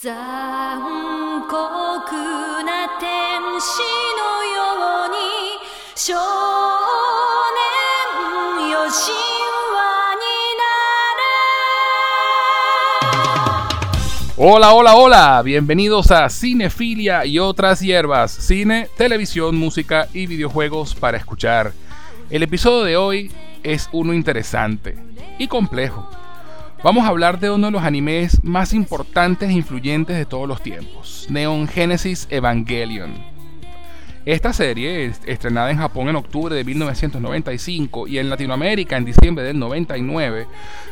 残酷な天使のように少年よ神話になれ Hola, hola, hola, bienvenidos a Cinefilia y otras hierbas, cine, televisión, música y videojuegos para escuchar. El episodio de hoy es uno interesante y complejo. Vamos a hablar de uno de los animes más importantes e influyentes de todos los tiempos, Neon Genesis Evangelion. Esta serie, estrenada en Japón en octubre de 1995 y en Latinoamérica en diciembre del 99,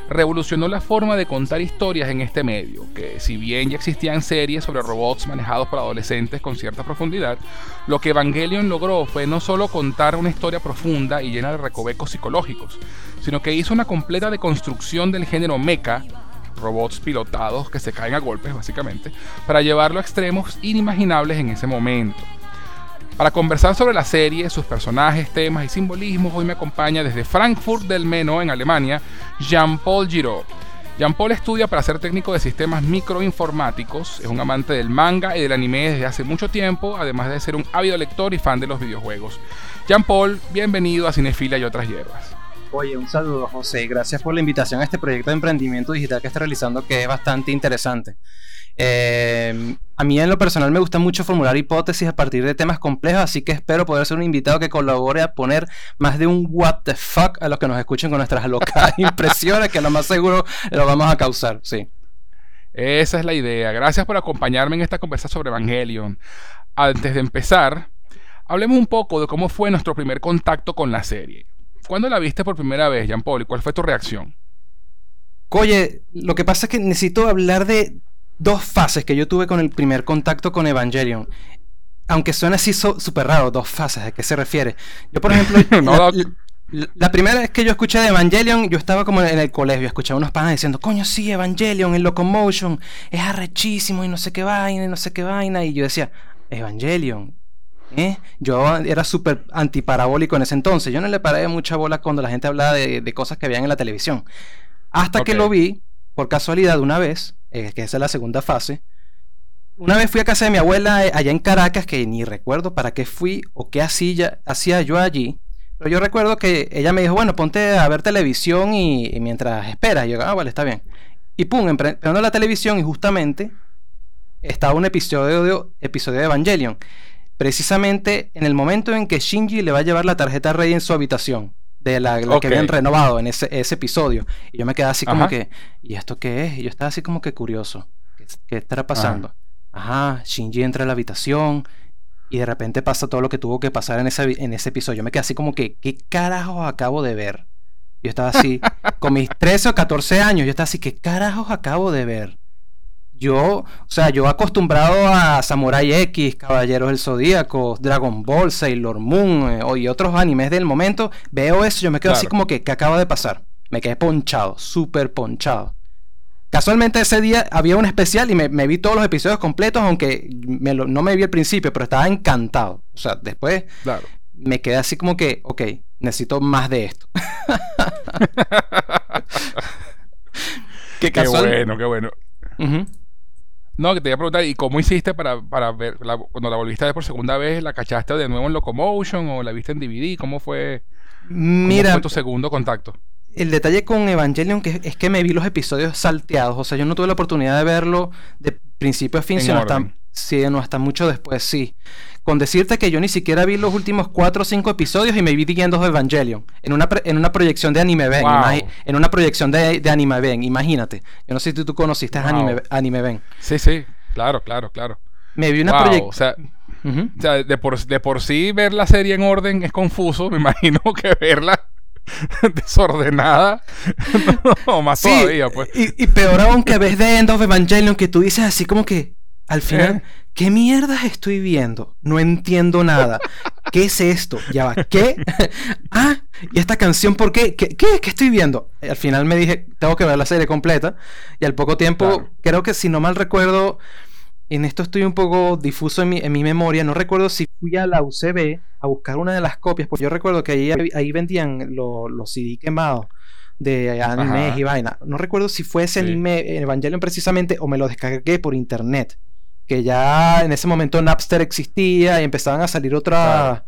revolucionó la forma de contar historias en este medio, que si bien ya existían series sobre robots manejados por adolescentes con cierta profundidad, lo que Evangelion logró fue no solo contar una historia profunda y llena de recovecos psicológicos, sino que hizo una completa deconstrucción del género mecha, robots pilotados que se caen a golpes básicamente, para llevarlo a extremos inimaginables en ese momento. Para conversar sobre la serie, sus personajes, temas y simbolismos, hoy me acompaña desde Frankfurt del Meno, en Alemania, Jean-Paul Giraud. Jean-Paul estudia para ser técnico de sistemas microinformáticos, es un amante del manga y del anime desde hace mucho tiempo, además de ser un ávido lector y fan de los videojuegos. Jean-Paul, bienvenido a Cinefila y otras hierbas. Oye, un saludo José, gracias por la invitación a este proyecto de emprendimiento digital que está realizando que es bastante interesante. Eh, a mí en lo personal me gusta mucho formular hipótesis a partir de temas complejos, así que espero poder ser un invitado que colabore a poner más de un what the fuck a los que nos escuchen con nuestras locas impresiones, que lo más seguro lo vamos a causar, sí. Esa es la idea. Gracias por acompañarme en esta conversación sobre Evangelion. Antes de empezar, hablemos un poco de cómo fue nuestro primer contacto con la serie. ¿Cuándo la viste por primera vez, Jean Paul? ¿Y cuál fue tu reacción? Oye, lo que pasa es que necesito hablar de dos fases que yo tuve con el primer contacto con Evangelion. Aunque suena así súper raro, dos fases, ¿a qué se refiere? Yo, por ejemplo, la, la, la, primera vez que yo escuché de Evangelion, yo estaba como en el colegio, escuchaba unos panas diciendo, coño, sí, Evangelion, el Locomotion, es arrechísimo y no sé qué vaina, y no sé qué vaina. Y yo decía, Evangelion, ¿Eh? Yo era súper antiparabólico en ese entonces. Yo no le paré mucha bola cuando la gente hablaba de, de cosas que veían en la televisión. Hasta okay. que lo vi, por casualidad, una vez, eh, que esa es la segunda fase. Una vez fui a casa de mi abuela eh, allá en Caracas, que ni recuerdo para qué fui o qué hacía, hacía yo allí. Pero yo recuerdo que ella me dijo, bueno, ponte a ver televisión y, mientras esperas. Y yo, ah, vale, está bien. Y pum, prendo la televisión y justamente estaba un episodio de, episodio de Evangelion precisamente en el momento en que Shinji le va a llevar la tarjeta Rey en su habitación, de la, la okay. que habían renovado en ese, ese, episodio. Y yo me quedé así como Ajá. que, ¿y esto qué es? Y yo estaba así como que curioso. ¿Qué, qué estará pasando? Ajá. Ajá, Shinji entra a la habitación y de repente pasa todo lo que tuvo que pasar en ese, en ese episodio. Yo me quedé así como que, ¿qué carajos acabo de ver? Yo estaba así, con mis 13 o 14 años, yo estaba así, ¿qué carajos acabo de ver? Yo, o sea, yo acostumbrado a Samurai X, Caballeros del Zodíaco, Dragon Ball, Sailor Moon eh, y otros animes del momento, veo eso, yo me quedo claro. así como que, ¿qué acaba de pasar? Me quedé ponchado, súper ponchado. Casualmente ese día había un especial y me, me vi todos los episodios completos, aunque me lo, no me vi al principio, pero estaba encantado. O sea, después claro. me quedé así como que, ok, necesito más de esto. qué, casual... qué bueno, qué bueno. Uh -huh. No, que te iba a preguntar, ¿y cómo hiciste para, para ver, la, cuando la volviste a ver por segunda vez, la cachaste de nuevo en Locomotion o la viste en DVD? ¿Cómo fue, Mira, cómo fue tu segundo contacto? El detalle con Evangelion que es que me vi los episodios salteados, o sea, yo no tuve la oportunidad de verlo de principio a fin, sino hasta, sí, no, hasta mucho después, sí. Con decirte que yo ni siquiera vi los últimos 4 o 5 episodios y me vi siguiendo Evangelion. En una, en una proyección de Anime Ben. Wow. En una proyección de, de, Anime Ben, imagínate. Yo no sé si tú conociste wow. Anime, Anime Ben. Sí, sí, claro, claro, claro. Me vi una wow, proyección. O sea, uh -huh. o sea de, por, de por sí ver la serie en orden es confuso. Me imagino que verla desordenada. no, más sí, todavía, pues. Y, y, peor aún que ves de End of Evangelion que tú dices así como que al final, ¿Eh? ¿qué mierdas estoy viendo? No entiendo nada. ¿Qué es esto? Ya va, ¿qué? ah, ¿y esta canción por qué? ¿Qué, qué? ¿Qué estoy viendo? Al final me dije, tengo que ver la serie completa. Y al poco tiempo, claro. creo que si no mal recuerdo, en esto estoy un poco difuso en mi, en mi, memoria. No recuerdo si fui a la UCB a buscar una de las copias, porque yo recuerdo que ahí, ahí vendían los CD quemados de animes Ajá. y vaina. No recuerdo si fue ese Sí. anime Evangelion precisamente o me lo descargué por internet. Que ya en ese momento Napster existía y empezaban a salir otra, Claro.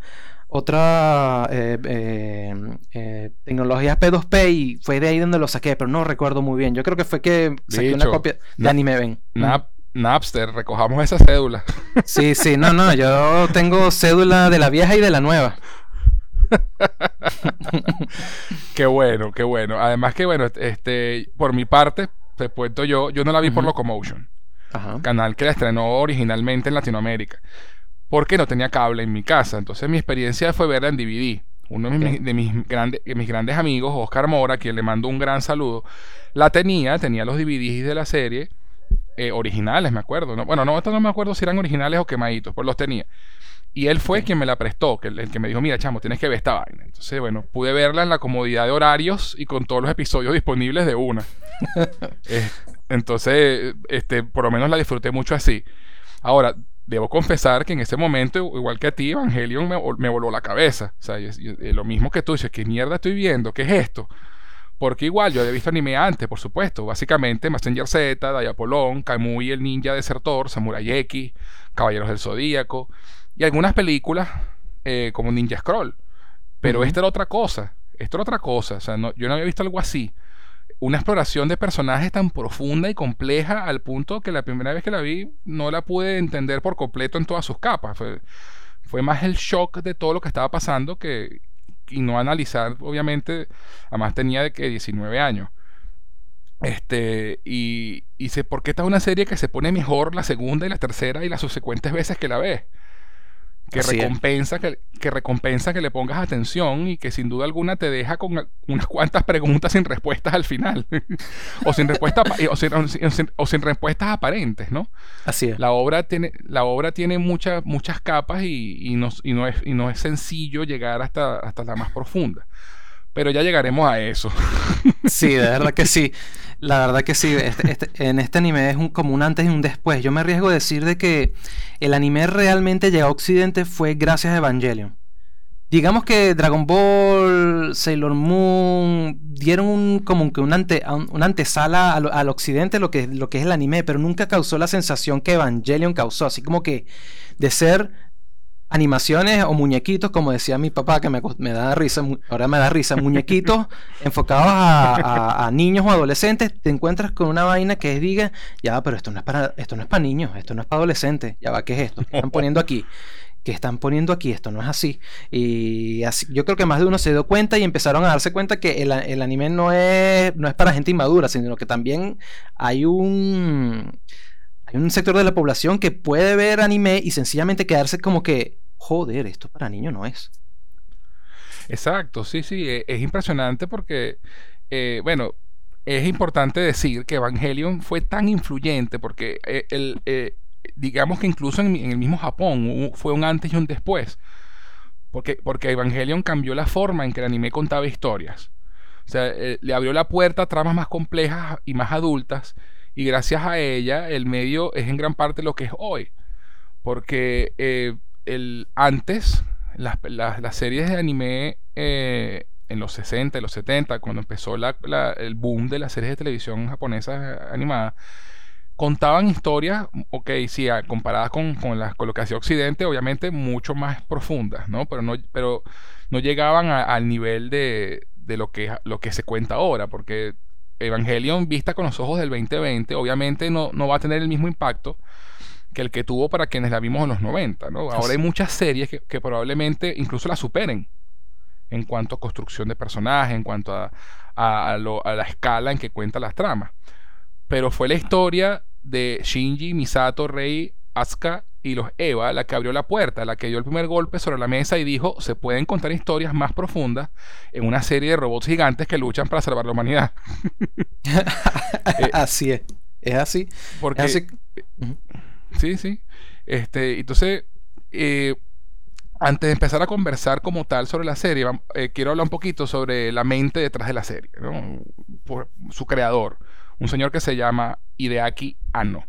otra eh, eh, eh, tecnologías P2P y fue de ahí donde lo saqué, pero no recuerdo muy bien. Yo creo que fue que saqué una copia de Anime Ben. Nap- Napster, recojamos esa cédula. Sí, sí, no, no, yo tengo cédula de la vieja y de la nueva. Qué bueno, qué bueno. Además que bueno, este, por mi parte, te cuento yo, yo no la vi por. Locomotion, Ajá. canal que la estrenó originalmente en Latinoamérica, porque no tenía cable en mi casa. Entonces mi experiencia fue verla en DVD. Uno de mis, de mis, de mis grandes amigos, Oscar Mora, quien le mando un gran saludo, la tenía, tenía los DVDs de la serie eh, originales, me acuerdo. ¿no? Bueno, no, esto no me acuerdo si eran originales o quemaditos, pues los tenía. Y él fue quien me la prestó, que el, el que me dijo, mira, chamo, tienes que ver esta vaina. Entonces, bueno, pude verla en la comodidad de horarios y con todos los episodios disponibles de una. Eh, entonces, este, por lo menos la disfruté mucho así. Ahora, debo confesar que en ese momento, igual que a ti, Evangelion me, me voló la cabeza. O sea, yo- yo- eh, lo mismo que tú dices, ¿qué mierda estoy viendo? ¿Qué es esto? Porque igual yo había visto anime antes, por supuesto. Básicamente, Messenger Z, Diapolón, Kamui el Ninja Desertor, Samurai X, Caballeros del Zodíaco y algunas películas eh, como Ninja Scroll. Pero esta era otra cosa. Esto era otra cosa. O sea, no- yo no había visto algo así. Una exploración de personajes tan profunda y compleja al punto que la primera vez que la vi no la pude entender por completo en todas sus capas. Fue, fue más el shock de todo lo que estaba pasando que y no analizar, obviamente, además tenía de que 19 años. Este, y, y sé por qué esta es una serie que se pone mejor la segunda y la tercera y las subsecuentes veces que la ves. Que Así recompensa que, que recompensa que le pongas atención y que sin duda alguna te deja con unas cuantas preguntas sin respuestas al final. o sin respuesta, o sin- o sin- o sin respuestas aparentes, ¿no? Así es. La obra tiene, la obra tiene muchas, muchas capas y, y no, y no es, y no es sencillo llegar hasta, hasta la más profunda. Pero ya llegaremos a eso. Sí, de verdad que sí. La verdad que sí. Este- este- en este anime es un, como un antes y un después. Yo me arriesgo a decir de que el anime realmente llegó a Occidente fue gracias a Evangelion. Digamos que Dragon Ball, Sailor Moon dieron un, como que un ante, un- una antesala al, al occidente lo que, lo que es el anime, pero nunca causó la sensación que Evangelion causó. Así como que de ser animaciones o muñequitos, como decía mi papá, que me, da risa, ahora me da risa, muñequitos enfocados a, a- a niños o adolescentes, te encuentras con una vaina que diga, ya, va, pero esto no es para, esto no es para niños, esto no es para adolescentes, ya va, ¿qué es esto? ¿Qué están poniendo aquí? ¿Qué están poniendo aquí? Esto no es así. Y así, yo creo que más de uno se dio cuenta y empezaron a darse cuenta que el, el anime no es, no es para gente inmadura, sino que también hay un, hay un sector de la población que puede ver anime y sencillamente quedarse como que, joder, esto para niños no es. Exacto, sí, sí, e- es, impresionante porque, eh, bueno, es importante decir que Evangelion fue tan influyente porque eh, el, eh, digamos que incluso en, el mismo Japón fue un antes y un después. Porque, porque Evangelion cambió la forma en que el anime contaba historias. O sea, le abrió la puerta a tramas más complejas y más adultas. Y gracias a ella, el medio es en gran parte lo que es hoy. Porque antes, las, series de anime eh, en los 60, en los 70, cuando empezó la- el boom de las series de televisión japonesas eh, animadas, contaban historias, ok, sí, a- comparadas con, lo que hacía Occidente, obviamente mucho más profundas, ¿no? Pero no, llegaban a- al nivel de, lo, que, se cuenta ahora, porque Evangelion, vista con los ojos del 2020, obviamente no va a tener el mismo impacto que el que tuvo para quienes la vimos en los 90, ¿no? Ahora hay muchas series que, que probablemente incluso la superen en cuanto a construcción de personajes, en cuanto a, a- a lo- a la escala en que cuenta las tramas. Pero fue la historia de Shinji, Misato, Rei, Asuka y los Eva la que abrió la puerta, la que dio el primer golpe sobre la mesa y dijo, se pueden contar historias más profundas en una serie de robots gigantes que luchan para salvar la humanidad. así es. Es así. Porque, Es así. Ujú. Sí, sí. Este, entonces, eh, antes de empezar a conversar como tal sobre la serie, eh, quiero hablar un poquito sobre la mente detrás de la serie, ¿no? Por su creador, un señor que se llama Hideaki Anno.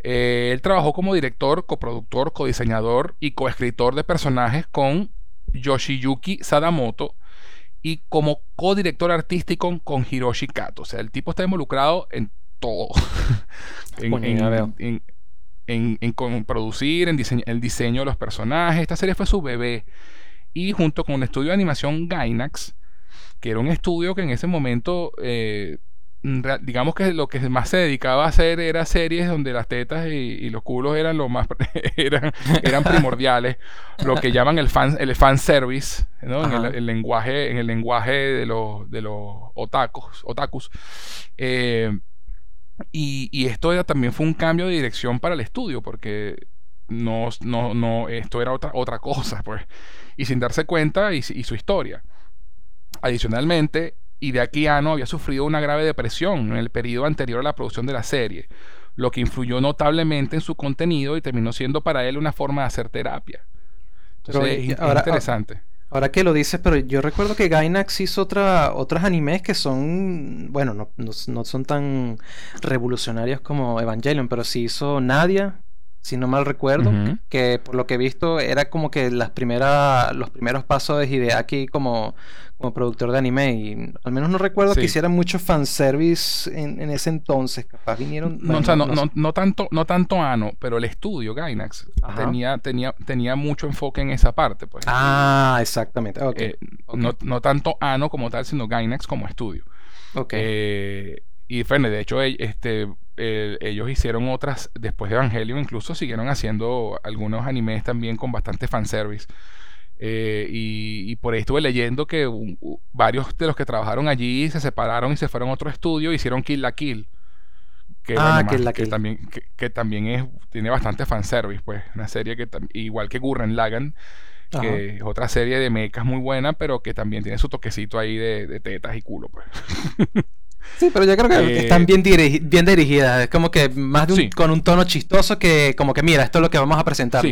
Eh, él trabajó como director, coproductor, codiseñador y coescritor de personajes con Yoshiyuki Sadamoto y como co-director artístico con Hiroshi Kato. O sea, el tipo está involucrado en todo. en, en, en, producir, en el diseño de los personajes. Esta serie fue su bebé. Y junto con el estudio de animación Gainax, que era un estudio que en ese momento eh, digamos que lo que más se dedicaba a hacer era series donde las tetas y, los culos eran lo más eran, eran primordiales lo que llaman el fan el fan service en el, lenguaje en el lenguaje de los de los otakus otakus eh, y, esto también fue un cambio de dirección para el estudio porque no, no, no esto era otra, otra cosa pues y sin darse cuenta y, y su historia adicionalmente y de aquí Ano había sufrido una grave depresión en el periodo anterior a la producción de la serie, lo que influyó notablemente en su contenido y terminó siendo para él una forma de hacer terapia. Entonces, es, interesante. Ahora que lo dices, pero yo recuerdo que Gainax hizo otra, otros animes que son, bueno, no, no, son tan revolucionarios como Evangelion, pero sí hizo Nadia, si no mal recuerdo, que por lo que he visto era como que las primeras, los primeros pasos de Hideaki como, como productor de anime y al menos no recuerdo que hicieran mucho fanservice en, en ese entonces, capaz vinieron... no, no, no, tanto, no tanto Ano, pero el estudio Gainax tenía, tenía, tenía mucho enfoque en esa parte. Pues. Ah, exactamente. Eh, no, tanto Ano como tal, sino Gainax como estudio. Ok. Eh, y de hecho, este, ellos hicieron otras, después de Evangelion, incluso siguieron haciendo algunos animes también con bastante fanservice. Eh, y, por ahí estuve leyendo que varios de los que trabajaron allí se separaron y se fueron a otro estudio, hicieron Kill la Kill. Que, ah, también, que, también es, tiene bastante fanservice, pues. Una serie que igual que Gurren Lagan, que es otra serie de mechas muy buena, pero que también tiene su toquecito ahí de, tetas y culo, pues. Sí, pero yo creo que eh, están bien, bien dirigidas. Es como que más de con un tono chistoso que como que mira, esto es lo que vamos a presentar.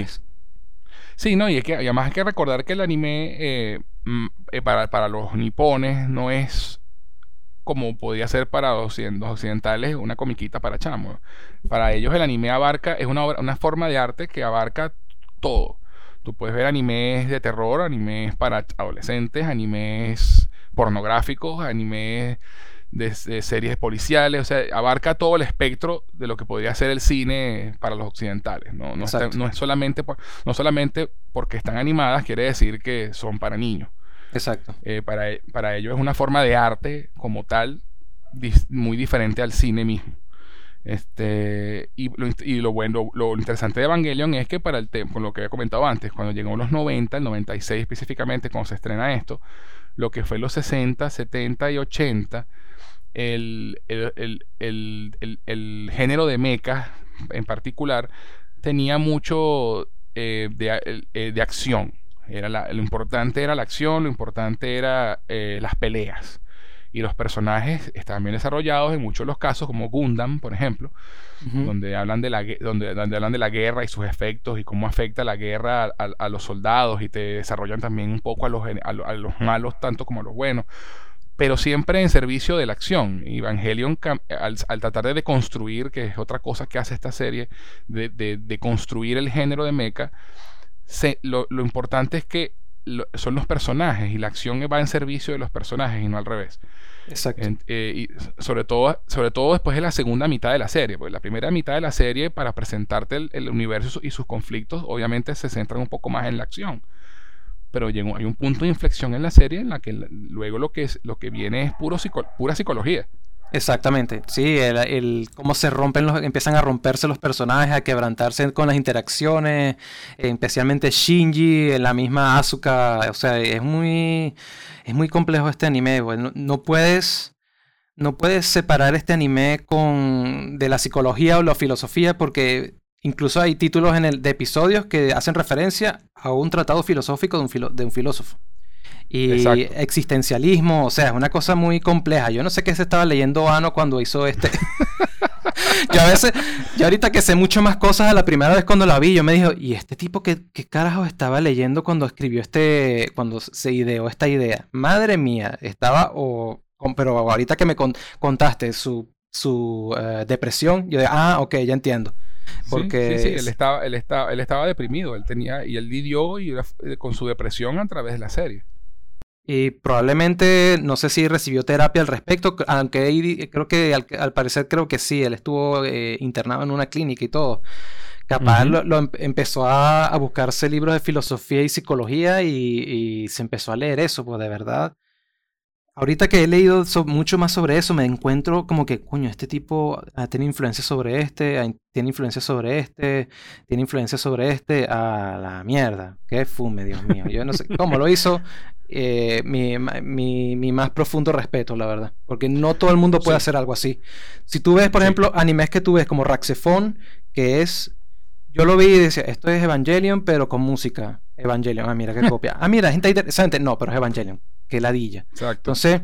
Sí. no, y es que además hay que recordar que el anime eh, mm, eh, para, los nipones no es como podía ser para los, occidentales una comiquita para chamos. Para ellos el anime abarca, es una, una forma de arte que abarca todo. Tú puedes ver animes de terror, animes para adolescentes, animes pornográficos, animes de, series policiales, o sea, abarca todo el espectro de lo que podría ser el cine para los occidentales. No, no, es solamente no solamente porque están animadas quiere decir que son para niños. Exacto. Eh, para, para ellos es una forma de arte como tal muy diferente al cine mismo. Este, y lo, y lo bueno, lo interesante de Evangelion es que para el tiempo, lo que había comentado antes, cuando llegó los 90, el 96 específicamente, cuando se estrena esto, lo que fue los 60, 70 y 80, el, género de mecha en particular tenía mucho eh, eh, de, acción. Era lo importante era la acción, lo importante era eh, las peleas. Y los personajes estaban bien desarrollados en muchos de los casos, como Gundam, por ejemplo, donde, hablan de la, donde, donde, hablan de la guerra y sus efectos y cómo afecta la guerra a, los soldados y te desarrollan también un poco a los, a los malos tanto como a los buenos pero siempre en servicio de la acción. Evangelion, al, tratar de deconstruir, que es otra cosa que hace esta serie, de, de, construir el género de mecha, lo, importante es que son los personajes y la acción va en servicio de los personajes y no al revés. Exacto. Eh, y sobre todo, sobre todo después de la segunda mitad de la serie, porque la primera mitad de la serie, para presentarte el, el universo y sus conflictos, obviamente se centran un poco más en la acción pero llegó, hay un punto de inflexión en la serie en la que luego lo que, es, lo que viene es puro pura psicología. Exactamente, sí, el, cómo se rompen los, empiezan a romperse los personajes, a quebrantarse con las interacciones, especialmente Shinji, la misma Asuka, o sea, es muy, es muy complejo este anime, no, puedes, no puedes separar este anime con de la psicología o la filosofía porque Incluso hay títulos en el, de episodios que hacen referencia a un tratado filosófico de un, de un filósofo. Y existencialismo, o sea, es una cosa muy compleja. Yo no sé qué se estaba leyendo Ano cuando hizo este. yo a veces, yo ahorita que sé mucho más cosas a la primera vez cuando la vi, yo me dijo, ¿y este tipo qué, qué carajo estaba leyendo cuando escribió este, cuando se ideó esta idea? Madre mía, estaba, o, pero ahorita que me contaste su, su eh, depresión, yo de, ah, ok, ya entiendo. Porque sí, él estaba, él estaba, él estaba deprimido, él tenía y él lidió y, con su depresión a través de la serie. Y probablemente, no sé si recibió terapia al respecto, aunque creo que al, parecer creo que sí, él estuvo eh, internado en una clínica y todo. Capaz lo, em, empezó a, buscarse libros de filosofía y psicología y, se empezó a leer eso, pues de verdad. Ahorita que he leído mucho más sobre eso, me encuentro como que, coño, este tipo ah, tiene influencia sobre este, tiene influencia sobre este, tiene influencia sobre este, a la mierda. Qué fume, Dios mío. Yo no sé cómo lo hizo. Eh, mi, mi, más profundo respeto, la verdad. Porque no todo el mundo puede hacer algo así. Si tú ves, por ejemplo, animes que tú ves como Raxephone, que es yo lo vi y decía, esto es Evangelion, pero con música. Evangelion, ah, mira qué copia. Ah, mira, gente interesante. No, pero es Evangelion. Qué ladilla. Exacto. Entonces,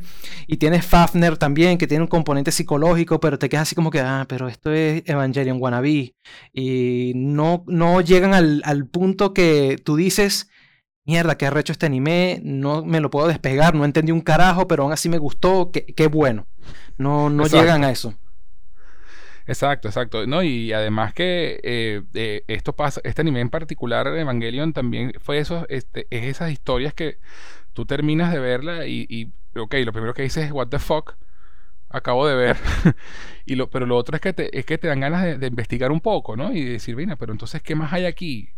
y tienes Fafner también, que tiene un componente psicológico, pero te quedas así como que, ah, pero esto es Evangelion wannabe. Y no, no llegan al, punto que tú dices, mierda, qué arrecho este anime, no me lo puedo despegar, no entendí un carajo, pero aún así me gustó, qué, qué bueno. No, no llegan a eso. Exacto, exacto. No, y además que eh, esto pasa, este anime en particular, Evangelion, también fue eso, este, es esas historias que tú terminas de verla y, y, ok, lo primero que dices es, what the fuck, acabo de ver. y lo, pero lo otro es que te, es que te dan ganas de, investigar un poco, ¿no? Y decir, mira, pero entonces, ¿qué más hay aquí?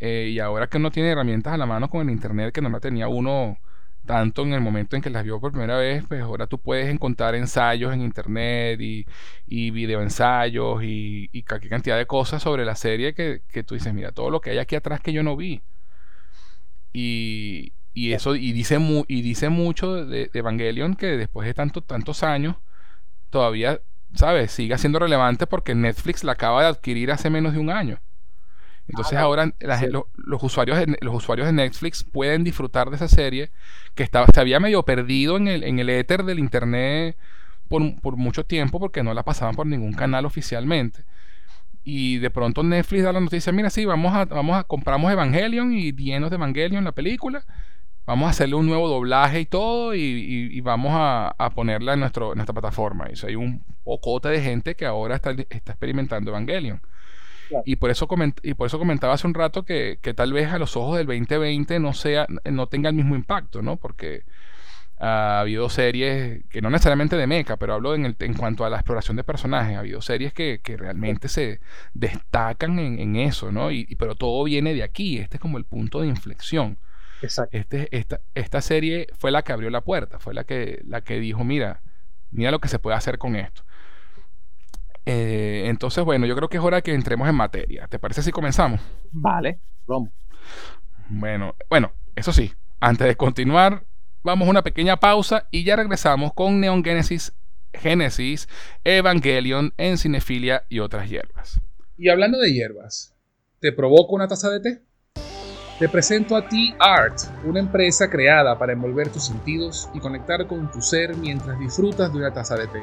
Eh, y ahora que uno tiene herramientas a la mano con el internet que no la tenía uno tanto en el momento en que las vio por primera vez, pues ahora tú puedes encontrar ensayos en internet y, y videoensayos y, y cualquier cantidad de cosas sobre la serie que, que, tú dices, mira, todo lo que hay aquí atrás que yo no vi. Y, y eso, y dice, y dice mucho de, Evangelion que después de tanto, tantos años, todavía, ¿sabes? Sigue siendo relevante porque Netflix la acaba de adquirir hace menos de un año. Entonces ahora los, usuarios de, los usuarios de Netflix pueden disfrutar de esa serie que estaba, se había medio perdido en el, en el éter del internet por, mucho tiempo porque no la pasaban por ningún canal oficialmente. Y de pronto Netflix da la noticia, mira, sí, vamos a, vamos a compramos Evangelion y llenos de Evangelion la película. Vamos a hacerle un nuevo doblaje y todo y, vamos a, ponerla en, nuestro, nuestra plataforma. Y hay un pocote de gente que ahora está, está experimentando Evangelion. Y, por eso y por eso comentaba hace un rato que, tal vez a los ojos del 2020 no, sea, no tenga el mismo impacto, ¿no? Porque ha habido series que no necesariamente de mecha, pero hablo en, el, en cuanto a la exploración de personajes. Ha habido series que, realmente se destacan en, eso, ¿no? Y, pero todo viene de aquí. Este es como el punto de inflexión. Exacto. Este, esta, esta serie fue la que abrió la puerta, fue la que, la que dijo, mira, mira lo que se puede hacer con esto. Eh, entonces, bueno, yo creo que es hora que entremos en materia. ¿Te parece si comenzamos? Vale, vamos. Bueno, bueno, eso sí, antes de continuar, vamos a una pequeña pausa y ya regresamos con Neon Genesis, Genesis, Evangelion en Cinefilia y otras hierbas. Y hablando de hierbas, ¿te provoco una taza de té? Te presento a Tea Art, una empresa creada para envolver tus sentidos y conectar con tu ser mientras disfrutas de una taza de té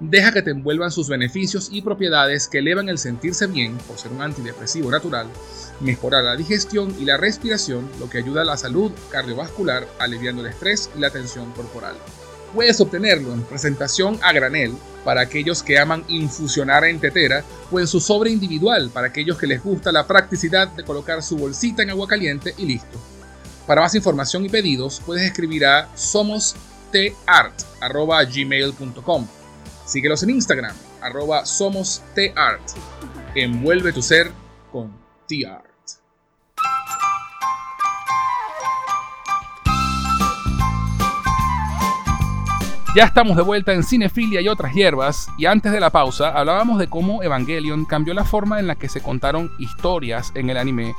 Deja que te envuelvan sus beneficios y propiedades que elevan el sentirse bien por ser un antidepresivo natural, mejorar la digestión y la respiración, lo que ayuda a la salud cardiovascular, aliviando el estrés y la tensión corporal. Puedes obtenerlo en presentación a granel para aquellos que aman infusionar en tetera o en su sobre individual para aquellos que les gusta la practicidad de colocar su bolsita en agua caliente y listo. Para más información y pedidos puedes escribir a somostart.gmail.com Síguelos en Instagram, arroba somos T-Art. Envuelve tu ser con T-Art. Ya estamos de vuelta en Cinefilia y otras hierbas, y antes de la pausa hablábamos de cómo Evangelion cambió la forma en la que se contaron historias en el anime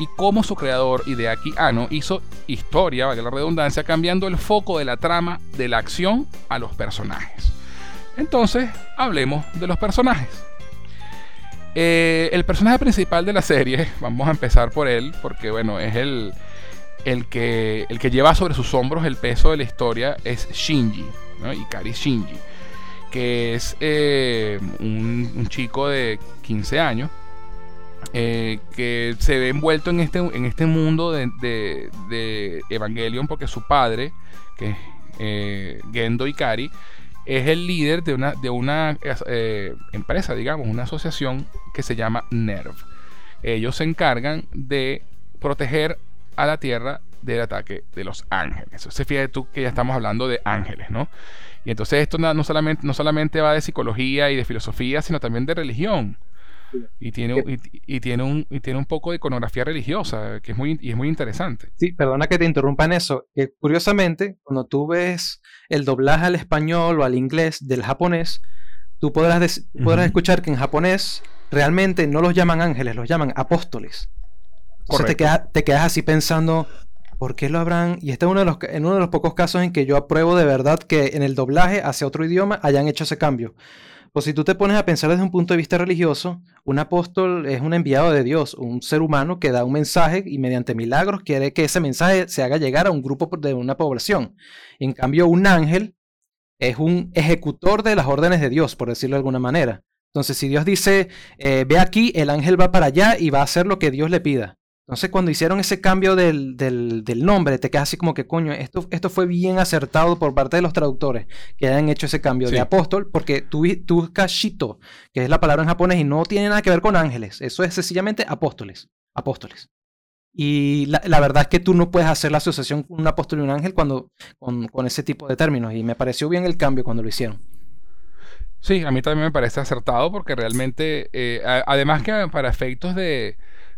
y cómo su creador Hideaki Anno hizo historia, valga la redundancia, cambiando el foco de la trama de la acción a los personajes. Entonces, hablemos de los personajes. Eh, el personaje principal de la serie, vamos a empezar por él, porque bueno, es el, el que, el que lleva sobre sus hombros el peso de la historia es Shinji, ¿no? Ikari Shinji, que es eh, un, chico de 15 años eh, que se ve envuelto en este, en este mundo de, Evangelion porque su padre, que es Gendo Ikari, es el líder de una, de una empresa, digamos, una asociación que se llama NERV. Ellos se encargan de proteger a la tierra del ataque de los ángeles. Se fíjate tú que ya estamos hablando de ángeles, ¿no? Y entonces esto no, solamente, no solamente va de psicología y de filosofía, sino también de religión. Y tiene, y, tiene un, y tiene un poco de iconografía religiosa, que es muy, y es muy interesante. Sí, perdona que te interrumpa en eso. Que curiosamente, cuando tú ves el doblaje al español o al inglés del japonés, tú podrás, podrás escuchar que en japonés realmente no los llaman ángeles, los llaman apóstoles. Entonces te, te quedas así pensando, ¿por qué lo habrán? Y este es uno de los, en uno de los pocos casos en que yo apruebo de verdad que en el doblaje hacia otro idioma hayan hecho ese cambio. Pues si tú te pones a pensar desde un punto de vista religioso, un apóstol es un enviado de Dios, un ser humano que da un mensaje y mediante milagros quiere que ese mensaje se haga llegar a un grupo de una población. En cambio, un ángel es un ejecutor de las órdenes de Dios, por decirlo de alguna manera. Entonces, si Dios dice, eh, ve aquí, el ángel va para allá y va a hacer lo que Dios le pida. Entonces, cuando hicieron ese cambio del, nombre, te quedas así como que, coño, esto, esto fue bien acertado por parte de los traductores que hayan hecho ese cambio de apóstol, porque tú, tú kashito, que es la palabra en japonés y no tiene nada que ver con ángeles. Eso es sencillamente apóstoles. Apóstoles. Y la, verdad es que tú no puedes hacer la asociación con un apóstol y un ángel cuando, con, ese tipo de términos. Y me pareció bien el cambio cuando lo hicieron. Sí, a mí también me parece acertado porque realmente, eh, además que para efectos de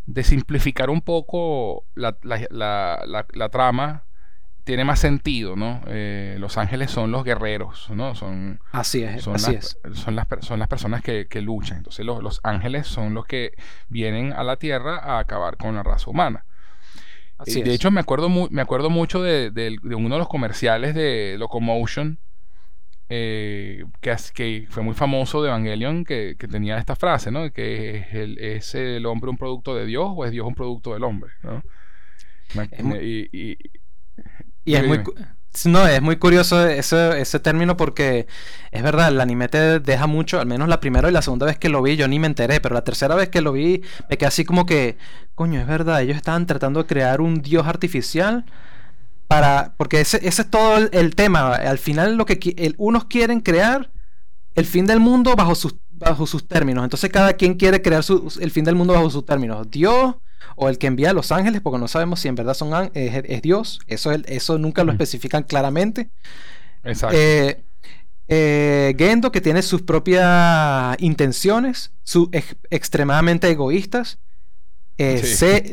de simplificar un poco la, trama, tiene más sentido, ¿no? Eh, los ángeles son los guerreros, ¿no? Son, así es, son, así las, es. Son, las, son las personas que, luchan. Entonces los, ángeles son los que vienen a la Tierra a acabar con la raza humana. Así de hecho, me acuerdo, me acuerdo mucho de, de, uno de los comerciales de Locomotion, eh, que, que, fue muy famoso de Evangelion, que, tenía esta frase, ¿no? Que es el, ¿Es el hombre un producto de Dios o es Dios un producto del hombre? ¿no? y, es muy... No, es muy curioso ese, ese, término porque es verdad, el anime te deja mucho, al menos la primera y la segunda vez que lo vi yo ni me enteré, pero la tercera vez que lo vi me quedé así como que, coño, es verdad, ellos estaban tratando de crear un dios artificial para, porque ese, ese es todo el, tema. Al final lo que el, unos quieren crear el fin del mundo bajo sus, bajo sus términos. Entonces cada quien quiere crear el fin del mundo bajo sus términos. Dios o el que envía a los ángeles, porque no sabemos si en verdad son es, Dios. Eso, eso nunca lo especifican claramente. Exacto. Eh, eh, Gendo, que tiene sus propias intenciones, su, extremadamente egoístas. Eh,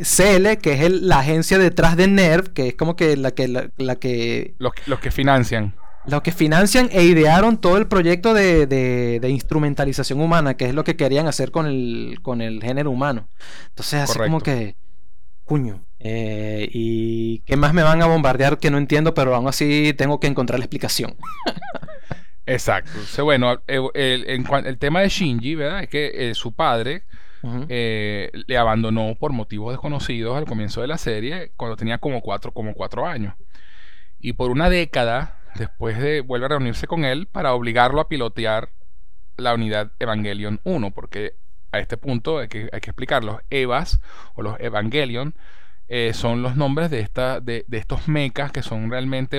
CL, que es la agencia detrás de NERV, que es como que la que... La, que los, que financian. Los que financian e idearon todo el proyecto de, instrumentalización humana, que es lo que querían hacer con el, con el género humano. Entonces, así como que... Cuño. Eh, ¿Y qué más me van a bombardear que no entiendo, pero aún así tengo que encontrar la explicación? Exacto. bueno, el, el, tema de Shinji, ¿verdad? Es que eh, su padre eh, le abandonó por motivos desconocidos al comienzo de la serie cuando tenía como cuatro, como cuatro años. Y por una década después de vuelve a reunirse con él para obligarlo a pilotear la unidad Evangelion 1, porque a este punto hay que, hay que explicar, los EVAs o los Evangelion eh, son los nombres de, esta, de, estos mechas que son realmente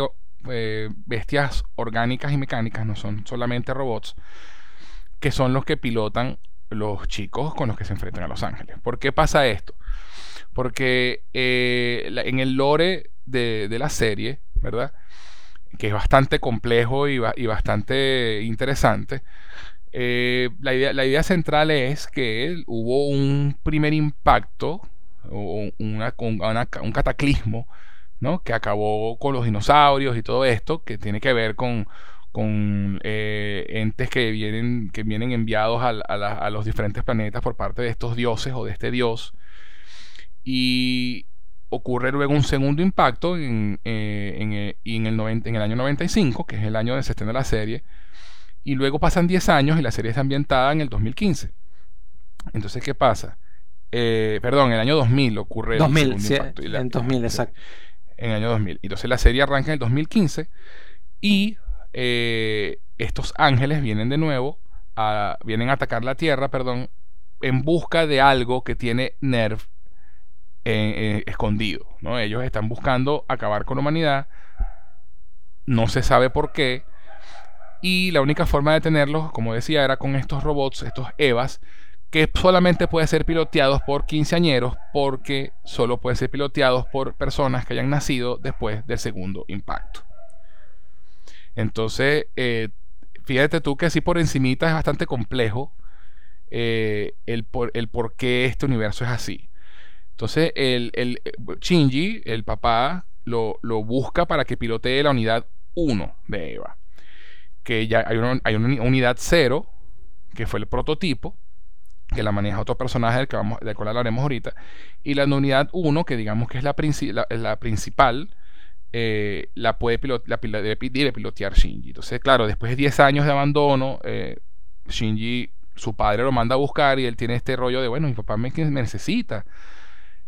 eh, bestias orgánicas y mecánicas, no son solamente robots, que son los que pilotan los chicos con los que se enfrentan a Los Ángeles. ¿Por qué pasa esto? Porque eh, en el lore de, la serie, ¿verdad? Que es bastante complejo y, bastante interesante. Eh, la, idea, central es que hubo un primer impacto, o un cataclismo, ¿no? que acabó con los dinosaurios y todo esto, que tiene que ver con, con eh, entes que vienen, que vienen enviados a, los diferentes planetas por parte de estos dioses o de este dios. Y ocurre luego un segundo impacto en, eh, en, eh, en, el, en el año 95, que es el año de se de la serie. Y luego pasan 10 años y la serie está ambientada en el 2015. Entonces, ¿qué pasa? perdón, en el año 2000 ocurre 2000, el segundo impacto. en 2000, exacto. En el año 2000. Entonces la serie arranca en el 2015 y eh, estos ángeles vienen de nuevo, a, vienen a atacar la Tierra, perdón, en busca de algo que tiene Nerv eh, eh, escondido. ¿no? Ellos están buscando acabar con la humanidad, no se sabe por qué, y la única forma de tenerlos, como decía, era con estos robots, estos EVAs, que solamente pueden ser piloteados por quinceañeros porque solo pueden ser piloteados por personas que hayan nacido después del segundo impacto. Entonces, eh, fíjate tú que así por encimita es bastante complejo eh, el, por, el qué este universo es así. Entonces, el, el Shinji, el papá, lo, lo, busca para que pilotee la unidad 1 de Eva. Que ya hay una, hay una unidad 0, que fue el prototipo, que la maneja otro personaje del, que vamos, del cual hablaremos ahorita, y la unidad 1, que digamos que es la, la, principal, eh, la puede la, debe, pilotear Shinji. Entonces, claro, después de 10 años de abandono, eh, Shinji, su padre lo manda a buscar y él tiene este rollo de, bueno, mi papá me, necesita.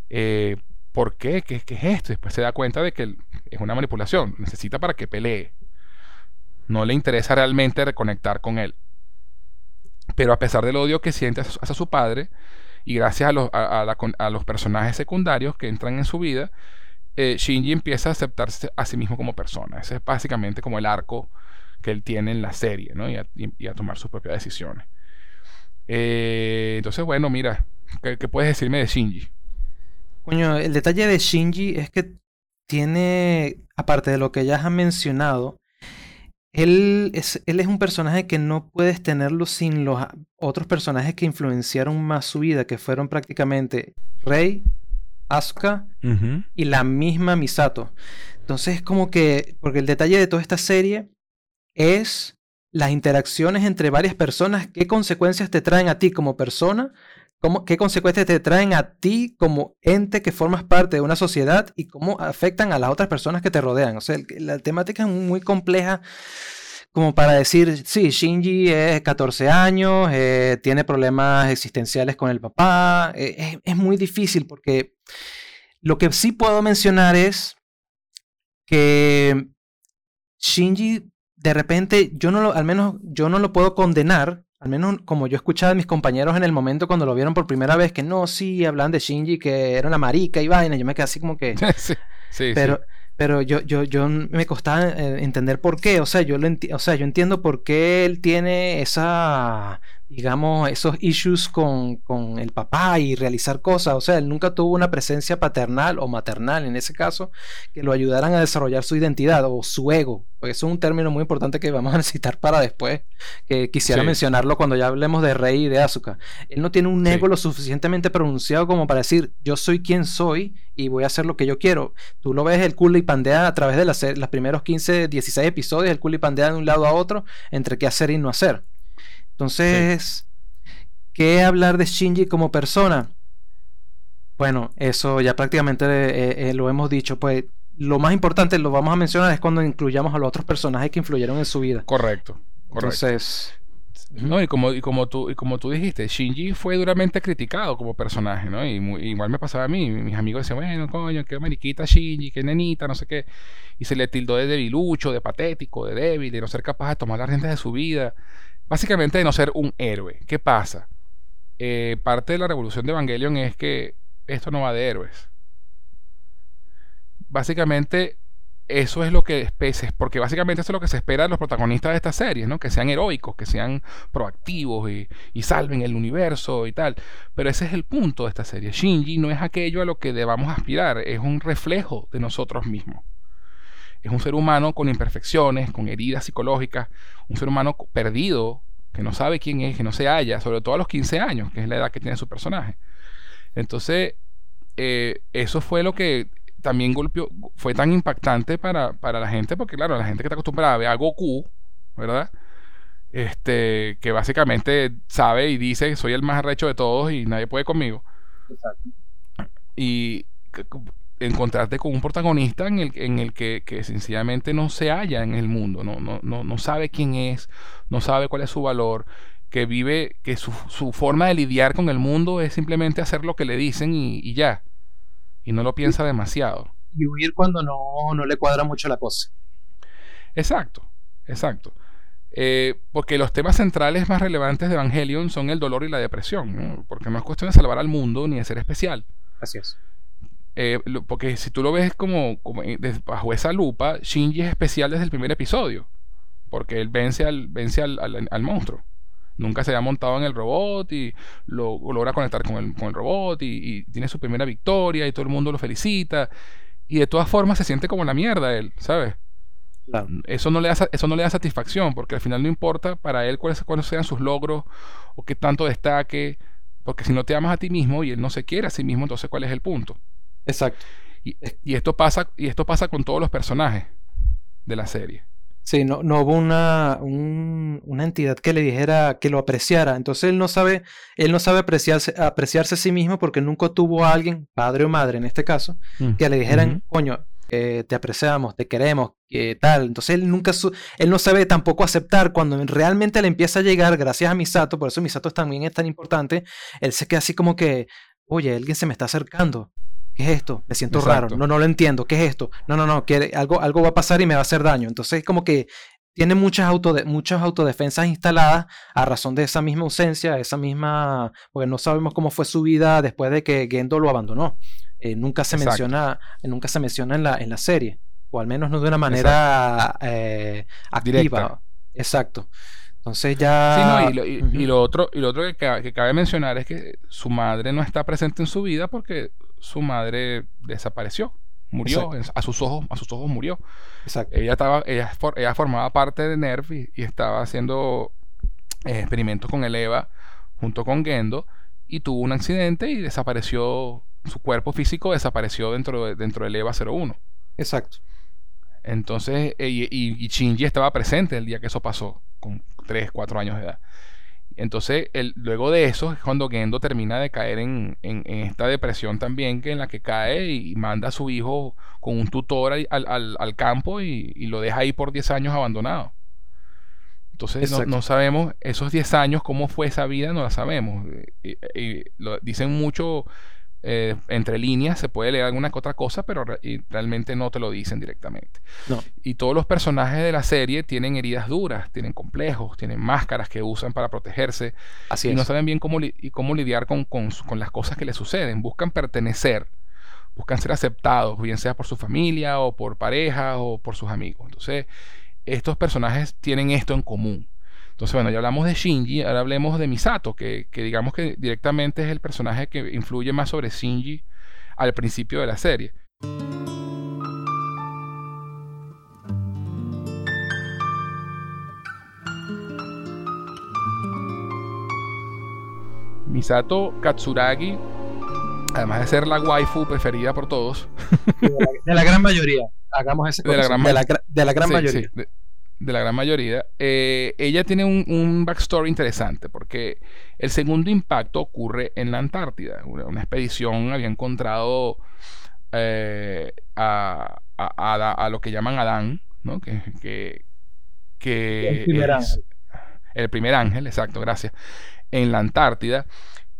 Eh, ¿Por qué? qué? ¿Qué es esto? Después se da cuenta de que es una manipulación. Necesita para que pelee. No le interesa realmente reconectar con él. Pero a pesar del odio que siente hacia su padre, y gracias a los, personajes secundarios que entran en su vida, eh, Shinji empieza a aceptarse a sí mismo como persona. Ese es básicamente como el arco que él tiene en la serie, ¿no? Y a, tomar sus propias decisiones. Eh, entonces, bueno, mira, ¿qué, puedes decirme de Shinji? Coño, el detalle de Shinji es que tiene, aparte de lo que ya has mencionado, él es, él es un personaje que no puedes tenerlo sin los otros personajes que influenciaron más su vida, que fueron prácticamente Rey, Asuka y la misma Misato. Entonces es como que, porque el detalle de toda esta serie es las interacciones entre varias personas, qué consecuencias te traen a ti como persona, cómo, qué consecuencias te traen a ti como ente que formas parte de una sociedad y cómo afectan a las otras personas que te rodean. O sea, la temática es muy compleja como para decir, sí, Shinji es 14 años, eh, tiene problemas existenciales con el papá, eh, es, muy difícil porque lo que sí puedo mencionar es que Shinji de repente, yo no lo, al menos yo no lo puedo condenar al menos como yo escuchaba a mis compañeros en el momento cuando lo vieron por primera vez, que no, sí, hablan de Shinji, que era una marica y vaina, yo me quedé así como que... sí, sí, pero, pero yo, yo, yo me costaba eh, entender por qué, o sea, yo lo o sea, yo entiendo por qué él tiene esa digamos, esos issues con, con, el papá y realizar cosas. O sea, él nunca tuvo una presencia paternal o maternal, en ese caso, que lo ayudaran a desarrollar su identidad o su ego. Porque eso es un término muy importante que vamos a necesitar para después, que quisiera mencionarlo cuando ya hablemos de Rey y de Asuka. Él no tiene un ego lo suficientemente pronunciado como para decir, yo soy quien soy y voy a hacer lo que yo quiero. Tú lo ves el culo y pandea a través de las, los primeros 15, 16 episodios, el culo y pandea de un lado a otro entre qué hacer y no hacer. Entonces, ¿qué hablar de Shinji como persona? Bueno, eso ya prácticamente eh, eh, lo hemos dicho. Pues lo más importante, lo vamos a mencionar, es cuando incluyamos a los otros personajes que influyeron en su vida. Correcto. correcto. Entonces. No, y como, y como tú, y como tú dijiste, Shinji fue duramente criticado como personaje, ¿no? Y igual me pasaba a mí, mis amigos decían, bueno, coño, qué mariquita Shinji, qué nenita, no sé qué. Y se le tildó de debilucho, de patético, de débil, de no ser capaz de tomar las riendas de su vida. Básicamente de no ser un héroe. ¿Qué pasa? Eh, parte de la revolución de Evangelion es que esto no va de héroes. Básicamente eso es lo que especies, porque básicamente eso es lo que se espera de los protagonistas de esta serie, ¿no? Que sean heroicos, que sean proactivos y, y, salven el universo y tal. Pero ese es el punto de esta serie. Shinji no es aquello a lo que debamos aspirar, es un reflejo de nosotros mismos. Es un ser humano con imperfecciones, con heridas psicológicas, un ser humano perdido, que no sabe quién es, que no se halla, sobre todo a los 15 años, que es la edad que tiene su personaje. Entonces, eh, eso fue lo que también golpeó, fue tan impactante para, la gente, porque claro, la gente que está acostumbrada a ver a Goku, ¿verdad? Este, que básicamente sabe y dice, soy el más arrecho de todos y nadie puede conmigo. Exacto. Y encontrarte con un protagonista en el, en el que, sencillamente no se halla en el mundo, no, no, no, no sabe quién es, no sabe cuál es su valor, que vive, que su, su, forma de lidiar con el mundo es simplemente hacer lo que le dicen y, ya, y no lo piensa demasiado. y huir cuando no, no le cuadra mucho la cosa. Exacto, exacto. Eh, porque los temas centrales más relevantes de Evangelion son el dolor y la depresión, porque no es cuestión de salvar al mundo ni de ser especial. Así es. Eh, porque si tú lo ves como, bajo esa lupa, Shinji es especial desde el primer episodio, porque él vence al, vence al, monstruo. Nunca se ha montado en el robot y lo, logra conectar con el, con el robot y, tiene su primera victoria y todo el mundo lo felicita. Y de todas formas se siente como la mierda él, ¿sabes? Eso, no le da, eso no le da satisfacción, porque al final no importa para él cuáles, cuáles sean sus logros o qué tanto destaque, porque si no te amas a ti mismo y él no se quiere a sí mismo, entonces ¿cuál es el punto? Exacto. Y, esto, pasa, y esto pasa con todos los personajes de la serie. Sí, no, no hubo una, una entidad que le dijera que lo apreciara. Entonces él no sabe, él no sabe apreciarse, apreciarse a sí mismo porque nunca tuvo a alguien, padre o madre en este caso, mm, que le dijeran, coño, eh, te apreciamos, te queremos, que tal. Entonces él nunca, él no sabe tampoco aceptar cuando realmente le empieza a llegar, gracias a Misato, por eso Misato también es tan importante, él se queda así como que, oye, alguien se me está acercando. ¿Qué es esto? Me siento raro. No, no lo entiendo. ¿Qué es esto? No, no, no. Que algo, algo va a pasar y me va a hacer daño. Entonces, como que tiene muchas, muchas autodefensas instaladas a razón de esa misma ausencia, esa misma. Porque no sabemos cómo fue su vida después de que Gendo lo abandonó. Eh, nunca se menciona, nunca se menciona en la, en la serie. O al menos no de una manera eh, activa. Exacto. Entonces ya. y, lo, otro, y lo otro que, que, cabe mencionar es que su madre no está presente en su vida porque su madre desapareció, murió, a sus ojos, a sus ojos murió. Exacto. Ella estaba, ella, ella formaba parte de NERF y, estaba haciendo eh, experimentos con el EVA junto con Gendo y tuvo un accidente y desapareció, su cuerpo físico desapareció dentro, de, dentro del EVA 01. Exacto. Entonces, eh, y, y, Shinji estaba presente el día que eso pasó, con 3, 4 años de edad. Entonces, el, luego de eso es cuando Gendo termina de caer en, esta depresión también, que en la que cae y, manda a su hijo con un tutor al, campo y, lo deja ahí por 10 años abandonado. Entonces, no, sabemos esos 10 años, cómo fue esa vida, no la sabemos. Y, lo, dicen mucho eh, entre líneas se puede leer alguna que otra cosa, pero realmente no te lo dicen directamente. Y todos los personajes de la serie tienen heridas duras, tienen complejos, tienen máscaras que usan para protegerse. Así y no saben bien cómo, y cómo lidiar con, con, las cosas que les suceden. Buscan pertenecer, buscan ser aceptados, bien sea por su familia o por pareja o por sus amigos. Entonces, estos personajes tienen esto en común. Entonces, bueno, ya hablamos de Shinji, ahora hablemos de Misato, que, digamos que directamente es el personaje que influye más sobre Shinji al principio de la serie. Misato Katsuragi, además de ser la waifu preferida por todos. De la, gran mayoría. Hagamos ese de la, gran, de la, gran mayoría de la gran mayoría, eh, ella tiene un, backstory interesante porque el segundo impacto ocurre en la Antártida. Una, expedición había encontrado eh, a, a, lo que llaman Adán, ¿no? que, que, el primer ángel. El primer ángel, exacto, gracias, en la Antártida.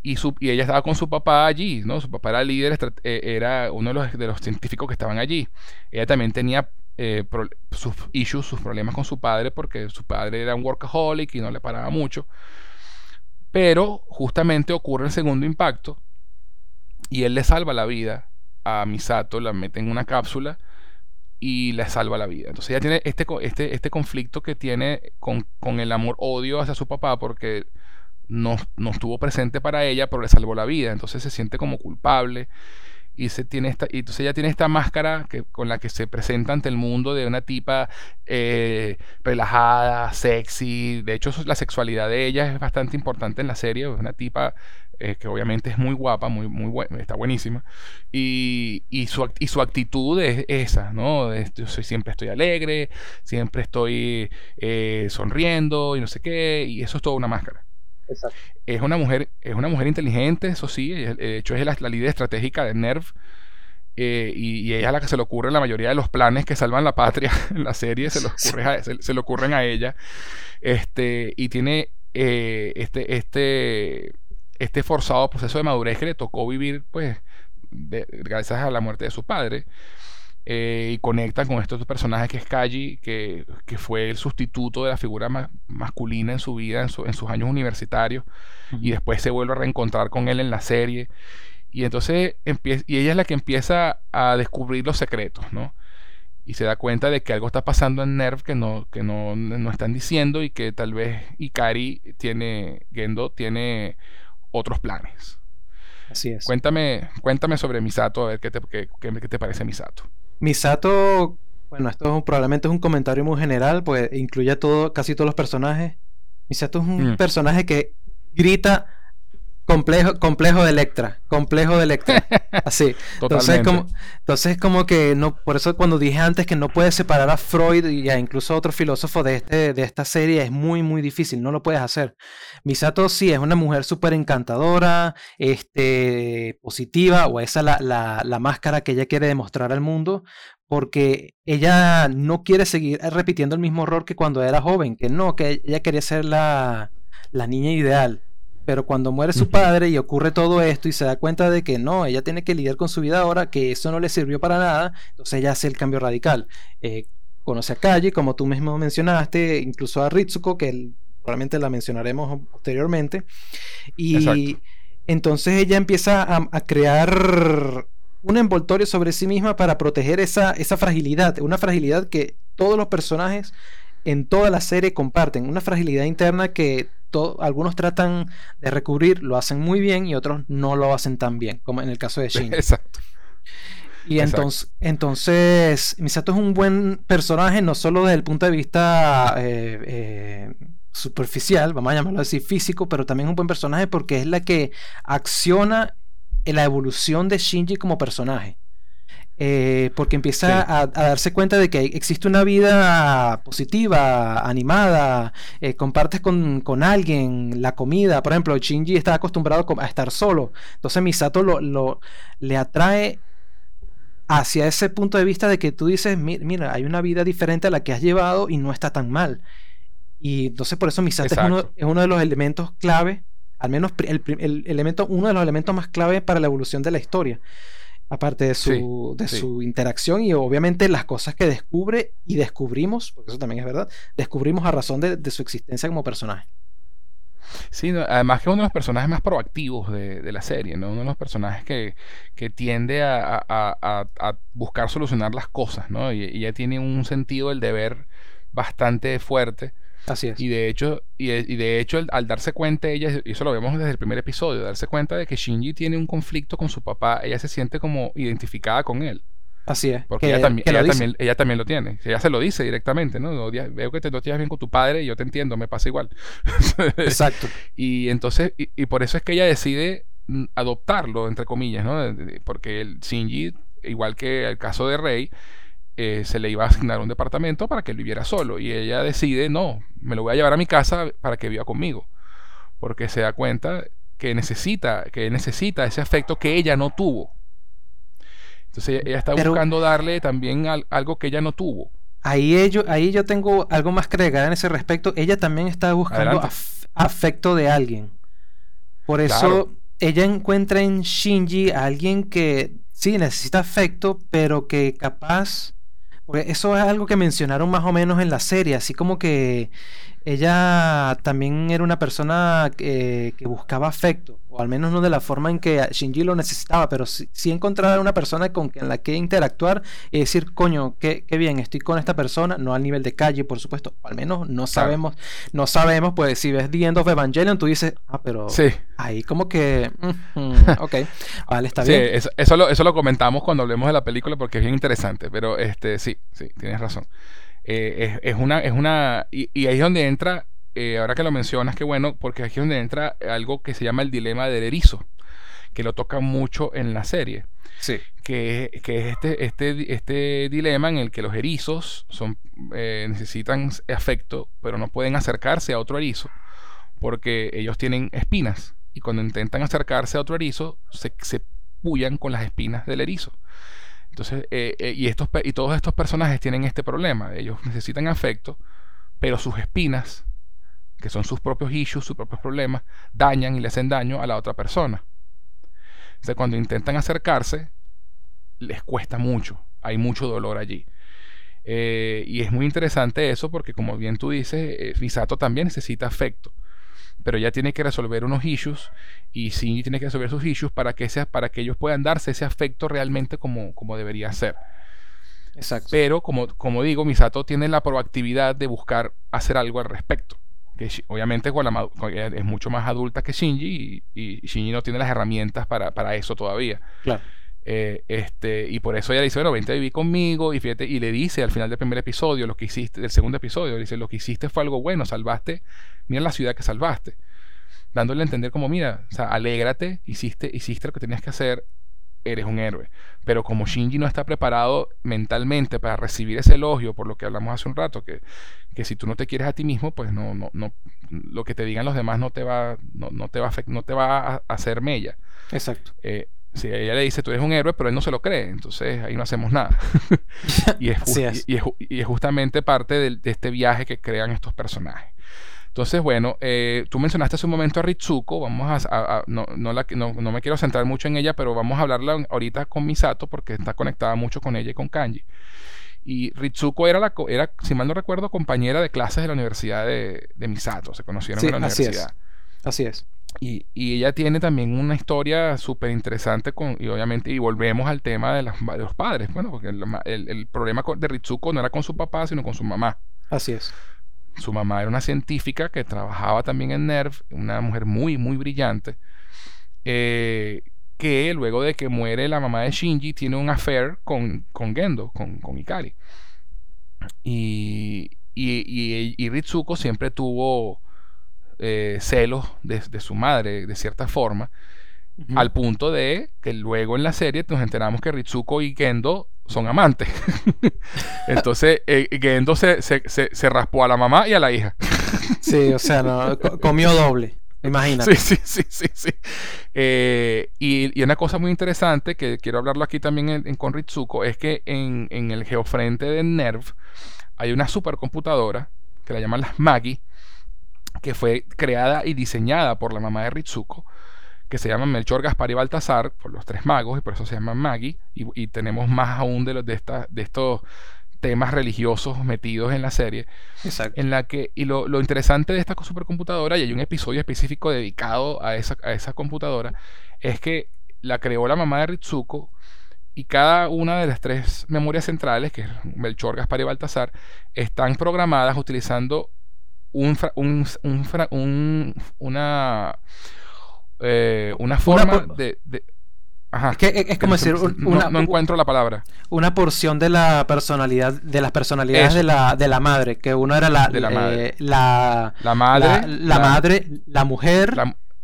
Y, su, y, ella estaba con su papá allí, ¿no? Su papá era líder, eh, era uno de los, de los científicos que estaban allí. Ella también tenía eh, sus issues, sus problemas con su padre, porque su padre era un workaholic y no le paraba mucho. Pero justamente ocurre el segundo impacto y él le salva la vida a Misato, la mete en una cápsula y le salva la vida. Entonces ella tiene este, este, este conflicto que tiene con, el amor-odio hacia su papá porque no, no, estuvo presente para ella, pero le salvó la vida. Entonces se siente como culpable y, se tiene esta, y entonces ella tiene esta máscara que, con la que se presenta ante el mundo de una tipa eh, relajada, sexy. De hecho, la sexualidad de ella es bastante importante en la serie. Es una tipa eh, que obviamente es muy guapa, muy, muy está buenísima. Y, y, su, y su actitud es esa, ¿no? yo siempre estoy alegre, siempre estoy eh, sonriendo y no sé qué. Y eso es toda una máscara. Es una mujer, es una mujer inteligente, eso sí, de hecho es la, líder estratégica de NERV. Eh, y, ella es la que se le ocurre la mayoría de los planes que salvan la patria en la serie, se le, ocurre a, se, le ocurren a ella. Este, y tiene eh, este, este, este forzado proceso de madurez que le tocó vivir, pues, gracias a la muerte de su padre. Eh, y conecta con estos personajes que es Kaji, que, que, fue el sustituto de la figura masculina en su vida, en, sus años universitarios, y después se vuelve a reencontrar con él en la serie. Y entonces y ella es la que empieza a descubrir los secretos, ¿no? Y se da cuenta de que algo está pasando en Nerv que no, que no, no están diciendo y que tal vez Ikari tiene, Gendo tiene otros planes. Así es. Cuéntame, cuéntame sobre Misato, a ver qué te, qué, qué te parece Misato. Misato, bueno, esto probablemente es un comentario muy general, pues incluye a todo, casi todos los personajes. Misato es un mm. personaje que grita complejo, complejo de Electra, complejo de Electra. Así. entonces, como, entonces, como que no, por eso cuando dije antes que no puedes separar a Freud y a incluso a otro filósofo de, este, de esta serie, es muy, muy difícil, no lo puedes hacer. Misato sí es una mujer súper encantadora, este, positiva, o esa es la, la, la máscara que ella quiere demostrar al mundo, porque ella no quiere seguir repitiendo el mismo error que cuando era joven, que no, que ella quería ser la, la niña ideal pero cuando muere su padre y ocurre todo esto y se da cuenta de que no, ella tiene que lidiar con su vida ahora, que eso no le sirvió para nada, entonces ella hace el cambio radical. Eh, conoce a Kaji, como tú mismo mencionaste, incluso a Ritsuko, que probablemente la mencionaremos posteriormente. Y entonces ella empieza a, crear un envoltorio sobre sí misma para proteger esa, esa fragilidad, una fragilidad que todos los personajes en toda la serie comparten, una fragilidad interna que algunos tratan de recubrir, lo hacen muy bien y otros no lo hacen tan bien, como en el caso de Shin. Exacto. Y entonces, entonces, Misato es un buen personaje, no solo desde el punto de vista eh, eh, superficial, vamos a llamarlo así, físico, pero también es un buen personaje porque es la que acciona en la evolución de Shinji como personaje. Eh, porque empieza a, darse cuenta de que existe una vida positiva, animada, eh, compartes con, alguien la comida. Por ejemplo, Shinji está acostumbrado a estar solo, entonces Misato lo, lo, le atrae hacia ese punto de vista de que tú dices, mira, hay una vida diferente a la que has llevado y no está tan mal. Y entonces por eso Misato es uno, es uno, de los elementos clave, al menos el, el, elemento, uno de los elementos más clave para la evolución de la historia aparte de su, de su interacción y obviamente las cosas que descubre y descubrimos, porque eso también es verdad, descubrimos a razón de, su existencia como personaje. Sí, además que es uno de los personajes más proactivos de, la serie, ¿no? Uno de los personajes que, que tiende a, a, buscar solucionar las cosas, ¿no? Y, y, ella tiene un sentido del deber bastante fuerte Así es. Y de hecho, y de, hecho al, darse cuenta ella, y eso lo vemos desde el primer episodio, darse cuenta de que Shinji tiene un conflicto con su papá, ella se siente como identificada con él. Así es. Porque ella, también, ella, también, ella también lo tiene. Ella se lo dice directamente, ¿no? Veo que te lo tienes bien con tu padre y yo te entiendo, me pasa igual. Exacto. y entonces, y, por eso es que ella decide mm, adoptarlo, entre comillas, ¿no? Porque el Shinji, igual que el caso de Rey, eh, se le iba a asignar un departamento para que él viviera solo. Y ella decide, no, me lo voy a llevar a mi casa para que viva conmigo. Porque se da cuenta que necesita, que necesita ese afecto que ella no tuvo. Entonces ella está buscando darle también algo que ella no tuvo. Ahí, ello, ahí yo tengo algo más que agregar en ese respecto. Ella también está buscando afecto de alguien. Por eso ella encuentra en Shinji a alguien que sí necesita afecto, pero que capaz porque eso es algo que mencionaron más o menos en la serie, así como que ella también era una persona que, buscaba afecto, o al menos no de la forma en que Shinji lo necesitaba, pero sí, encontrar una persona con la que interactuar y decir, coño, qué, bien, estoy con esta persona, no al nivel de calle, por supuesto, al menos no sabemos, no sabemos, pues si ves The End of Evangelion, tú dices, ah, pero sí. ahí como que, ok, vale, está bien. Eso, eso, lo, eso lo comentamos cuando hablemos de la película porque es bien interesante, pero este sí, sí, tienes razón. Eh, es, una, es una, y, ahí es donde entra, eh, ahora que lo mencionas, que bueno, porque aquí es donde entra algo que se llama el dilema del erizo, que lo toca mucho en la serie. Sí. Que, es este, este, este dilema en el que los erizos son, eh, necesitan afecto, pero no pueden acercarse a otro erizo, porque ellos tienen espinas, y cuando intentan acercarse a otro erizo, se, se pullan con las espinas del erizo. Entonces, eh, eh, y, estos, y todos estos personajes tienen este problema. Ellos necesitan afecto, pero sus espinas, que son sus propios issues, sus propios problemas, dañan y le hacen daño a la otra persona. Entonces, cuando intentan acercarse, les cuesta mucho. hay mucho dolor allí. Eh, y es muy interesante eso porque como bien tú dices, Misato también necesita afecto. Pero ella tiene que resolver unos issues y Shinji tiene que resolver sus issues para que, sea, para que ellos puedan darse ese afecto realmente como, como debería ser. Exacto. Pero como, como digo, Misato tiene la proactividad de buscar hacer algo al respecto. Que obviamente con la es mucho más adulta que Shinji y, y Shinji no tiene las herramientas para, para eso todavía. Claro. Eh, este, y por eso ella dice, bueno, vente a vivir conmigo y fíjate, y le dice al final del primer episodio, lo que hiciste, del segundo episodio, le dice, lo que hiciste fue algo bueno, salvaste, mira la ciudad que salvaste. Dándole a entender como, mira, o sea, alégrate, hiciste, hiciste lo que tenías que hacer, eres un héroe. Pero como Shinji no está preparado mentalmente para recibir ese elogio, por lo que hablamos hace un rato, que, que si tú no te quieres a ti mismo, pues no, no, no, lo que te digan los demás no te va, no, no te va, a no te va a hacer mella. Exacto. Eh, si ella le dice tú eres un héroe, pero él no se lo cree, entonces ahí no hacemos nada. y, es es. y- y es y es justamente parte de este viaje que crean estos personajes. Entonces, bueno, eh, tú mencionaste hace un momento a Ritsuko, vamos a, a- a- no, no, la, no, no me quiero centrar mucho en ella, pero vamos a hablarla ahorita con Misato porque está conectada mucho con ella y con Kanji. Y Ritsuko era, la, era, si mal no recuerdo, compañera de clases de la universidad de, de Misato, se conocieron Sí, en la así es. universidad. Así es. Y, y ella tiene también una historia súper interesante con, y obviamente, y volvemos al tema de, las- de los padres, bueno, porque el, el- el problema de Ritsuko no era con su papá, sino con su mamá. Así es. Su mamá era una científica que trabajaba también en NERV, una mujer muy, muy brillante, eh, que luego de que muere la mamá de Shinji tiene un affair con, con Gendo, con, con Ikari. Y, y, y- y Ritsuko siempre tuvo eh, celos de, de su madre, de cierta forma, al punto de que luego en la serie nos enteramos que Ritsuko y Gendo son amantes. Entonces, eh, Gendo se, se- se- se raspó a la mamá y a la hija. Sí, o sea, no, comió doble. Imagínate. Sí, sí, sí, sí, sí. Eh, y, y una cosa muy interesante que quiero hablarlo aquí también en- en- con Ritsuko es que en, en el geofrente de NERV hay una supercomputadora que la llaman las Magi, que fue creada y diseñada por la mamá de Ritsuko, que se llama Melchor, Gaspar y Baltasar, por los tres magos, y por eso se llaman Magi. Y, y tenemos más aún de, los, de, esta- de estos temas religiosos metidos en la serie Exacto. en la que, y lo, lo interesante de esta supercomputadora, y hay un episodio específico dedicado a esa, a esa computadora, es que la creó la mamá de Ritsuko y cada una de las tres memorias centrales, que es Melchor, Gaspar y Baltasar, están programadas utilizando un, fra- un, un fra- un- una, eh, una forma de... de- ajá. Es que es, es como decir no- una, no encuentro la palabra. una porción de la personalidad, de las personalidades de la, de la madre, que uno era la, De la eh, madre. la, La madre. la, la madre, la mujer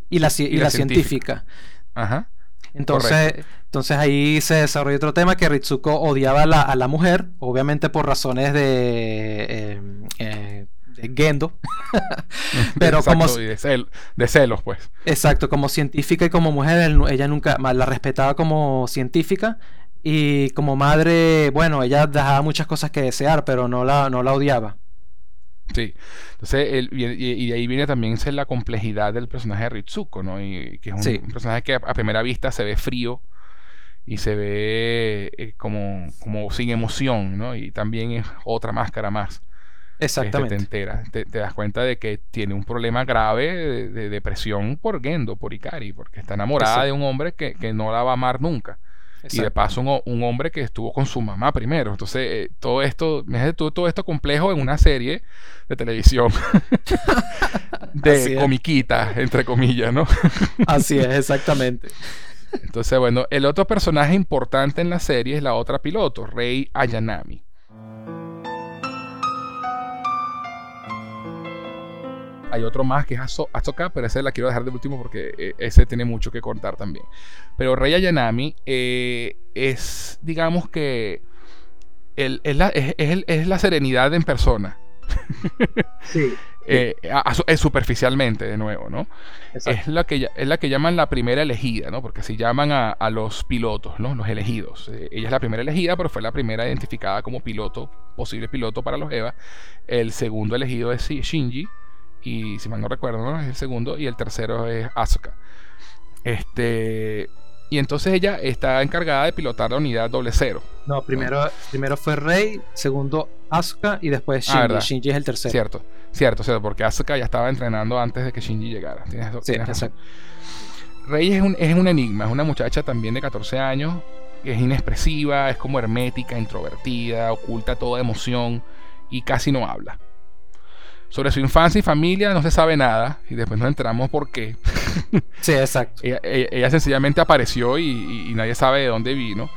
y la, y y científica. ajá. Entonces, entonces ahí se desarrolló otro tema que Ritsuko odiaba a la, a la mujer, obviamente por razones de, eh, eh, de Gendo. Pero Exacto, como- y de, cel- de celos, pues. Exacto, como científica y como mujer, ella nunca la respetaba como científica y como madre, bueno, ella dejaba muchas cosas que desear, pero no la, no la odiaba. Sí. Entonces, el- y, de ahí viene también la complejidad del personaje de Ritsuko, ¿no? Y que es un, Sí. un personaje que a, a primera vista se ve frío y se ve eh, como, como sin emoción, ¿no? Y también es otra máscara más. Este, Exactamente. te enteras, te, te das cuenta de que tiene un problema grave de, de depresión por Gendo, por Ikari, porque está enamorada Exacto. de un hombre que, que no la va a amar nunca. Y de paso un, un hombre que estuvo con su mamá primero. Entonces, eh, todo esto, tú, todo esto complejo en una serie de televisión. De comiquita, entre comillas, ¿no? Así es, exactamente. Entonces, bueno, el otro personaje importante en la serie es la otra piloto, Rei Ayanami. Hay otro más que es Ahsoka, pero ese la quiero dejar de último porque eh, ese tiene mucho que contar también. Pero Rei Ayanami eh, es, digamos que, el- es, la, es- es el- es la serenidad en persona. Sí. Eh, a- a- superficialmente, de nuevo, ¿no? es la que es la que llaman la primera elegida, ¿no? Porque así llaman a, a los pilotos, ¿no? Los elegidos. Eh, ella es la primera elegida, pero fue la primera identificada como piloto, posible piloto para los EVA. El segundo elegido es Shi- Shinji, y si mal no recuerdo, ¿no? Es el segundo, y el tercero es Asuka. Este. y entonces ella está encargada de pilotar la unidad doble cero. No, primero, primero fue Rey, segundo Asuka y después Ah, Shinji. verdad. Shinji es el tercero. Cierto, cierto, cierto, porque Asuka ya estaba entrenando antes de que Shinji llegara. Tienes, Sí, tienes exacto. Rey es un, es un enigma, es una muchacha también de 14 años, que es inexpresiva, es como hermética, introvertida, oculta toda emoción y casi no habla. Sobre su infancia y familia no se sabe nada y después nos enteramos por qué. Sí, exacto. Ella, ella- ella sencillamente apareció y, y- y nadie sabe de dónde vino.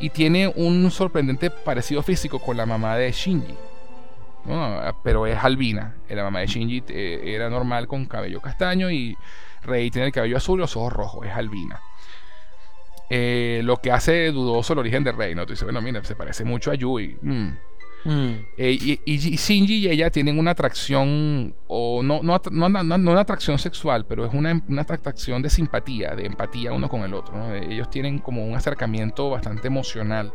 Y tiene un sorprendente parecido físico con la mamá de Shinji. ¿no? Pero es albina. La mamá de Shinji eh, era normal con cabello castaño y Rei tiene el cabello azul y los ojos rojos. Es albina. Eh, lo que hace dudoso el origen de Rei. ¿no? Tú dices, bueno, mira, se parece mucho a Yui. Mm. Mm. Eh, y, Shinji y ella tienen una atracción, o no, no, no, una atracción sexual, pero es una, una atracción de simpatía, de empatía uno con el otro. ¿no? Ellos tienen como un acercamiento bastante emocional.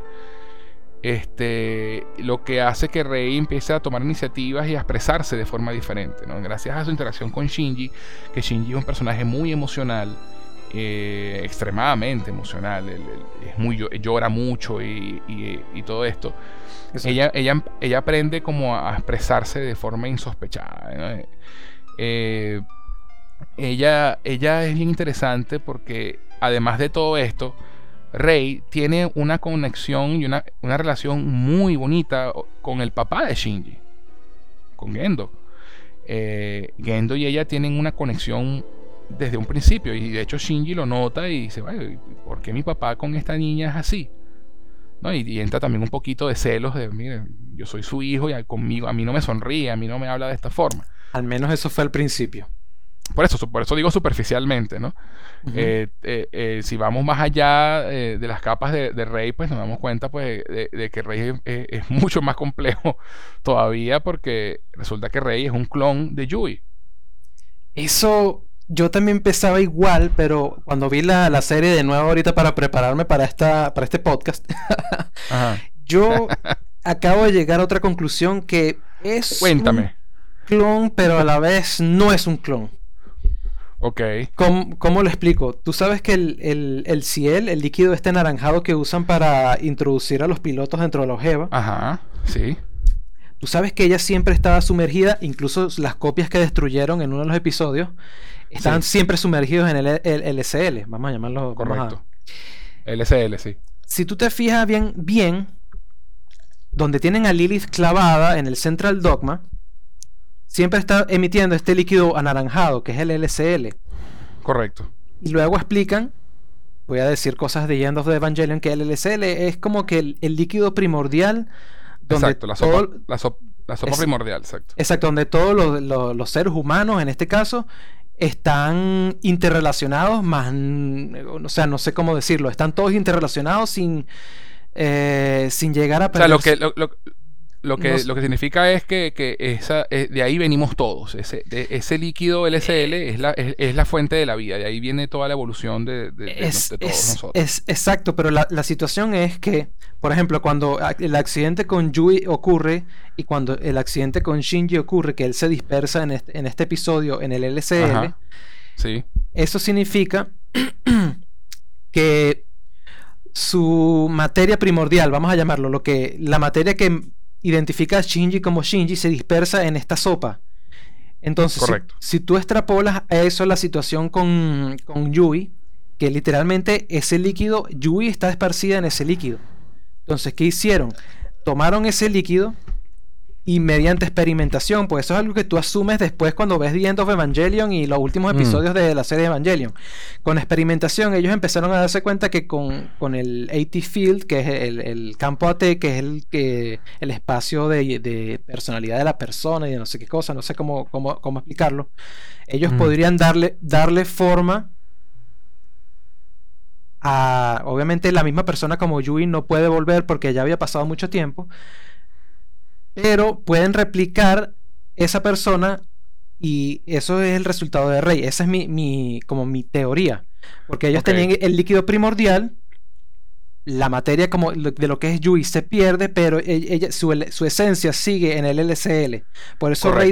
Este, lo que hace que Rei empiece a tomar iniciativas y a expresarse de forma diferente. Gracias a su interacción con Shinji, que Shinji es un personaje muy emocional, eh, extremadamente emocional, es muy, llo- llora mucho y todo esto Exacto. ella, ella, ella aprende como a expresarse de forma insospechada. ¿no? Eh, ella, ella es bien interesante porque además de todo esto, Rey tiene una conexión y una, una relación muy bonita con el papá de Shinji, con Gendo. Eh, Gendo y ella tienen una conexión desde un principio y de hecho Shinji lo nota y dice, "Vaya, ¿por qué mi papá con esta niña es así? ¿No? Y, y entra también un poquito de celos de, mire, yo soy su hijo y a- conmigo, a mí no me sonríe, a mí no me habla de esta forma. Al menos eso fue al principio. Por eso, por eso digo superficialmente, ¿no? Eh, eh, eh, si vamos más allá de las capas de, de Rey, pues nos damos cuenta pues, de, de que Rey es- es mucho más complejo todavía porque resulta que Rey es un clon de Yui. Eso yo también pensaba igual, pero cuando vi la, la serie de nuevo ahorita para prepararme para, esta, para este podcast, Ajá. yo acabo de llegar a otra conclusión que es Cuéntame. un clon, pero a la vez no es un clon. Ok. ¿Cómo, cómo lo explico? Tú sabes que el, el, el ciel, el líquido este anaranjado que usan para introducir a los pilotos dentro de la ojeva, Ajá. Sí. tú sabes que ella siempre estaba sumergida, incluso las copias que destruyeron en uno de los episodios, Sí. siempre sumergidos en el, el LCL, vamos a llamarlo a- Correcto. LSL, sí. Si tú te fijas bien, bien, donde tienen a Lilith clavada en el Central Dogma, siempre está emitiendo este líquido anaranjado, que es el LCL. Correcto. Y luego explican, voy a decir cosas de End of the Evangelion, que el LCL es como que el, el líquido primordial donde Exacto. La todo- sopa, la sop- la sopa Es- primordial, exacto. exacto, donde todos los, los- los seres humanos, en este caso, están interrelacionados, más, o sea, no sé cómo decirlo, están todos interrelacionados sin, eh, sin llegar a O sea, lo que, perderse- lo, lo- lo que, lo que significa es que, que esa, eh, de ahí venimos todos. Ese, de- ese líquido LSL es la, es, es la fuente de la vida. De ahí viene toda la evolución de, todos nosotros. es- exacto, pero la, la situación es que, por ejemplo, cuando el accidente con Yui ocurre y cuando el accidente con Shinji ocurre, que él se dispersa en este, en este episodio en el LCL, Ajá. Sí, eso significa que su materia primordial, vamos a llamarlo, lo que la materia que identifica a Shinji como Shinji se dispersa en esta sopa. Entonces, si- tú extrapolas a eso la situación con, con Yui, que literalmente ese líquido, Yui está esparcida en ese líquido. Entonces, ¿qué hicieron? Tomaron ese líquido y mediante experimentación, pues eso es algo que tú asumes después cuando ves The End of Evangelion y los últimos Mm. episodios de la serie Evangelion. Con experimentación, ellos empezaron a darse cuenta que con, con el AT Field, que es el, el campo AT, que es el, que, el espacio de, de personalidad de la persona y de no sé qué cosa, no sé cómo, cómo, cómo explicarlo, ellos Mm. podrían darle, darle forma a. Obviamente, la misma persona como Yui no puede volver porque ya había pasado mucho tiempo pero pueden replicar esa persona y eso es el resultado de Rey. Esa es mi, mi- como mi teoría. Porque ellos tenían el líquido primordial la materia como de lo que es Yui se pierde, pero e, ella, su, esencia sigue en el LCL. Por eso Rey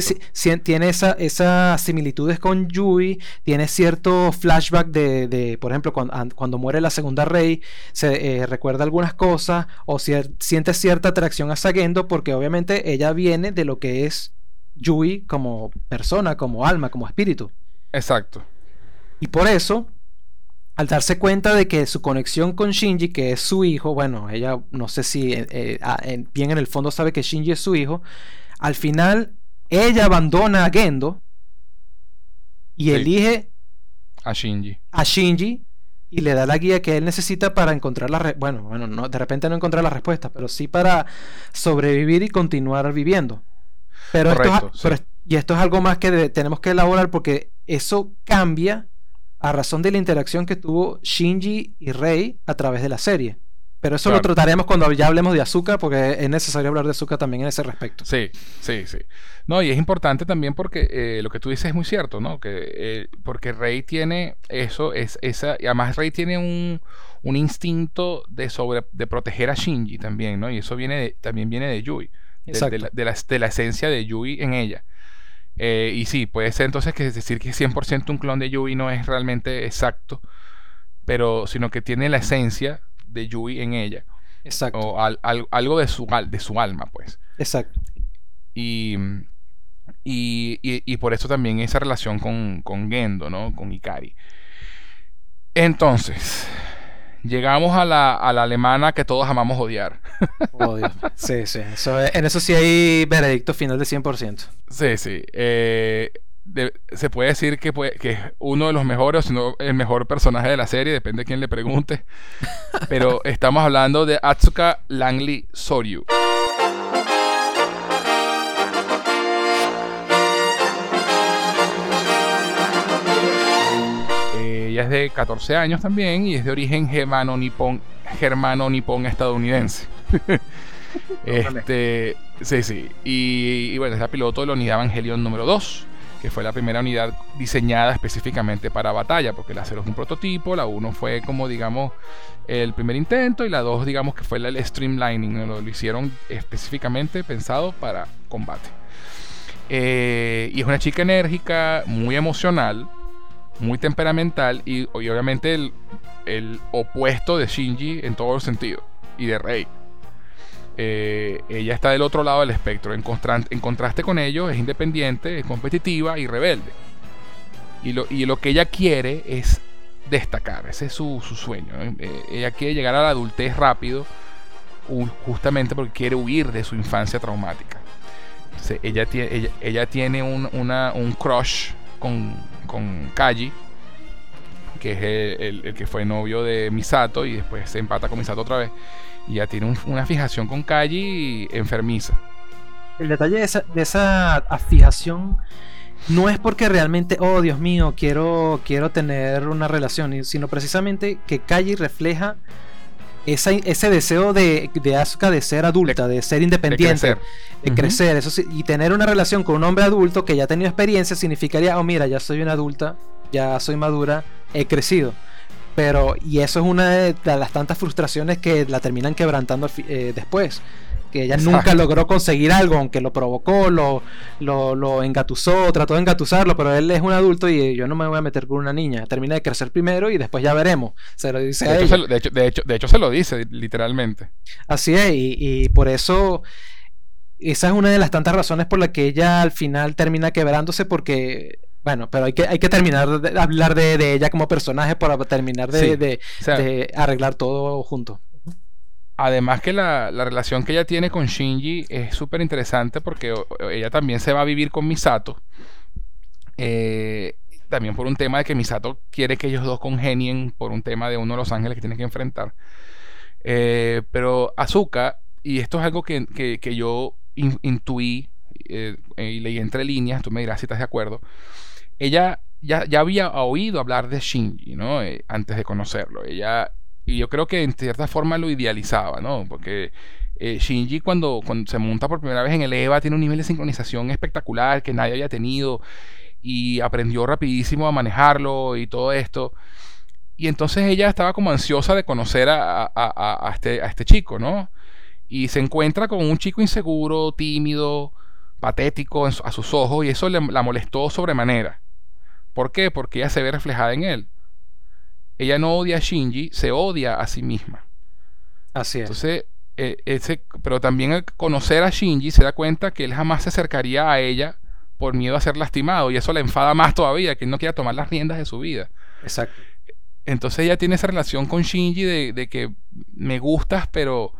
tiene esa, esas similitudes con Yui, tiene cierto flashback de, por ejemplo, cuando, muere la segunda Rey, se eh, recuerda algunas cosas o siente cierta atracción a Sagendo porque obviamente ella viene de lo que es Yui como persona, como alma, como espíritu. Exacto. Y por eso al darse cuenta de que su conexión con Shinji, que es su hijo, bueno, ella no sé si eh, eh, bien en el fondo sabe que Shinji es su hijo, al final ella abandona a Gendo y elige a Shinji. A Shinji y le da la guía que él necesita para encontrar la bueno, bueno, no, de repente no encontrar la respuesta, pero sí para sobrevivir y continuar viviendo. Pero, y esto es algo más que tenemos que elaborar porque eso cambia a razón de la interacción que tuvo Shinji y Rei a través de la serie. Pero eso lo trataremos cuando ya hablemos de Azuka, porque es necesario hablar de Azuka también en ese respecto. Sí, sí, sí. No, y es importante también porque eh, lo que tú dices es muy cierto, ¿no? Que, eh, porque Rey tiene eso, es esa, y además Rey tiene un, instinto de sobre de proteger a Shinji también, ¿no? Y eso viene también viene de Yui, de, la, de la esencia de Yui en ella. Eh, y sí, puede ser entonces que decir que 100% un clon de Yui no es realmente exacto, pero sino que tiene la esencia de Yui en ella. Exacto. O algo de su, de su alma, pues. Exacto. Y, y, por eso también esa relación con, con Gendo, ¿no? Con Ikari. Entonces, llegamos a la, alemana que todos amamos odiar. Sí, sí. en eso sí hay veredicto final de 100%. Sí, sí. Eh, se puede decir que, que, es uno de los mejores, o no el mejor personaje de la serie, depende de quién le pregunte. Pero estamos hablando de Atsuka Langley Soryu. Ella es de 14 años también y es de origen germano-nipón germano -nipón estadounidense. este, sí, sí. Y, bueno, es la piloto de la unidad Evangelion número 2, que fue la primera unidad diseñada específicamente para batalla, porque la 0 es un prototipo, la 1 fue como, digamos, el primer intento y la 2, digamos, que fue el streamlining, lo, hicieron específicamente pensado para combate. Eh, y es una chica enérgica, muy emocional, muy temperamental y, obviamente el, opuesto de Shinji en todos los sentidos y de Rei. Eh, ella está del otro lado del espectro. En, contraste con ellos, es independiente, es competitiva y rebelde. Y lo, y lo que ella quiere es destacar, ese es su, sueño. Eh, ella quiere llegar a la adultez rápido, justamente porque quiere huir de su infancia traumática. ella, tiene, ella, tiene un, un crush con, con que es el, que fue novio de Misato y después se empata con Misato otra vez. Y ya tiene una fijación con Kaji enfermiza. El detalle de esa, de esa fijación no es porque realmente, oh Dios mío, quiero, quiero tener una relación, sino precisamente que Kaji refleja ese deseo de, de Asuka de ser adulta, de, ser independiente, de crecer, eso y tener una relación con un hombre adulto que ya ha tenido experiencia significaría, oh mira, ya soy una adulta, ya soy madura, he crecido. Pero, y eso es una de, las tantas frustraciones que la terminan quebrantando eh, después que ella nunca logró conseguir algo, aunque lo provocó, lo, lo, engatusó, trató de engatusarlo, pero él es un adulto y yo no me voy a meter con una niña. Termina de crecer primero y después ya veremos. Se lo dice de a hecho, de, hecho, de, hecho, de hecho, se lo dice, literalmente. Así es, y, por eso esa es una de las tantas razones por las que ella al final termina quebrándose porque bueno, pero hay que, hay que terminar de hablar de, ella como personaje para terminar de, arreglar todo junto. Además que la, relación que ella tiene con Shinji es súper interesante porque ella también se va a vivir con Misato. Eh, también por un tema de que Misato quiere que ellos dos congenien por un tema de uno de los ángeles que tiene que enfrentar. Eh, pero Azuka, y esto es algo que, yo intuí eh, y leí entre líneas, tú me dirás si estás de acuerdo, ella ya, ya había oído hablar de Shinji, ¿no? antes de conocerlo. Ella y yo creo que en cierta forma lo idealizaba, ¿no? Porque eh, Shinji cuando, se monta por primera vez en el EVA tiene un nivel de sincronización espectacular que nadie había tenido y aprendió rapidísimo a manejarlo y todo esto. Y entonces ella estaba como ansiosa de conocer a, este, a este chico, ¿no? Y se encuentra con un chico inseguro, tímido, patético a sus ojos, y eso la molestó sobremanera. ¿Por qué? Porque ella se ve reflejada en él. Ella no odia a Shinji, se odia a sí misma. Así es. Entonces, eh, ese, pero también al conocer a Shinji se da cuenta que él jamás se acercaría a ella por miedo a ser lastimado y eso le enfada más todavía, que él no quiera tomar las riendas de su vida. Exacto. Entonces ella tiene esa relación con Shinji de, que me gustas, pero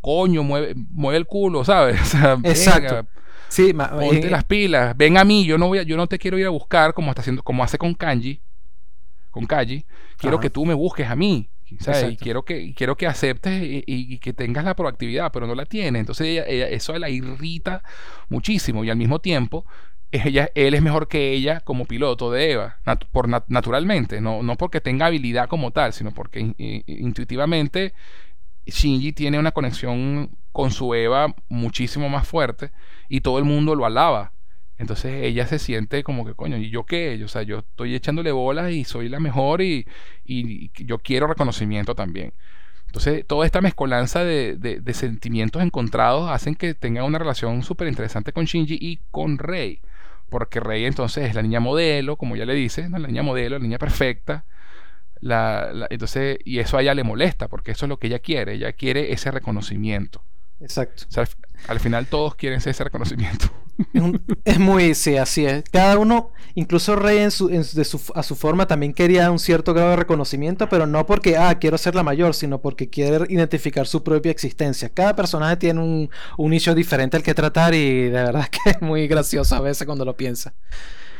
coño, mueve, mueve el culo, ¿sabes? Exacto. sí, ponte eh, las pilas, ven a mí, yo no voy yo no te quiero ir a buscar como está haciendo, como hace con Kanji, con Kaji, quiero que tú me busques a mí. Y quiero que, quiero que aceptes y, que tengas la proactividad, pero no la tiene. Entonces eso la irrita muchísimo y al mismo tiempo ella, él es mejor que ella como piloto de Eva, por naturalmente, no, no porque tenga habilidad como tal, sino porque intuitivamente Shinji tiene una conexión con su Eva muchísimo más fuerte y todo el mundo lo alaba. Entonces ella se siente como que, coño, ¿y yo qué? O sea, yo estoy echándole bolas y soy la mejor y, yo quiero reconocimiento también. Entonces, toda esta mezcolanza de, sentimientos encontrados hacen que tenga una relación súper interesante con Shinji y con Rei. Porque Rei entonces es la niña modelo, como ya le dice, la niña modelo, la niña perfecta. entonces, y eso a ella le molesta, porque eso es lo que ella quiere. Ella quiere ese reconocimiento. Exacto. al, final todos quieren ese reconocimiento. Es, muy, sí, así es. Cada uno, incluso Rey en su, a su forma también quería un cierto grado de reconocimiento, pero no porque, ah, quiero ser la mayor, sino porque quiere identificar su propia existencia. Cada personaje tiene un, un nicho diferente al que tratar y de verdad que es muy gracioso a veces cuando lo piensa.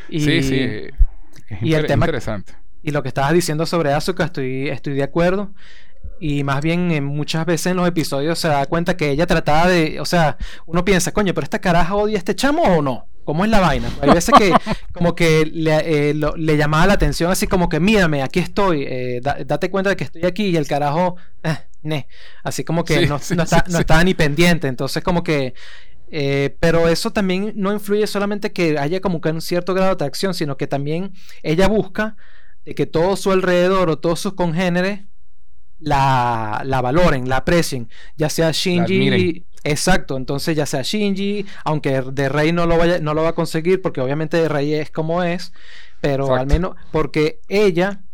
Y, sí, sí. y el tema, interesante. Y lo que estabas diciendo sobre Asuka, estoy, estoy de acuerdo. Y más bien eh, muchas veces en los episodios se da cuenta que ella trataba de, o sea, uno piensa, coño, pero esta caraja odia a este chamo o no. ¿Cómo es la vaina? Hay veces que como que le, eh, llamaba la atención así como que mírame, aquí estoy, eh, date cuenta de que estoy aquí y el carajo, ne. así como que no, estaba ni pendiente. Entonces como que pero eso también no influye solamente que haya como que un cierto grado de atracción, sino que también ella busca de que todo su alrededor o todos sus congéneres la, la valoren, la aprecien, ya sea Shinji. Exacto, entonces ya sea Shinji, aunque de Rey no lo, vaya, no lo va a conseguir porque obviamente de Rey es como es, pero al menos porque ella,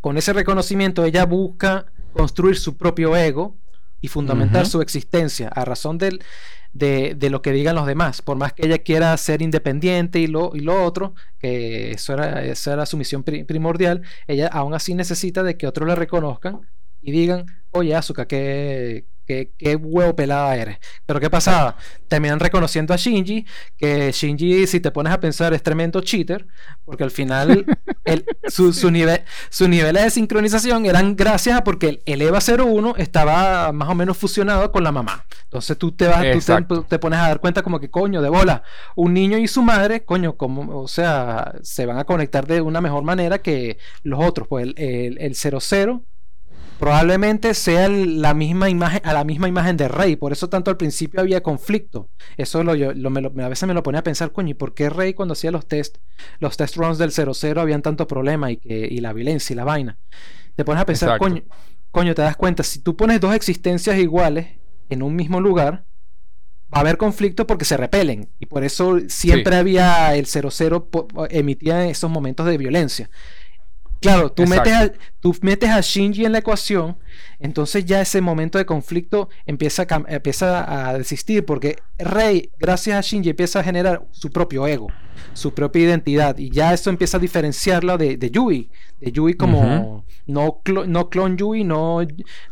con ese reconocimiento, ella busca construir su propio ego y fundamentar su existencia a razón del, de, de, lo que digan los demás. Por más que ella quiera ser independiente y lo, y lo otro, que eso era, esa era su misión primordial, ella aún así necesita de que otros la reconozcan y digan, oye, Asuka, qué, qué, qué, huevo pelada eres. Pero ¿qué pasaba? Terminan reconociendo a Shinji, que Shinji, si te pones a pensar, es tremendo cheater, porque al final el, su, su nivel, sus niveles de sincronización eran gracias a porque el, EVA 01 estaba más o menos fusionado con la mamá. Entonces tú te vas, tú te, pones a dar cuenta como que coño, de bola, un niño y su madre, coño, como, o sea, se van a conectar de una mejor manera que los otros. Pues el, el, el 00 probablemente sea la misma imagen, a la misma imagen de Rey. Por eso tanto al principio había conflicto. Eso lo, a veces me lo ponía a pensar, coño, ¿y por qué Rey cuando hacía los test, los test runs del 00 habían tanto problema y, que, y la violencia y la vaina? Te pones a pensar, coño, coño, te das cuenta, si tú pones dos existencias iguales en un mismo lugar, va a haber conflicto porque se repelen. Y por eso siempre había el 00 emitía esos momentos de violencia. Claro, tú metes, a, tú metes a Shinji en la ecuación, entonces ya ese momento de conflicto empieza a, empieza a desistir, porque Rey, gracias a Shinji, empieza a generar su propio ego, su propia identidad, y ya eso empieza a diferenciarla de, de Yui, de Yui como no, no clon Yui, no,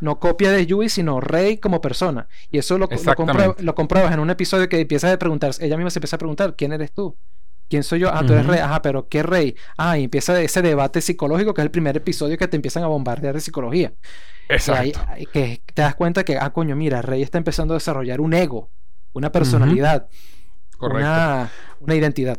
no copia de Yui, sino Rey como persona. Y eso lo, lo, lo compruebas en un episodio que empieza a preguntar, ella misma se empieza a preguntar, ¿quién eres tú? ¿Quién soy yo? Ah, tú eres rey. Ajá, pero ¿qué rey? Ah, y empieza ese debate psicológico que es el primer episodio que te empiezan a bombardear de psicología. Exacto. Ahí, que te das cuenta que, ah, coño, mira, Rey está empezando a desarrollar un ego, una personalidad, una, identidad.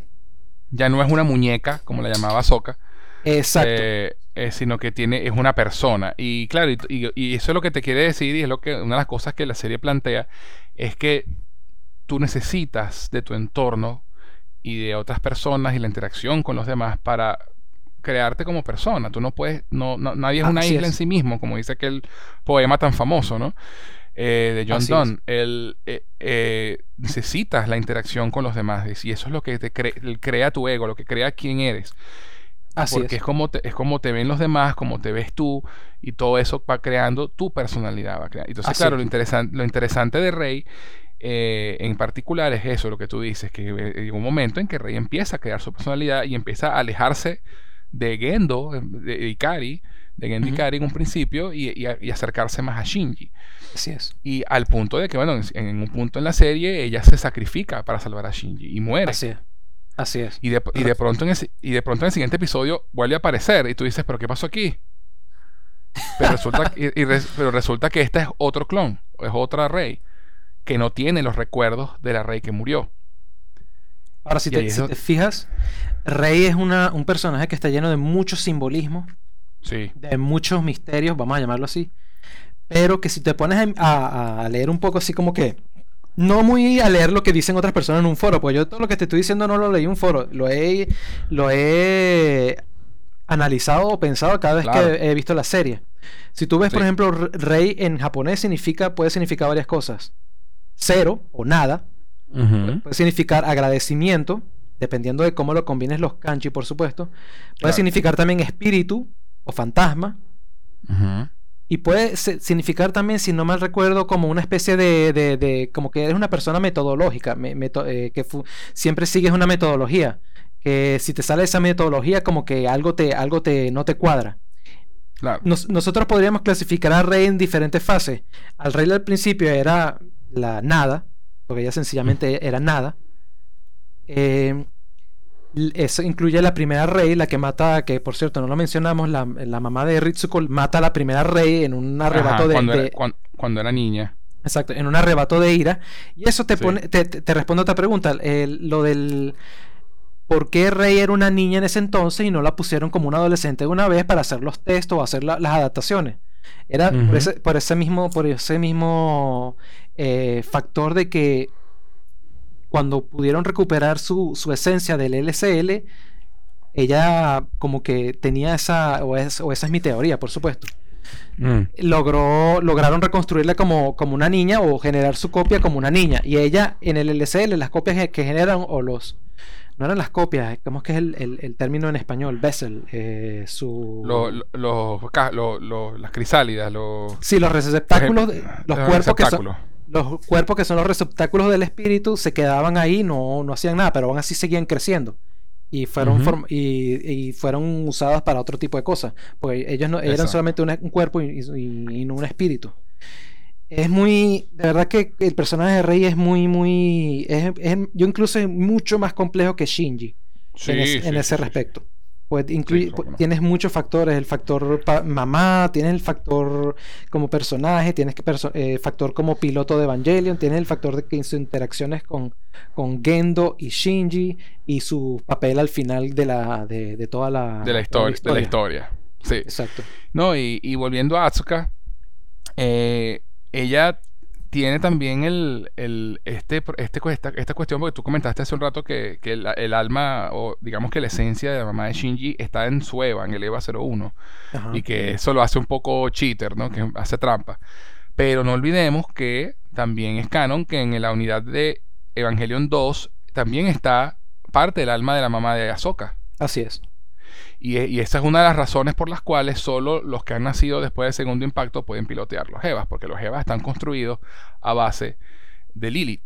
Ya no es una muñeca, como la llamaba Soka. Exacto. Eh, eh, sino que tiene, es una persona. Y claro, y, y, eso es lo que te quiere decir, y es lo que, una de las cosas que la serie plantea, es que tú necesitas de tu entorno y de otras personas y la interacción con los demás para crearte como persona. Tú no puedes, no, no- nadie es una así isla en sí mismo, como dice aquel poema tan famoso, ¿no? Eh, de John Así Donne. El, eh, eh, necesitas la interacción con los demás y eso es lo que te cre- crea tu ego, lo que crea quién eres. Así porque es. es. como te, es como te ven los demás, como te ves tú, y todo eso va creando tu personalidad. Va crea- Entonces, Así claro, lo, interesante lo interesante de Rey eh, en particular es eso, lo que tú dices, que eh, llega un momento en que Rey empieza a crear su personalidad y empieza a alejarse de Gendo, eh, de, Ikari, de Gendo. Ikari en un principio, y, y acercarse más a Shinji. Así es. Y al punto de que, bueno, en, en un punto en la serie, ella se sacrifica para salvar a Shinji y muere. Así es. Así es. Y de, y de pronto en el, y de pronto en el siguiente episodio vuelve a aparecer y tú dices, pero ¿qué pasó aquí? Pero resulta, y- y res- pero resulta que esta es otro clon, es otra Rey, que no tiene los recuerdos de la Rey que murió. Ahora, si te, es si donde- te fijas, Rey es una, un personaje que está lleno de muchos simbolismos, Sí, de muchos misterios, vamos a llamarlo así. Pero que si te pones a, leer un poco así como que... No muy a leer lo que dicen otras personas en un foro, pues yo todo lo que te estoy diciendo no lo leí en un foro, lo he, lo he analizado o pensado cada vez Claro. que he visto la serie. Si tú ves, por ejemplo, re- rey en japonés significa, puede significar varias cosas. Cero o nada, puede significar agradecimiento, dependiendo de cómo lo combines los kanji, por supuesto. Puede Claro. significar también espíritu o fantasma. Y puede significar también, si no mal recuerdo, como una especie de, de- de- como que eres una persona metodológica, me- meto- eh, que siempre sigues una metodología. Que si te sale esa metodología, como que algo te, algo te, no te cuadra. Claro. Nos- nosotros podríamos clasificar al rey en diferentes fases. Al rey al principio era la nada, porque ella sencillamente era nada. Eh, eso incluye la primera rey, la que mata, que por cierto no lo mencionamos, la, la mamá de Ritsuko mata a la primera rey en un arrebato Ajá, de, cuando, de- era, cuan- cuando era niña. Exacto, en un arrebato de ira. Y eso te Sí. pone, te, te, te responde a otra pregunta. lo del por qué Rey era una niña en ese entonces y no la pusieron como una adolescente de una vez para hacer los test o hacer la- las adaptaciones. Era por, Ujú. ese, por ese mismo, por ese mismo eh, factor de que cuando pudieron recuperar su, su esencia del LCL, ella como que tenía esa, o, es- o esa es mi teoría, por supuesto Mm. logró, lograron reconstruirla como, como una niña o generar su copia como una niña. Y ella en el LCL, las copias que- generan, o los... No eran las copias, ¿cómo es que es el, el- el término en español? Vessel. eh, su... Lo- lo- las crisálidas, los, sí, los receptáculos, de- los, los cuerpos que son. Los cuerpos que son los receptáculos del espíritu se quedaban ahí, no, no hacían nada, pero aún así seguían creciendo. Y fueron, form- y, y fueron usadas para otro tipo de cosas. Porque ellos no, eran Exacto. solamente un cuerpo y, y- y no un espíritu. Es muy. De verdad que el personaje de Rey es muy, muy. es- es- yo incluso es mucho más complejo que Shinji Sí, en, es- sí, en sí, ese sí. respecto. Pues incluye, Sí, no. tienes muchos factores, el factor mamá, tienes el factor como personaje, tienes que perso- eh, factor como piloto de Evangelion, tienes el factor de que sus interacciones con, con Gendo y Shinji y su papel al final de la de, de toda la de la historia, de la historia. Sí. Exacto. No, y, y volviendo a Atsuka, eh, ella tiene también el, el- este, este, esta, esta cuestión, porque tú comentaste hace un rato que, que el, el alma, o digamos que la esencia de la mamá de Shinji está en su Eva, en el Eva 01, Ajá. y que eso lo hace un poco cheater, ¿no? Que hace trampa. Pero no olvidemos que también es canon que en la unidad de Evangelion 2 también está parte del alma de la mamá de Ahsoka. Así es. Y, y esa es una de las razones por las cuales solo los que han nacido después del segundo impacto pueden pilotear los EVAs, porque los EVAs están construidos a base de Lilith.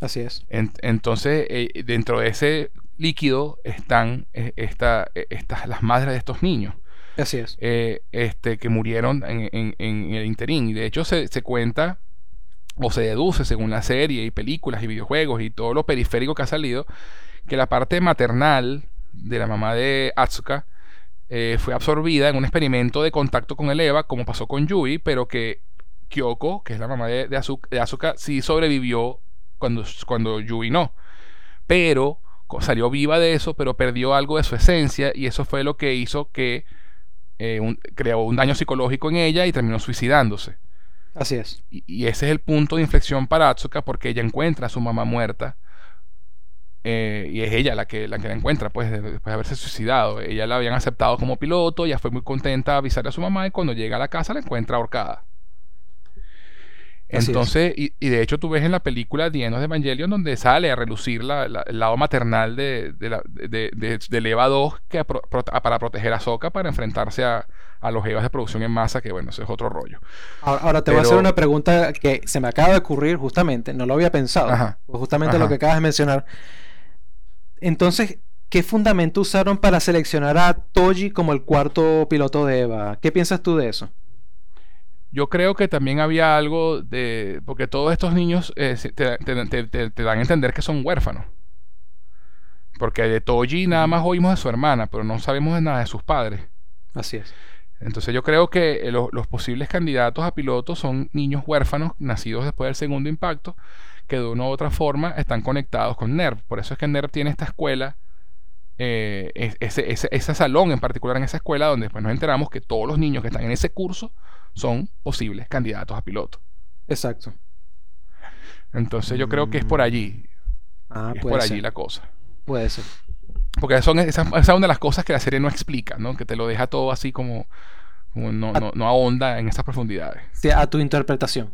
Así es. En- entonces, eh, dentro de ese líquido están eh, esta- eh, las madres de estos niños Así es. este, que murieron en, en- en el interín. Y de hecho se, se cuenta o se deduce según la serie y películas y videojuegos y todo lo periférico que ha salido, que la parte maternal de la mamá de Atsuka eh, fue absorbida en un experimento de contacto con el Eva, como pasó con Yui, pero que Kyoko, que es la mamá de, de, sí sobrevivió cuando, cuando Yui no. Pero salió viva de eso, pero perdió algo de su esencia y eso fue lo que hizo que eh, un- creó un daño psicológico en ella y terminó suicidándose. Así es. Y, y ese es el punto de inflexión para Atsuka porque ella encuentra a su mamá muerta eh, y es ella la que, la que la encuentra, pues, después de haberse suicidado. Ella la habían aceptado como piloto, ya fue muy contenta a avisarle a su mamá y cuando llega a la casa la encuentra ahorcada. Entonces, y, de hecho tú ves en la película End of Evangelion donde sale a relucir la, el lado maternal de, de, de, Eva 2 que para proteger a Soka para enfrentarse a, los Evas de producción en masa, que bueno, eso es otro rollo. Ahora, te voy a hacer una pregunta que se me acaba de ocurrir justamente, no lo había pensado, pues justamente lo que acabas de mencionar. Entonces, ¿qué fundamento usaron para seleccionar a Toji como el cuarto piloto de Eva? ¿Qué piensas tú de eso? Yo creo que también había algo de. Porque todos estos niños eh, te, dan a entender que son huérfanos. Porque de Toji nada más oímos de su hermana, pero no sabemos de nada de sus padres. Así es. Entonces yo creo que eh, los posibles candidatos a pilotos son niños huérfanos nacidos después del segundo impacto, que de una u otra forma están conectados con NERV. Por eso es que NERV tiene esta escuela, eh, ese, ese, salón en particular en esa escuela, donde después nos enteramos que todos los niños que están en ese curso son posibles candidatos a piloto. Exacto. Entonces yo creo que es por allí. Ah, es por allí la cosa. Puede ser. Porque son, esa, es una de las cosas que la serie no explica, ¿no? Que te lo deja todo así como, no, no, ahonda en esas profundidades. Sí, a tu interpretación.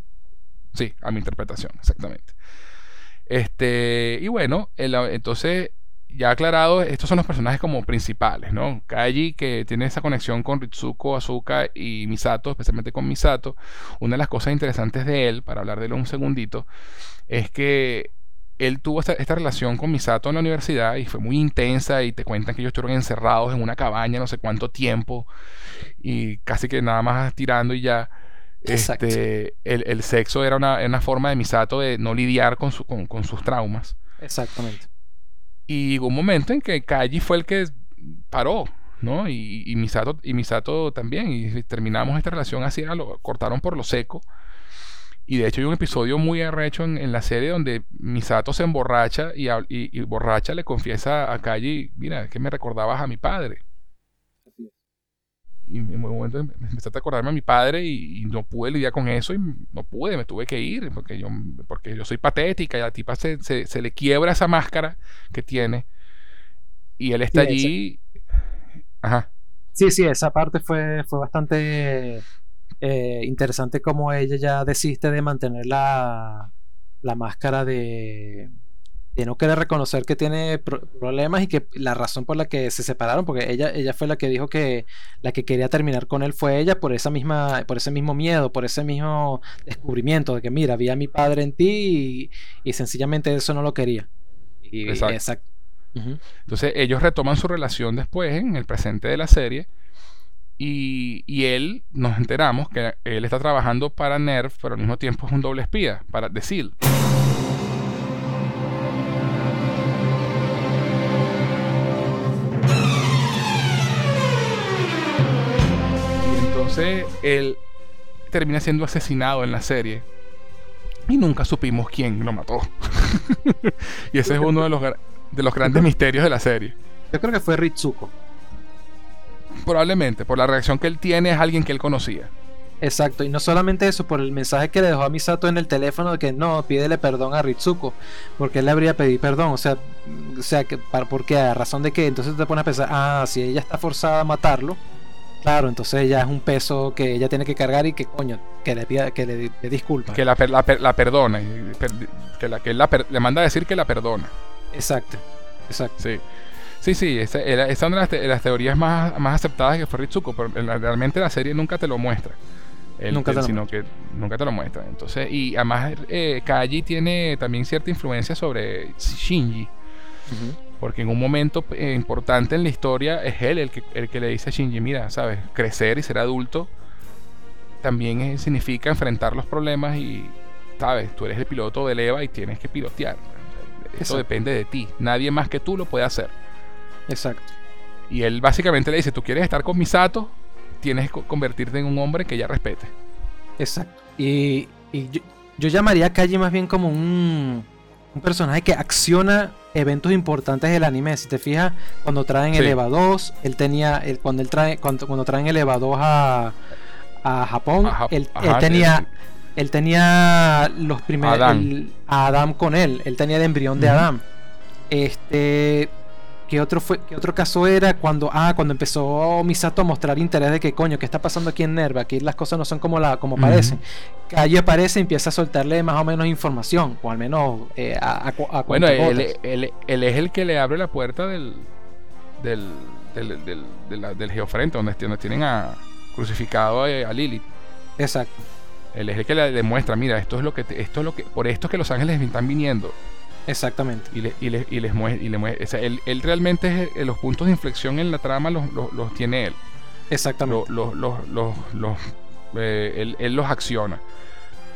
Sí, a mi interpretación, exactamente. Este, y bueno, entonces ya aclarado, estos son los personajes como principales, ¿no? Kaji, que tiene esa conexión con Ritsuko, Azuka y Misato, especialmente con Misato. Una de las cosas interesantes de él, para hablar de él un segundito, es que él tuvo esta, relación con Misato en la universidad y fue muy intensa y te cuentan que ellos estuvieron encerrados en una cabaña no sé cuánto tiempo y casi que nada más tirando y ya. Este, el, sexo era una, forma de Misato de no lidiar con, con sus traumas. Exactamente. Y hubo un momento en que Kaji fue el que paró, ¿no? Y, y, Misato, y Misato también. Y terminamos esta relación así, lo cortaron por lo seco. Y de hecho hay un episodio muy arrecho en, la serie donde Misato se emborracha y, y, borracha le confiesa a Kaji, mira, que me recordabas a mi padre. Y en un momento empecé a acordarme a mi padre y, no pude lidiar con eso y no pude, me tuve que ir porque yo, porque yo soy patética y a la tipa se, se, le quiebra esa máscara que tiene y él está allí. Ajá. Sí, sí, esa parte fue, fue bastante eh, interesante como ella ya desiste de mantener la, la máscara de, de no querer reconocer que tiene problemas y que la razón por la que se separaron, porque ella, ella fue la que dijo que la que quería terminar con él fue ella por esa misma, por ese mismo miedo, por ese mismo descubrimiento de que mira, vi a mi padre en ti y, sencillamente eso no lo quería. exacto. Entonces ellos retoman su relación después en el presente de la serie. Y, y, él, nos enteramos que él está trabajando para Nerv, pero al mismo tiempo es un doble espía, para The Seal. Entonces él termina siendo asesinado en la serie. Y nunca supimos quién lo mató. y ese es uno de los, de los grandes misterios de la serie. Yo creo que fue Ritsuko. Probablemente, por la reacción que él tiene es alguien que él conocía. Exacto, y no solamente eso, por el mensaje que le dejó a Misato en el teléfono de que no, pídele perdón a Ritsuko, porque él le habría pedido perdón, o sea, o sea, que, ¿por A razón de que entonces te pones a pensar, ah, si ella está forzada a matarlo, Claro, entonces ya es un peso que ella tiene que cargar y que coño, que le pida, que le, disculpa. Que la, la, la perdona, que, la, que le manda a decir que la perdona. Exacto, exacto. Sí. Sí, sí, esa, es una de las, teorías más, más aceptadas que fue Ritsuko, pero realmente la serie nunca te lo muestra. nunca te lo sino que nunca te lo muestra. Entonces, y además eh, Kaji tiene también cierta influencia sobre Shinji. Porque en un momento eh, importante en la historia es él el que, el que le dice a Shinji, mira, sabes, crecer y ser adulto también significa enfrentar los problemas y, sabes, tú eres el piloto del EVA y tienes que pilotear. Eso depende de ti. Nadie más que tú lo puede hacer. Exacto. Y él básicamente le dice, tú quieres estar con Misato, tienes que convertirte en un hombre que ya respete. Exacto. Y, yo, llamaría a Kaji más bien como un, un personaje que acciona eventos importantes del anime. Si te fijas, cuando traen el EVA 2, él tenía, cuando él trae, cuando, cuando traen el EVA 2 a, a Japón, él, tenía, él tenía los primeros, a Adam con él, él tenía el embrión de Adam. Este. ¿Qué otro, fue, ¿Qué otro caso era cuando, ah, cuando empezó Misato a mostrar interés de que, coño, ¿qué está pasando aquí en Nerva? Aquí las cosas no son como, la, como Ujú. parecen. Calle aparece y empieza a soltarle más o menos información, o al menos eh, a, a, a Bueno, él, él- él es el que le abre la puerta del del, del, del, de la- del geofrente, donde, donde tienen a crucificado a, a Lilith. Exacto. Él es el que le demuestra, mira, esto es lo que te- esto es lo que por esto es que los ángeles están viniendo Exactamente. y, le, y, le- y les muestra y le muestra, o sea, él, él realmente es, eh, los puntos de inflexión en la trama los, los, los tiene él. Exactamente. Lo- lo- los- los- los, eh, él, él los acciona.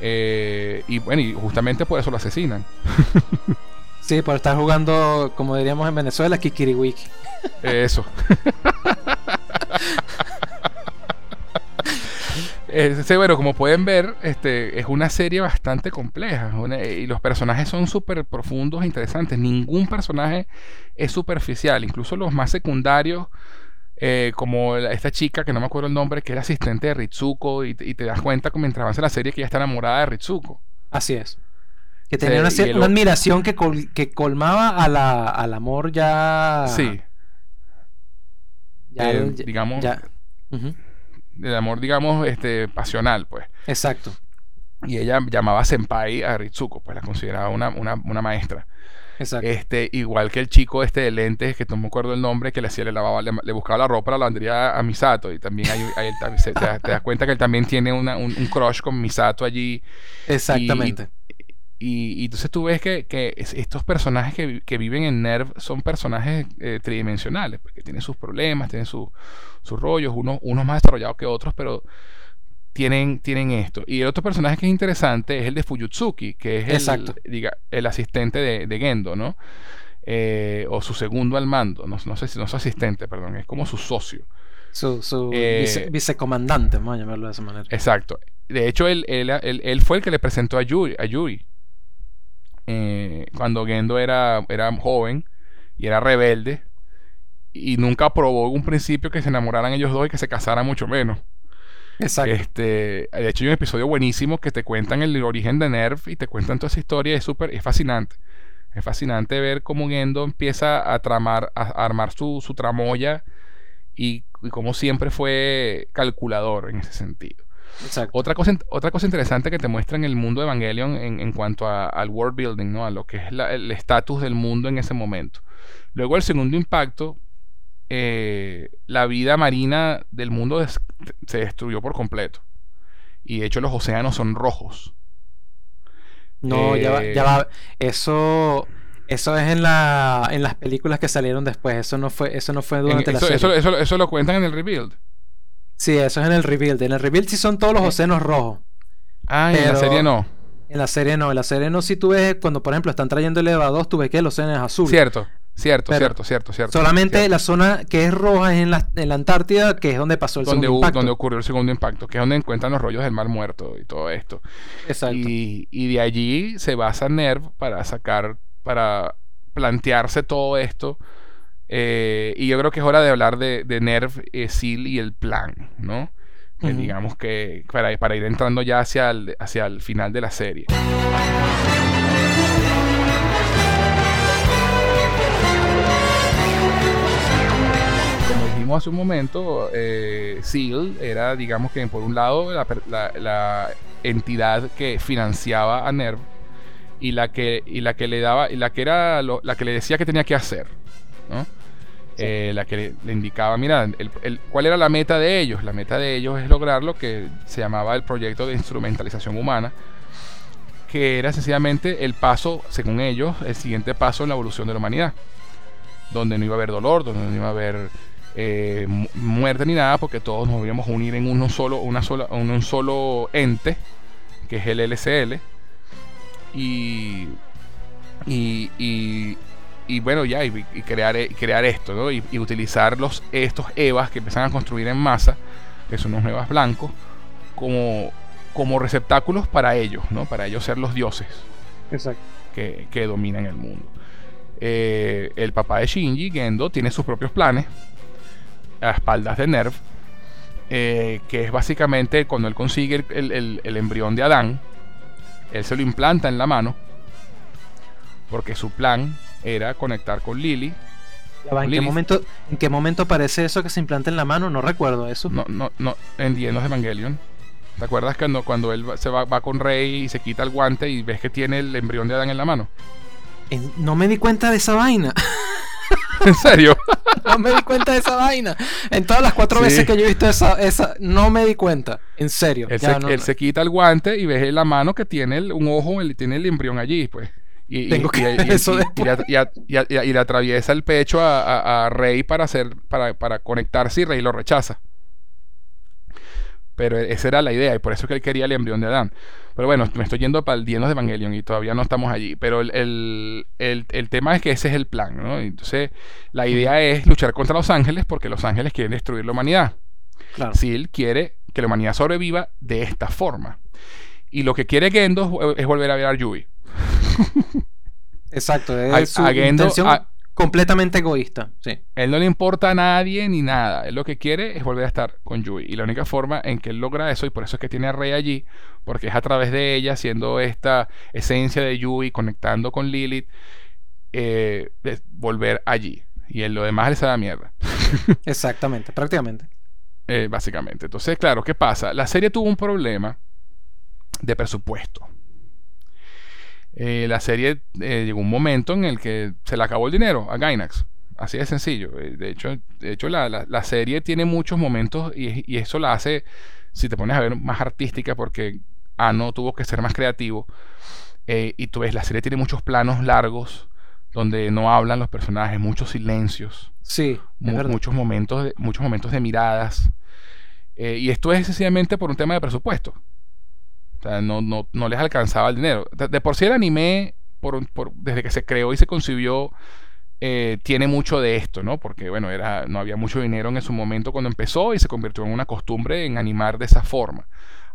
Eh, y bueno, y justamente por eso lo asesinan. Sí, por estar jugando, como diríamos en Venezuela, Kikiriwiki. Eso. Este, bueno, como pueden ver, este, es una serie bastante compleja una- y los personajes son súper profundos e interesantes. Ningún personaje es superficial, incluso los más secundarios, eh, como esta chica que no me acuerdo el nombre, que era asistente de Ritsuko, y, te- y te das cuenta que mientras avanza la serie que ella está enamorada de Ritsuko. Así es. Que tenía una, el una admiración que, col- que colmaba a la, al amor ya. Sí, Ya, eh, ya- digamos, ya. El amor, digamos, este, pasional, pues. Exacto. Y ella llamaba senpai a Ritsuko, pues la consideraba una, una, una maestra. Exacto. Este, igual que el chico este de lentes, que no me acuerdo el nombre, que le hacía, le lavaba, le, le buscaba la ropa la lavandería a Misato. Y también hay, hay- te, das- te das cuenta que él también tiene una- un, un crush con Misato allí. Exactamente. Y, y entonces tú ves que, que es- estos personajes que, que viven en NERV son personajes eh, tridimensionales, porque tienen sus problemas, tienen su- sus rollos, unos, unos más desarrollados que otros, pero tienen, tienen esto. Y el otro personaje que es interesante es el de Fuyutsuki, que es el, diga, el asistente de, de Gendo, ¿no? Eh, o su segundo al mando, no, no sé si no es su asistente, perdón, es como su socio. Su, su eh, vice- vicecomandante, vamos a llamarlo de esa manera. Exacto. De hecho, él, él, él- él fue el que le presentó a Yuri. A Yuri. Eh, cuando Gendo era, era joven y era rebelde. Y nunca aprobó en un principio que se enamoraran ellos dos y que se casaran mucho menos. Exacto. Este, de hecho, hay un episodio buenísimo que te cuentan el origen de Nerf y te cuentan toda esa historia. Es súper, es fascinante. Es fascinante ver cómo Gendo empieza a tramar, a, a armar su, su tramoya y, y cómo siempre fue calculador en ese sentido. Exacto. Otra cosa, otra cosa interesante que te muestra en el mundo de Evangelion en, en cuanto a- al world building, ¿no? a lo que es la- el estatus del mundo en ese momento. Luego el segundo impacto, eh, la vida marina del mundo des- se destruyó por completo. Y de hecho los océanos son rojos. No, ya va, Eh, ya va. Eso, eso es en la, en las películas que salieron después. Eso no fue, eso no fue En- durante la serie. eso- eso- eso lo cuentan en el rebuild. Sí, eso es en el rebuild. En el rebuild sí son todos los océanos rojos. Ah, en la serie no. En la serie no. En la serie no, si tú ves, cuando por ejemplo están trayendo el EVA 2, tú ves que el océano es azul. Cierto, cierto, Pero cierto, cierto, cierto. Solamente cierto. la zona que es roja es en la, en la Antártida, que es donde pasó el donde, segundo impacto. donde ocurrió el segundo impacto, que es donde encuentran los rollos del mar muerto y todo esto. Exacto. Y, y de allí se basa NERV para sacar, para plantearse todo esto. Eh, y yo creo que es hora de hablar de, de NERV, eh, SEAL y el plan, ¿no? Digamos que para, para ir entrando ya hacia el, hacia el final de la serie. Como dijimos hace un momento, eh, SEAL era, digamos que por un lado, la, per- la- la entidad que financiaba a NERV y la que, y la que le daba, y la que era lo- la que le decía que tenía que hacer, ¿no? Eh, la que le, indicaba, mira, el- ¿cuál era la meta de ellos? La meta de ellos es lograr lo que se llamaba el proyecto de instrumentalización humana, que era sencillamente el paso, según ellos, el siguiente paso en la evolución de la humanidad, donde no iba a haber dolor, donde no iba a haber eh, mu- muerte ni nada, porque todos nos íbamos a unir en uno solo, una sola, un solo ente, que es el LCL, y, y, y, y bueno, ya, y, y crear, y crear esto, ¿no? Y, y utilizar los, estos EVAs que empiezan a construir en masa, que son unos EVAs blancos, como, como receptáculos para ellos, ¿no? Para ellos ser los dioses Exacto. que, que dominan el mundo. Eh, el papá de Shinji, Gendo, tiene sus propios planes a espaldas de Nerv, eh, que es básicamente cuando él consigue el- el- el embrión de Adán, él se lo implanta en la mano, porque su plan era conectar con Lily. Ya va, ¿en, qué momento, ¿En qué momento aparece eso que se implanta en la mano? No recuerdo eso. No, no, no, en The End of Evangelion. ¿Te acuerdas cuando, cuando él se va, va con Rey y se quita el guante y ves que tiene el embrión de Adán en la mano? En- no me di cuenta de esa vaina. ¿En serio? No me di cuenta de esa vaina. En todas las cuatro Sí. veces que yo he visto esa, esa, no me di cuenta. En serio. Él, Ya, se, no- él se quita el guante y ves en la mano que tiene el- un ojo, él tiene el embrión allí, pues. Y, y- Tengo que y- ver y- eso y- después. y le- atraviesa el pecho a, a- a Rey para hacer para, para conectarse y Rey lo rechaza. Pero esa era la idea y por eso es que él quería el embrión de Adán. Pero bueno, me estoy yendo para el Dienos de Evangelion y todavía no estamos allí. Pero el, el- el- el tema es que ese es el plan, ¿no? Entonces, la idea es luchar contra los ángeles porque los ángeles quieren destruir la humanidad. Claro. Seal quiere que la humanidad sobreviva de esta forma. Y lo que quiere Gendo es volver a ver a Yui. Exacto. A- Es su a Gendo- intención a- completamente egoísta. Sí. Él no le importa a nadie ni nada. Él lo que quiere es volver a estar con Yui. Y la única forma en que él logra eso, y por eso es que tiene a Rey allí, porque es a través de ella, siendo esta esencia de Yui, conectando con Lilith, eh, de volver allí. Y en lo demás le se da mierda. Exactamente. Prácticamente. Eh, básicamente. Entonces, claro, ¿qué pasa? La serie tuvo un problema de presupuesto. Eh, la serie eh, llegó un momento en el que se le acabó el dinero a Gainax. Así de sencillo. Eh, de hecho, de hecho la, la- la serie tiene muchos momentos y, y eso la hace, si te pones a ver, más artística porque Ano tuvo que ser más creativo. Eh, y tú ves, la serie tiene muchos planos largos donde no hablan los personajes, muchos silencios Sí. Mu- muchos momentos de, muchos momentos de miradas y esto es sencillamente por un tema de presupuesto o sea, no, no, no les alcanzaba el dinero de, por sí el anime por, desde que se creó y se concibió eh, tiene mucho de esto no porque bueno era no había mucho dinero en su momento cuando empezó y se convirtió en una costumbre en animar de esa forma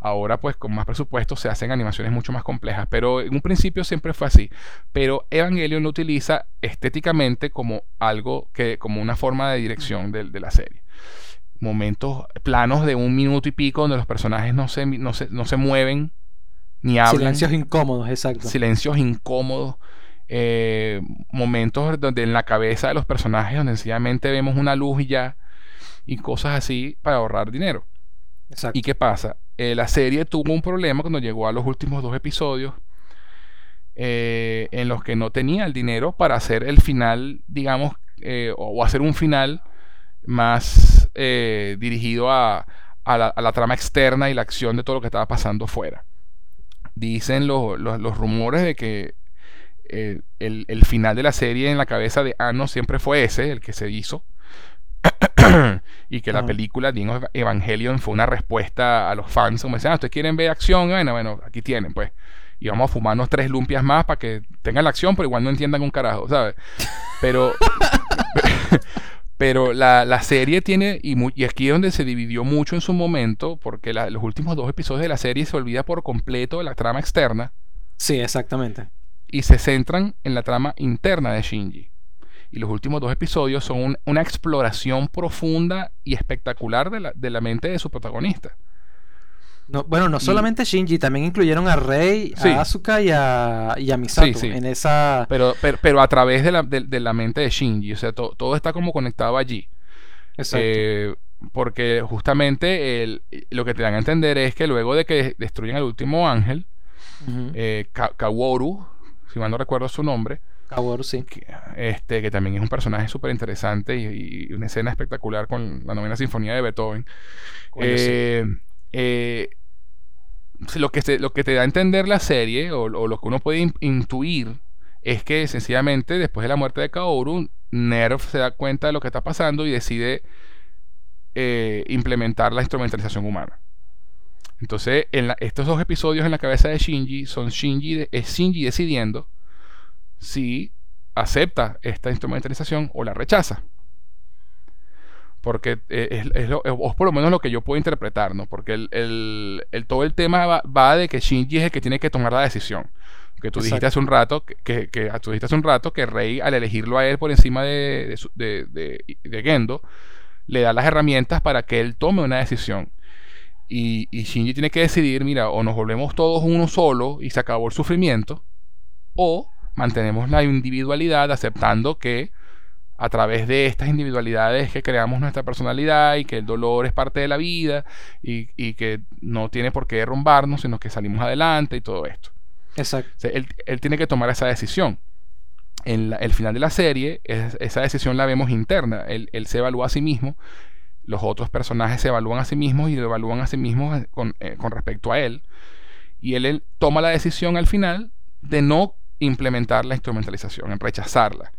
Ahora, pues, con más presupuesto se hacen animaciones mucho más complejas. Pero en un principio siempre fue así. Pero Evangelion lo utiliza estéticamente como algo que, como una forma de dirección de la serie. Momentos, planos de un minuto y pico donde los personajes no se, no se, no se mueven ni hablan. Silencios incómodos, exacto. silencios incómodos. eh, momentos donde en la cabeza de los personajes donde sencillamente vemos una luz y ya y cosas así para ahorrar dinero. Exacto. ¿Y qué pasa? Eh, la serie tuvo un problema cuando llegó a los últimos dos episodios eh, en los que no tenía el dinero para hacer el final, digamos, eh, o, o hacer un final más eh, dirigido a, a la, a la trama externa y la acción de todo lo que estaba pasando fuera. Dicen los- los- los rumores de que eh, el, el final de la serie en la cabeza de Anno siempre fue ese, el que se hizo. y que la Ajá. película of Evangelion fue una respuesta a los fans. Como decían, ah, ¿ustedes quieren ver acción? Bueno, bueno, aquí tienen, pues. Y vamos a fumarnos tres lumpias más para que tengan la acción, pero igual no entiendan un carajo, ¿sabes? Pero. pero la, la serie tiene. Y, mu- y aquí es donde se dividió mucho en su momento, porque la- los últimos dos episodios de la serie se olvida por completo de la trama externa Sí, exactamente. y se centran en la trama interna de Shinji. Y los últimos dos episodios son un- una exploración profunda y espectacular de la, de la mente de su protagonista. No, bueno, no Y- solamente Shinji, también incluyeron a Rei, Sí. a Asuka y a, y a Misato Sí, sí. en esa... Pero, pero, pero a través de la, de, de la mente de Shinji. O sea, to- todo está como conectado allí. Exacto. Eh, porque justamente el- lo que te dan a entender es que luego de que destruyen al último ángel, eh, Ka- Kaworu, si mal no recuerdo su nombre, Kaworu, sí. que, este, que también es un personaje súper interesante y, y una escena espectacular con la novena sinfonía de Beethoven. Coño, sí. Eh, eh, lo, que te da a entender la serie, o, lo que uno puede in- intuir, es que sencillamente después de la muerte de Kaoru, Nerv se da cuenta de lo que está pasando y decide eh, implementar la instrumentalización humana. Entonces, estos dos episodios en la cabeza de Shinji son Shinji, es Shinji decidiendo si acepta esta instrumentalización o la rechaza. Porque eh, es, es lo- es- por lo menos lo que yo puedo interpretar, ¿no? Porque el, el- el- todo el tema va, va de que Shinji es el que tiene que tomar la decisión. Que tú dijiste hace un rato que, que, que- tú dijiste hace un rato que Rey al elegirlo a él por encima de, de- de- de Gendo le da las herramientas para que él tome una decisión. Y, y Shinji tiene que decidir, mira, o nos volvemos todos uno solo y se acabó el sufrimiento, o mantenemos la individualidad aceptando que a través de estas individualidades que creamos nuestra personalidad y que el dolor es parte de la vida y, y que no tiene por qué derrumbarnos, sino que salimos adelante y todo esto. Exacto. O sea, él, él tiene que tomar esa decisión. En la- el final de la serie, es- esa decisión la vemos interna. Él, él se evalúa a sí mismo, los otros personajes se evalúan a sí mismos y lo evalúan a sí mismos eh, con, eh, con respecto a él. Y él, él toma la decisión al final de no implementar la instrumentalización, en rechazarla,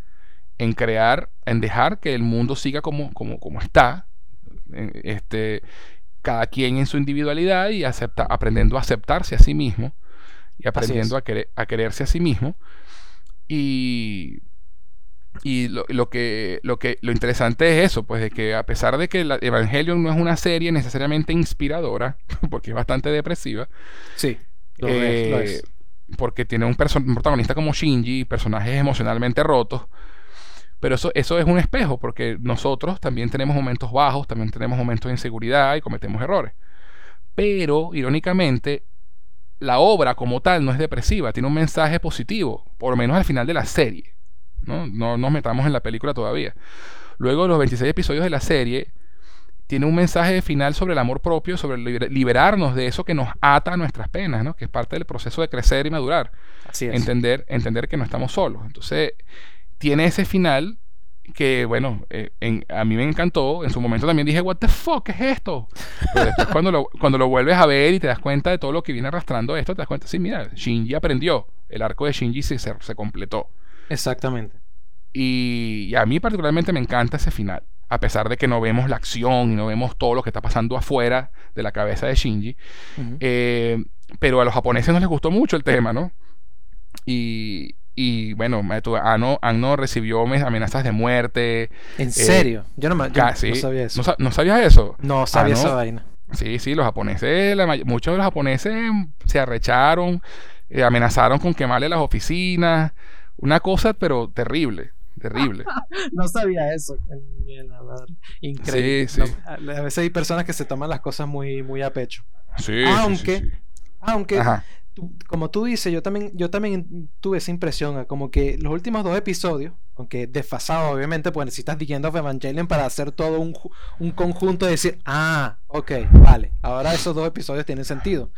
en crear, en dejar que el mundo siga como, como, como está, en- este, cada quien en su individualidad y acepta, aprendiendo a aceptarse a sí mismo y aprendiendo a, querer- a quererse a sí mismo. Y, y lo, lo que, lo que lo interesante es eso, pues de que a pesar de que Evangelion no es una serie necesariamente inspiradora, porque es bastante depresiva, Sí. Lo eh, es, lo es. porque tiene un, un protagonista como Shinji, personajes emocionalmente rotos. Pero eso, eso es un espejo, porque nosotros también tenemos momentos bajos, también tenemos momentos de inseguridad y cometemos errores. Pero, irónicamente, la obra como tal no es depresiva, tiene un mensaje positivo, por lo menos al final de la serie. No, no nos metamos en la película todavía. Luego de los 26 episodios de la serie, tiene un mensaje final sobre el amor propio, sobre liber- liberarnos de eso que nos ata a nuestras penas, ¿no? que es parte del proceso de crecer y madurar. Así es. Entender, entender que no estamos solos. Entonces, tiene ese final que, bueno, eh, en- a mí me encantó. En su momento también dije, ¿What the fuck? ¿Qué es esto? Pero después, cuando lo, cuando lo vuelves a ver y te das cuenta de todo lo que viene arrastrando esto, te das cuenta, sí, mira, Shinji aprendió. El arco de Shinji se, se, se completó. Exactamente. Y, y a mí particularmente me encanta ese final. A pesar de que no vemos la acción y no vemos todo lo que está pasando afuera de la cabeza de Shinji. Eh, pero a los japoneses no les gustó mucho el tema, ¿no? Y, y bueno, Ano, Anno recibió me- amenazas de muerte. ¿En serio? Yo no, me- yo Casi. no sabía eso. ¿No, sa- no sabías eso? No sabía Ah, esa vaina. Sí, sí, los japoneses, la muchos de los japoneses se arrecharon, eh, amenazaron con quemarle las oficinas. Una cosa, pero terrible, terrible. No sabía eso. Increíble. Sí, sí. No, a veces hay personas que se toman las cosas muy, muy a pecho. Sí, sí, Aunque- sí, sí. Aunque, Ajá. Tú- como tú dices, yo también, yo también tuve esa impresión, ah, como que los últimos dos episodios, aunque desfasado obviamente, pues necesitas The End of Evangelion para hacer todo un, un conjunto y decir, ah, ok, vale, ahora esos dos episodios tienen sentido.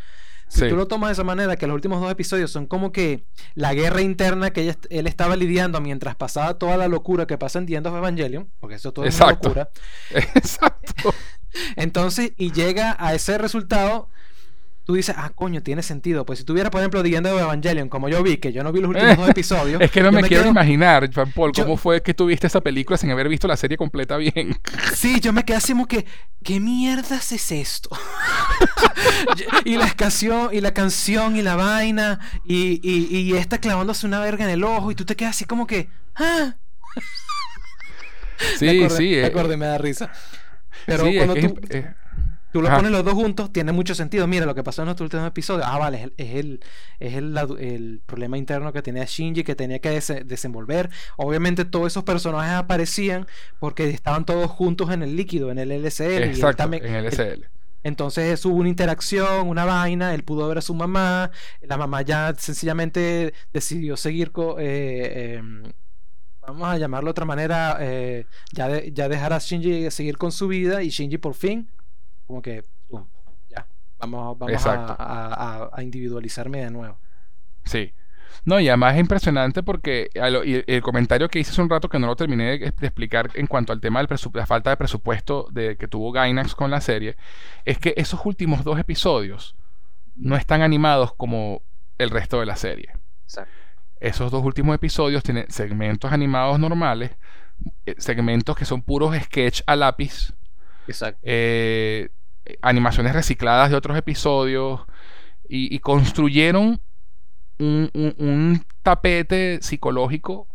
Si Sí. tú lo tomas de esa manera, que los últimos dos episodios son como que la guerra interna que ella él estaba lidiando mientras pasaba toda la locura que pasa en The End of Evangelion, porque eso todo es una locura. Exacto. Entonces, y llega a ese resultado, tú dices, ah, coño, tiene sentido. Pues si tuviera, por ejemplo, The End of Evangelion, como yo vi, que yo no vi los últimos dos episodios. Es que no me, quiero quedo- imaginar, Juan Paul, Yo- cómo fue que tuviste esa película sin haber visto la serie completa bien. Sí, yo me quedé así como que, ¿qué mierdas es esto? y la canción, y la canción, y la vaina, y, y, y esta clavándose una verga en el ojo, y tú te quedas así como que, ah. Sí, acordé- sí. Me eh, me da risa. Pero sí, es cuando que tú, es- eh, Tú los Ajá. pones los dos juntos, tiene mucho sentido. Mira lo que pasó en nuestro último episodio. Ah, vale, es el, es el, es el, problema interno que tenía Shinji, que tenía que dese- desenvolver. Obviamente, todos esos personajes aparecían porque estaban todos juntos en el líquido, en el LCL. exacto, en el SL. entonces hubo una interacción, una vaina. Él pudo ver a su mamá. La mamá ya sencillamente decidió seguir con. eh, em, vamos a llamarlo de otra manera. eh, ya, de- ya dejar a Shinji seguir con su vida. Y Shinji por fin, como que. pum, ya. Vamos, vamos a, Exacto. a- a- a individualizarme de nuevo. Sí. No, y además es impresionante porque lo- y el comentario que hice hace un rato que no lo terminé de, de explicar en cuanto al tema de la falta de presupuesto de, que tuvo Gainax con la serie, es que esos últimos dos episodios no están animados como el resto de la serie. Exacto. Esos dos últimos episodios tienen segmentos animados normales, eh, segmentos que son puros sketch a lápiz, Exacto. eh, animaciones recicladas de otros episodios y, y construyeron un, un- un tapete psicológico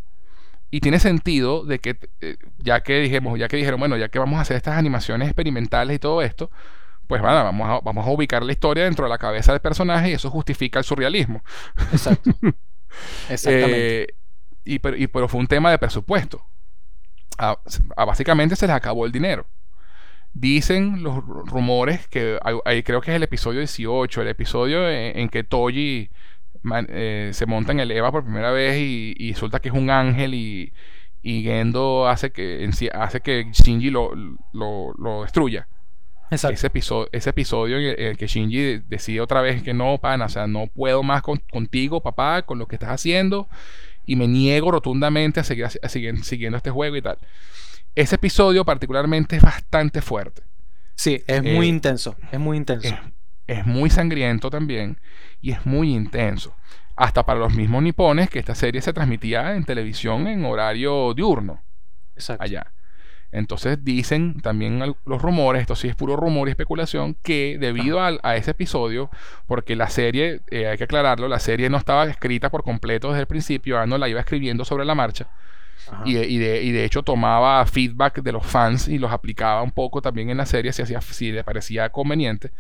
y tiene sentido de que eh, ya que dijimos ya que dijeron bueno ya que vamos a hacer estas animaciones experimentales y todo esto pues bueno, vamos a, vamos a ubicar la historia dentro de la cabeza del personaje y eso justifica el surrealismo Exacto. Exactamente. eh, y, pero, y- pero fue un tema de presupuesto. A- a- básicamente se les acabó el dinero. Dicen los ru- rumores que creo que es el episodio 18, el episodio en, en que Toji man- eh, se monta en el Eva por primera vez y, y resulta que es un ángel y, y Gendo hace que, hace que Shinji lo, lo, lo destruya. Exacto. Ese episodio, ese episodio en el, en el que Shinji de- decide otra vez que no, pana, o sea, no puedo más con- contigo, papá, con lo que estás haciendo y me niego rotundamente a seguir, a seguir siguiendo este juego y tal. Ese episodio particularmente es bastante fuerte. Sí, es muy Eh, intenso. Es muy intenso. Es, es muy sangriento también y es muy intenso. Hasta para los mismos nipones que esta serie se transmitía en televisión en horario diurno Exacto. allá. Entonces dicen también los rumores, esto sí es puro rumor y especulación, que debido a, ese episodio, porque la serie, eh, hay que aclararlo, la serie no estaba escrita por completo desde el principio, Ano la iba escribiendo sobre la marcha. Y de, hecho tomaba feedback de los fans y los aplicaba un poco también en la serie si, hacía, si le parecía conveniente.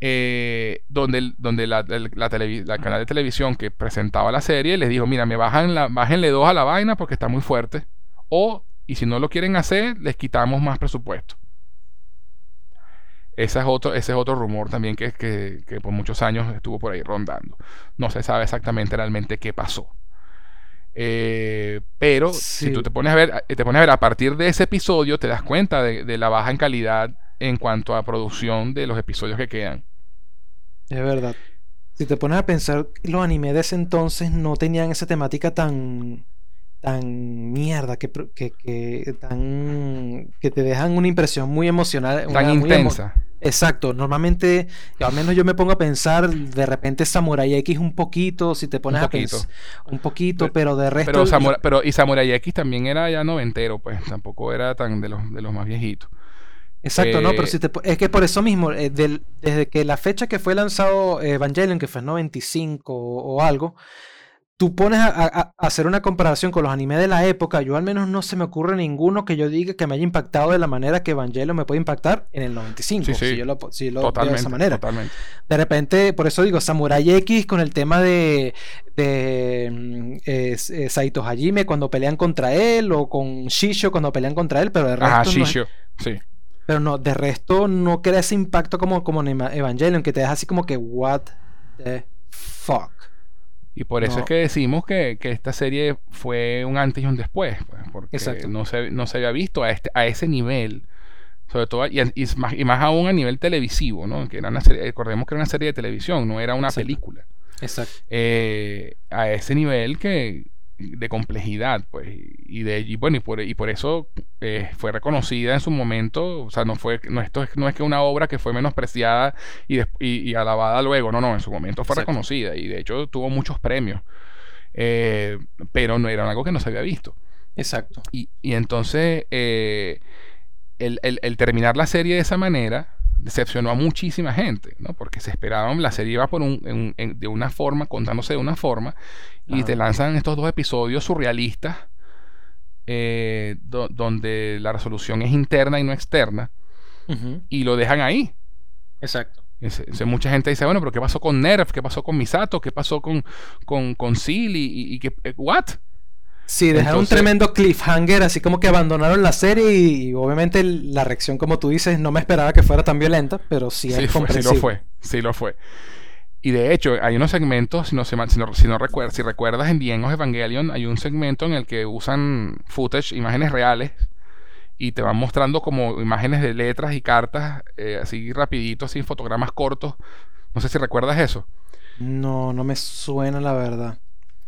Eh, donde el, donde la, canal de televisión que presentaba la serie les dijo, mira, me bajan la, bájenle dos a la vaina porque está muy fuerte. O, y si no lo quieren hacer, les quitamos más presupuesto. Ese es otro, ese es otro rumor también que por muchos años estuvo por ahí rondando. No se sabe exactamente realmente qué pasó. Eh, pero si tú te pones a ver, te pones a ver a partir de ese episodio, te das cuenta de, de la baja en calidad en cuanto a producción de los episodios que quedan. Es verdad. Si te pones a pensar, los animes de ese entonces no tenían esa temática tan tan mierda que, que, que tan que te dejan una impresión muy emocional Tan una- muy emo- intensa. Exacto, normalmente, al menos yo me pongo a pensar, de repente Samurai X un poquito, si te pones a poquito. pensar un poquito, Pero- pero de resto Pero, Samura- pero y Samurai X también era ya noventero, pues tampoco era tan de los, de los más viejitos. Exacto, no, pero Eh, si te es que por eso mismo, eh, del- desde que la fecha que fue lanzado Evangelion, que fue en 95 o, o algo, tú pones a, a- a hacer una comparación con los animes de la época, yo al menos no se me ocurre ninguno que yo diga que me haya impactado de la manera que Evangelion me puede impactar en el 95, Sí, sí. si yo lo, po- si yo lo veo de esa manera. totalmente. De repente, por eso digo, Samurai X con el tema de, de mm, eh, eh, Saito Hajime cuando pelean contra él o con Shisho cuando pelean contra él, pero de resto Ajá, no es-. Sí. pero no, de resto no crea ese impacto como, como en Eva- Evangelion, que te deja así como que, what the fuck. Y por eso No. es que decimos que, que esta serie fue un antes y un después, pues, porque Exacto. no se, no se había visto a, este, a ese nivel. Sobre todo, y, y más, y más aún a nivel televisivo, ¿no? Que era una serie, recordemos que era una serie de televisión, no era una Exacto. película. Exacto. eh, a ese nivel que de complejidad, pues, y de y bueno, y por, y por eso eh, fue reconocida en su momento, o sea, no fue, no esto es, no es que una obra que fue menospreciada y, y, y alabada luego, no, no, en su momento fue Exacto. reconocida y de hecho tuvo muchos premios, eh, pero no era algo que no se había visto. Exacto. Y, y entonces eh, el, el- el terminar la serie de esa manera decepcionó a muchísima gente, ¿no? Porque se esperaban, la serie iba por un, en- en- de una forma, contándose de una forma, y te lanzan estos dos episodios surrealistas, eh, do- donde la resolución es interna y no externa, y lo dejan ahí. Exacto. Mucha gente dice, bueno, pero ¿qué pasó con Nerf? ¿Qué pasó con Misato? ¿Qué pasó con, con, con Seal? ¿Y, y, y qué- eh, what? Sí, dejaron Entonces- un tremendo cliffhanger, así como que abandonaron la serie y, y obviamente la reacción, como tú dices, no me esperaba que fuera tan violenta, pero sí, Sí, es fue, sí lo fue, sí lo fue. Y de hecho, hay unos segmentos, si no, si no, si no recuer- si recuerdas en The End of Evangelion, hay un segmento en el que usan footage, imágenes reales, y te van mostrando como imágenes de letras y cartas, eh, así rapidito, así fotogramas cortos. No sé si recuerdas eso. No, no me suena la verdad.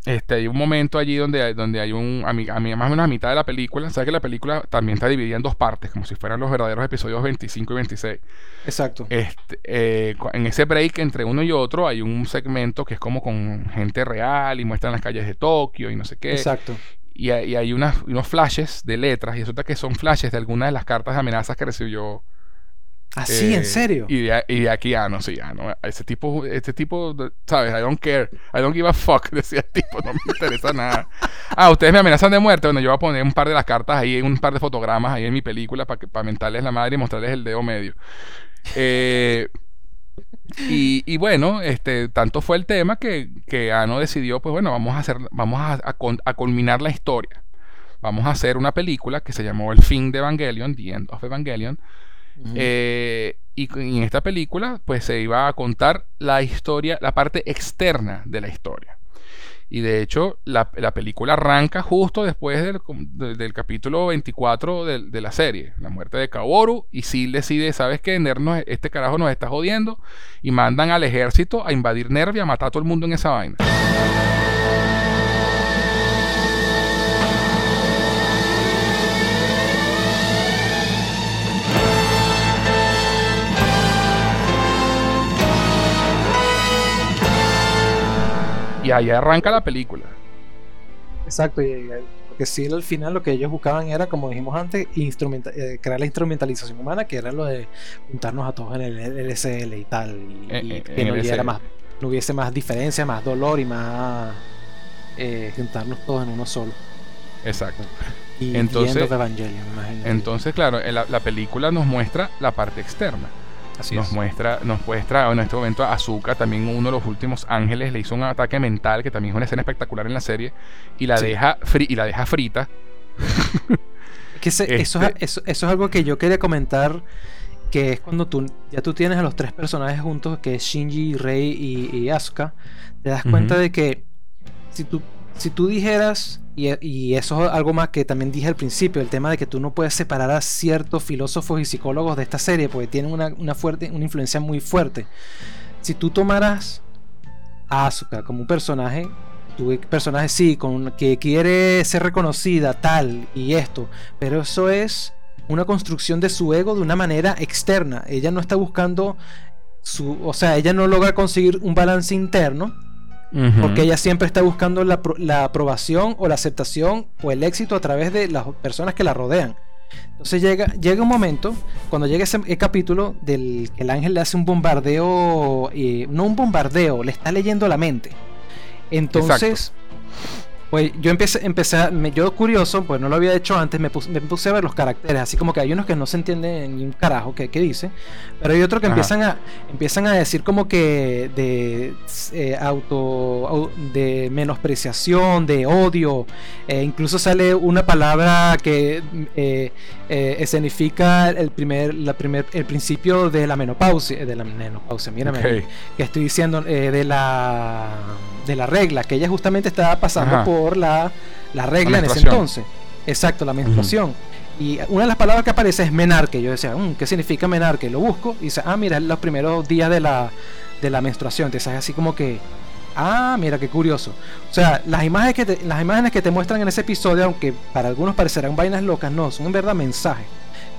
Este, hay un momento allí donde hay, donde hay un, a mi- a mi- más o menos a mitad de la película, sabes que la película también está dividida en dos partes, como si fueran los verdaderos episodios 25 y 26. Exacto. Este, eh, en ese break entre uno y otro hay un segmento que es como con gente real y muestran las calles de Tokio y no sé qué. Exacto. Y, hay- y hay unas- unos flashes de letras y resulta que son flashes de algunas de las cartas de amenazas que recibió. Así, eh, en serio. Y de, y de aquí a no, sí, ya, no. Ese tipo, este tipo, ¿sabes? I don't care. I don't give a fuck, decía el tipo, no me interesa nada. Ah, ustedes me amenazan de muerte. Bueno, yo voy a poner un par de las cartas ahí, un par de fotogramas ahí en mi película para para mentarles la madre y mostrarles el dedo medio. Eh, y, y bueno, este, tanto fue el tema que, que Ano decidió, pues bueno, vamos a hacer, vamos a, a con- a culminar la historia. Vamos a hacer una película que se llamó El fin de Evangelion, The End of Evangelion, Eh, y en esta película, pues se iba a contar la historia, la parte externa de la historia. Y de hecho, la, película arranca justo después del, capítulo 24 de, la serie, la muerte de Kaoru. Y Sil decide, ¿sabes qué? este carajo nos está jodiendo. Y mandan al ejército a invadir Nervia, a matar a todo el mundo en esa vaina. Y ahí arranca la película. Exacto, y, eh, porque sí, al final lo que ellos buscaban era, como dijimos antes, eh, crear la instrumentalización humana, que era lo de juntarnos a todos en el LSL y tal, y, eh, que no, hubiera más, no hubiese más diferencia, más dolor y más juntarnos todos en uno solo. Exacto. Y entonces, entonces, claro, la película nos muestra la parte externa nos muestra, nos muestra en este momento a Azuka, también uno de los últimos ángeles, le hizo un ataque mental, que también es una escena espectacular en la serie, y la deja y la deja frita. que eso, es, este eso, es algo que yo quería comentar que es cuando tú ya tú tienes a los tres personajes juntos, que es Shinji, Rei y, Asuka, te das cuenta de que si tú, si tú dijeras y, eso es algo más que también dije al principio, el tema de que tú no puedes separar a ciertos filósofos y psicólogos de esta serie, porque tienen una, fuerte, una influencia muy fuerte. Si tú tomaras a Asuka como un personaje, tu personaje sí, con, que quiere ser reconocida, tal y esto, pero eso es una construcción de su ego de una manera externa. Ella no está buscando su, o sea, ella no logra conseguir un balance interno porque ella siempre está buscando la, aprobación o la aceptación o el éxito a través de las personas que la rodean. Entonces llega, llega un momento, cuando llega ese capítulo, del que el ángel le hace un bombardeo, eh, no un bombardeo, le está leyendo la mente. Entonces, pues yo empecé, empecé me, yo curioso, pues no lo había hecho antes, me puse, a ver los caracteres, así como que hay unos que no se entienden ni un carajo que, dice, pero hay otros que empiezan a, empiezan a decir como que de eh, auto, de menospreciación, de odio, e incluso sale una palabra que eh, eh, escenifica el primer, la primer, el principio de la menopausia, de la menopausia, mírame, que estoy diciendo, de la de la regla, que ella justamente estaba pasando por la, regla en ese entonces. Exacto, la menstruación. Y una de las palabras que aparece es menarque. Yo decía, mm, ¿qué significa menarque? Lo busco y dice, ah, mira, los primeros días de la, de la menstruación. Entonces así como que, ah, mira, qué curioso. O sea, las imágenes, que las imágenes que te muestran en ese episodio, aunque para algunos parecerán vainas locas, no, son en verdad mensajes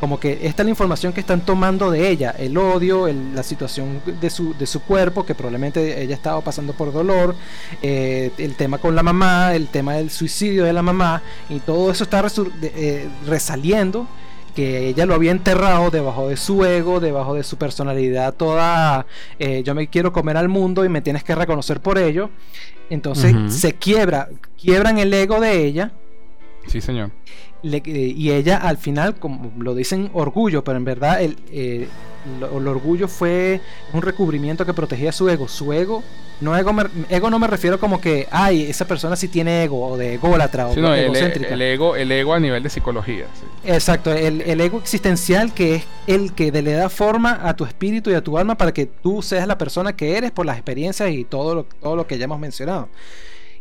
como que esta es la información que están tomando de ella, el odio, la situación de su, de su cuerpo, que probablemente ella estaba pasando por dolor, eh, el tema con la mamá, el tema del suicidio de la mamá, y todo eso está eh, resaliendo que ella lo había enterrado debajo de su ego, debajo de su personalidad toda, eh, yo me quiero comer al mundo y me tienes que reconocer por ello. Entonces se quiebra, quiebran el ego de ella. Sí, señor. Eh, y ella al final, como lo dicen orgullo, pero en verdad el, eh, el, orgullo fue un recubrimiento que protegía su ego. Su ego, no ego, ego no me refiero como que, ay, esa persona sí tiene ego, o de ególatra, o no, el, el, ego, el ego a nivel de psicología. Exacto, el, el, ego existencial que es el que le da forma a tu espíritu y a tu alma para que tú seas la persona que eres por las experiencias y todo lo, todo lo que ya hemos mencionado.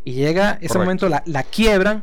Y llega ese momento, la, la quiebran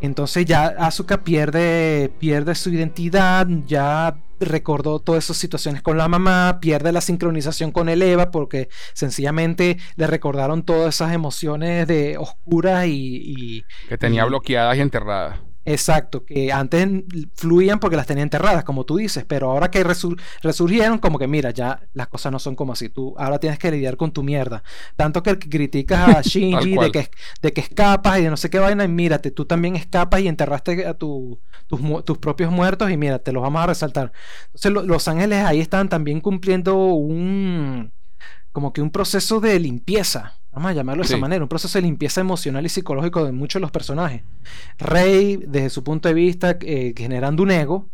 entonces ya Asuka pierde, pierde su identidad, ya recordó todas esas situaciones con la mamá, pierde la sincronización con el Eva porque sencillamente le recordaron todas esas emociones de oscuras y, que tenía bloqueadas y enterradas. Exacto, que antes fluían porque las tenía enterradas, como tú dices, pero ahora que resurgieron, como que mira, ya las cosas no son como así, tú ahora tienes que lidiar con tu mierda. Tanto que criticas a Shinji de que, de que escapas y de no sé qué vaina, y mírate, tú también escapas y enterraste a tus, tus, propios muertos y mira, te los vamos a resaltar. Entonces los ángeles ahí están también cumpliendo un como que un proceso de limpieza, vamos a llamarlo de esa manera, un proceso de limpieza emocional y psicológico de muchos de los personajes. Rey, desde su punto de vista, eh, generando un ego.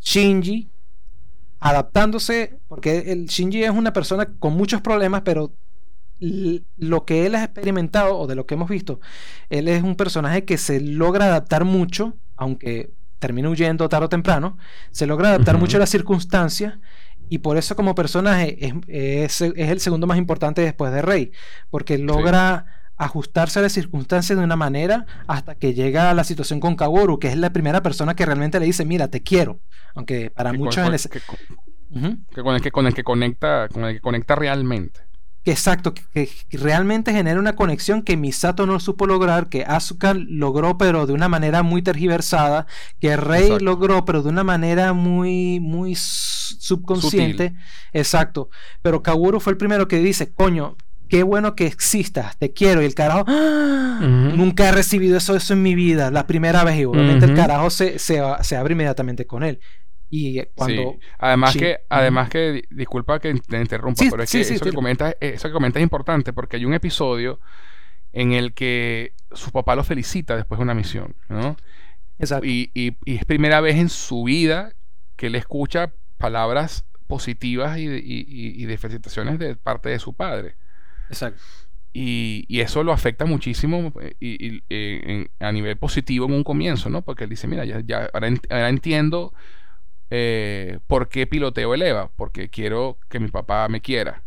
Shinji, adaptándose, porque el Shinji es una persona con muchos problemas, pero lo que él ha experimentado o de lo que hemos visto, él es un personaje que se logra adaptar mucho, aunque termina huyendo tarde o temprano, se logra adaptar mucho a las circunstancias y por eso como personaje es, el segundo más importante después de Rey, porque logra ajustarse a las circunstancias de una manera hasta que llega a la situación con Kaworu, que es la primera persona que realmente le dice, mira, te quiero. Aunque para muchos que, con el que con el que conecta, con el que conecta realmente. Exacto, que, realmente genera una conexión que Misato no supo lograr, que Asuka logró pero de una manera muy tergiversada, que Rey logró pero de una manera muy, muy subconsciente. Exacto. Pero Kaworu fue el primero que dice, coño, qué bueno que existas, te quiero. Y el carajo, ¡Ah! nunca he recibido eso, eso en mi vida, la primera vez. Y obviamente el carajo se, se, abre inmediatamente con él. Y cuando. Además, que, además que, disculpa que te interrumpa, pero es que eso, que comentas, eso que comentas es importante porque hay un episodio en el que su papá lo felicita después de una misión, ¿no? Exacto. Y, y, y es primera vez en su vida que él escucha palabras positivas y, y de felicitaciones de parte de su padre. Exacto. Y, eso lo afecta muchísimo eh, y, eh, a nivel positivo en un comienzo, ¿no? Porque él dice, mira, ya, ya ahora, entiendo eh, por qué piloteo el EVA, porque quiero que mi papá me quiera.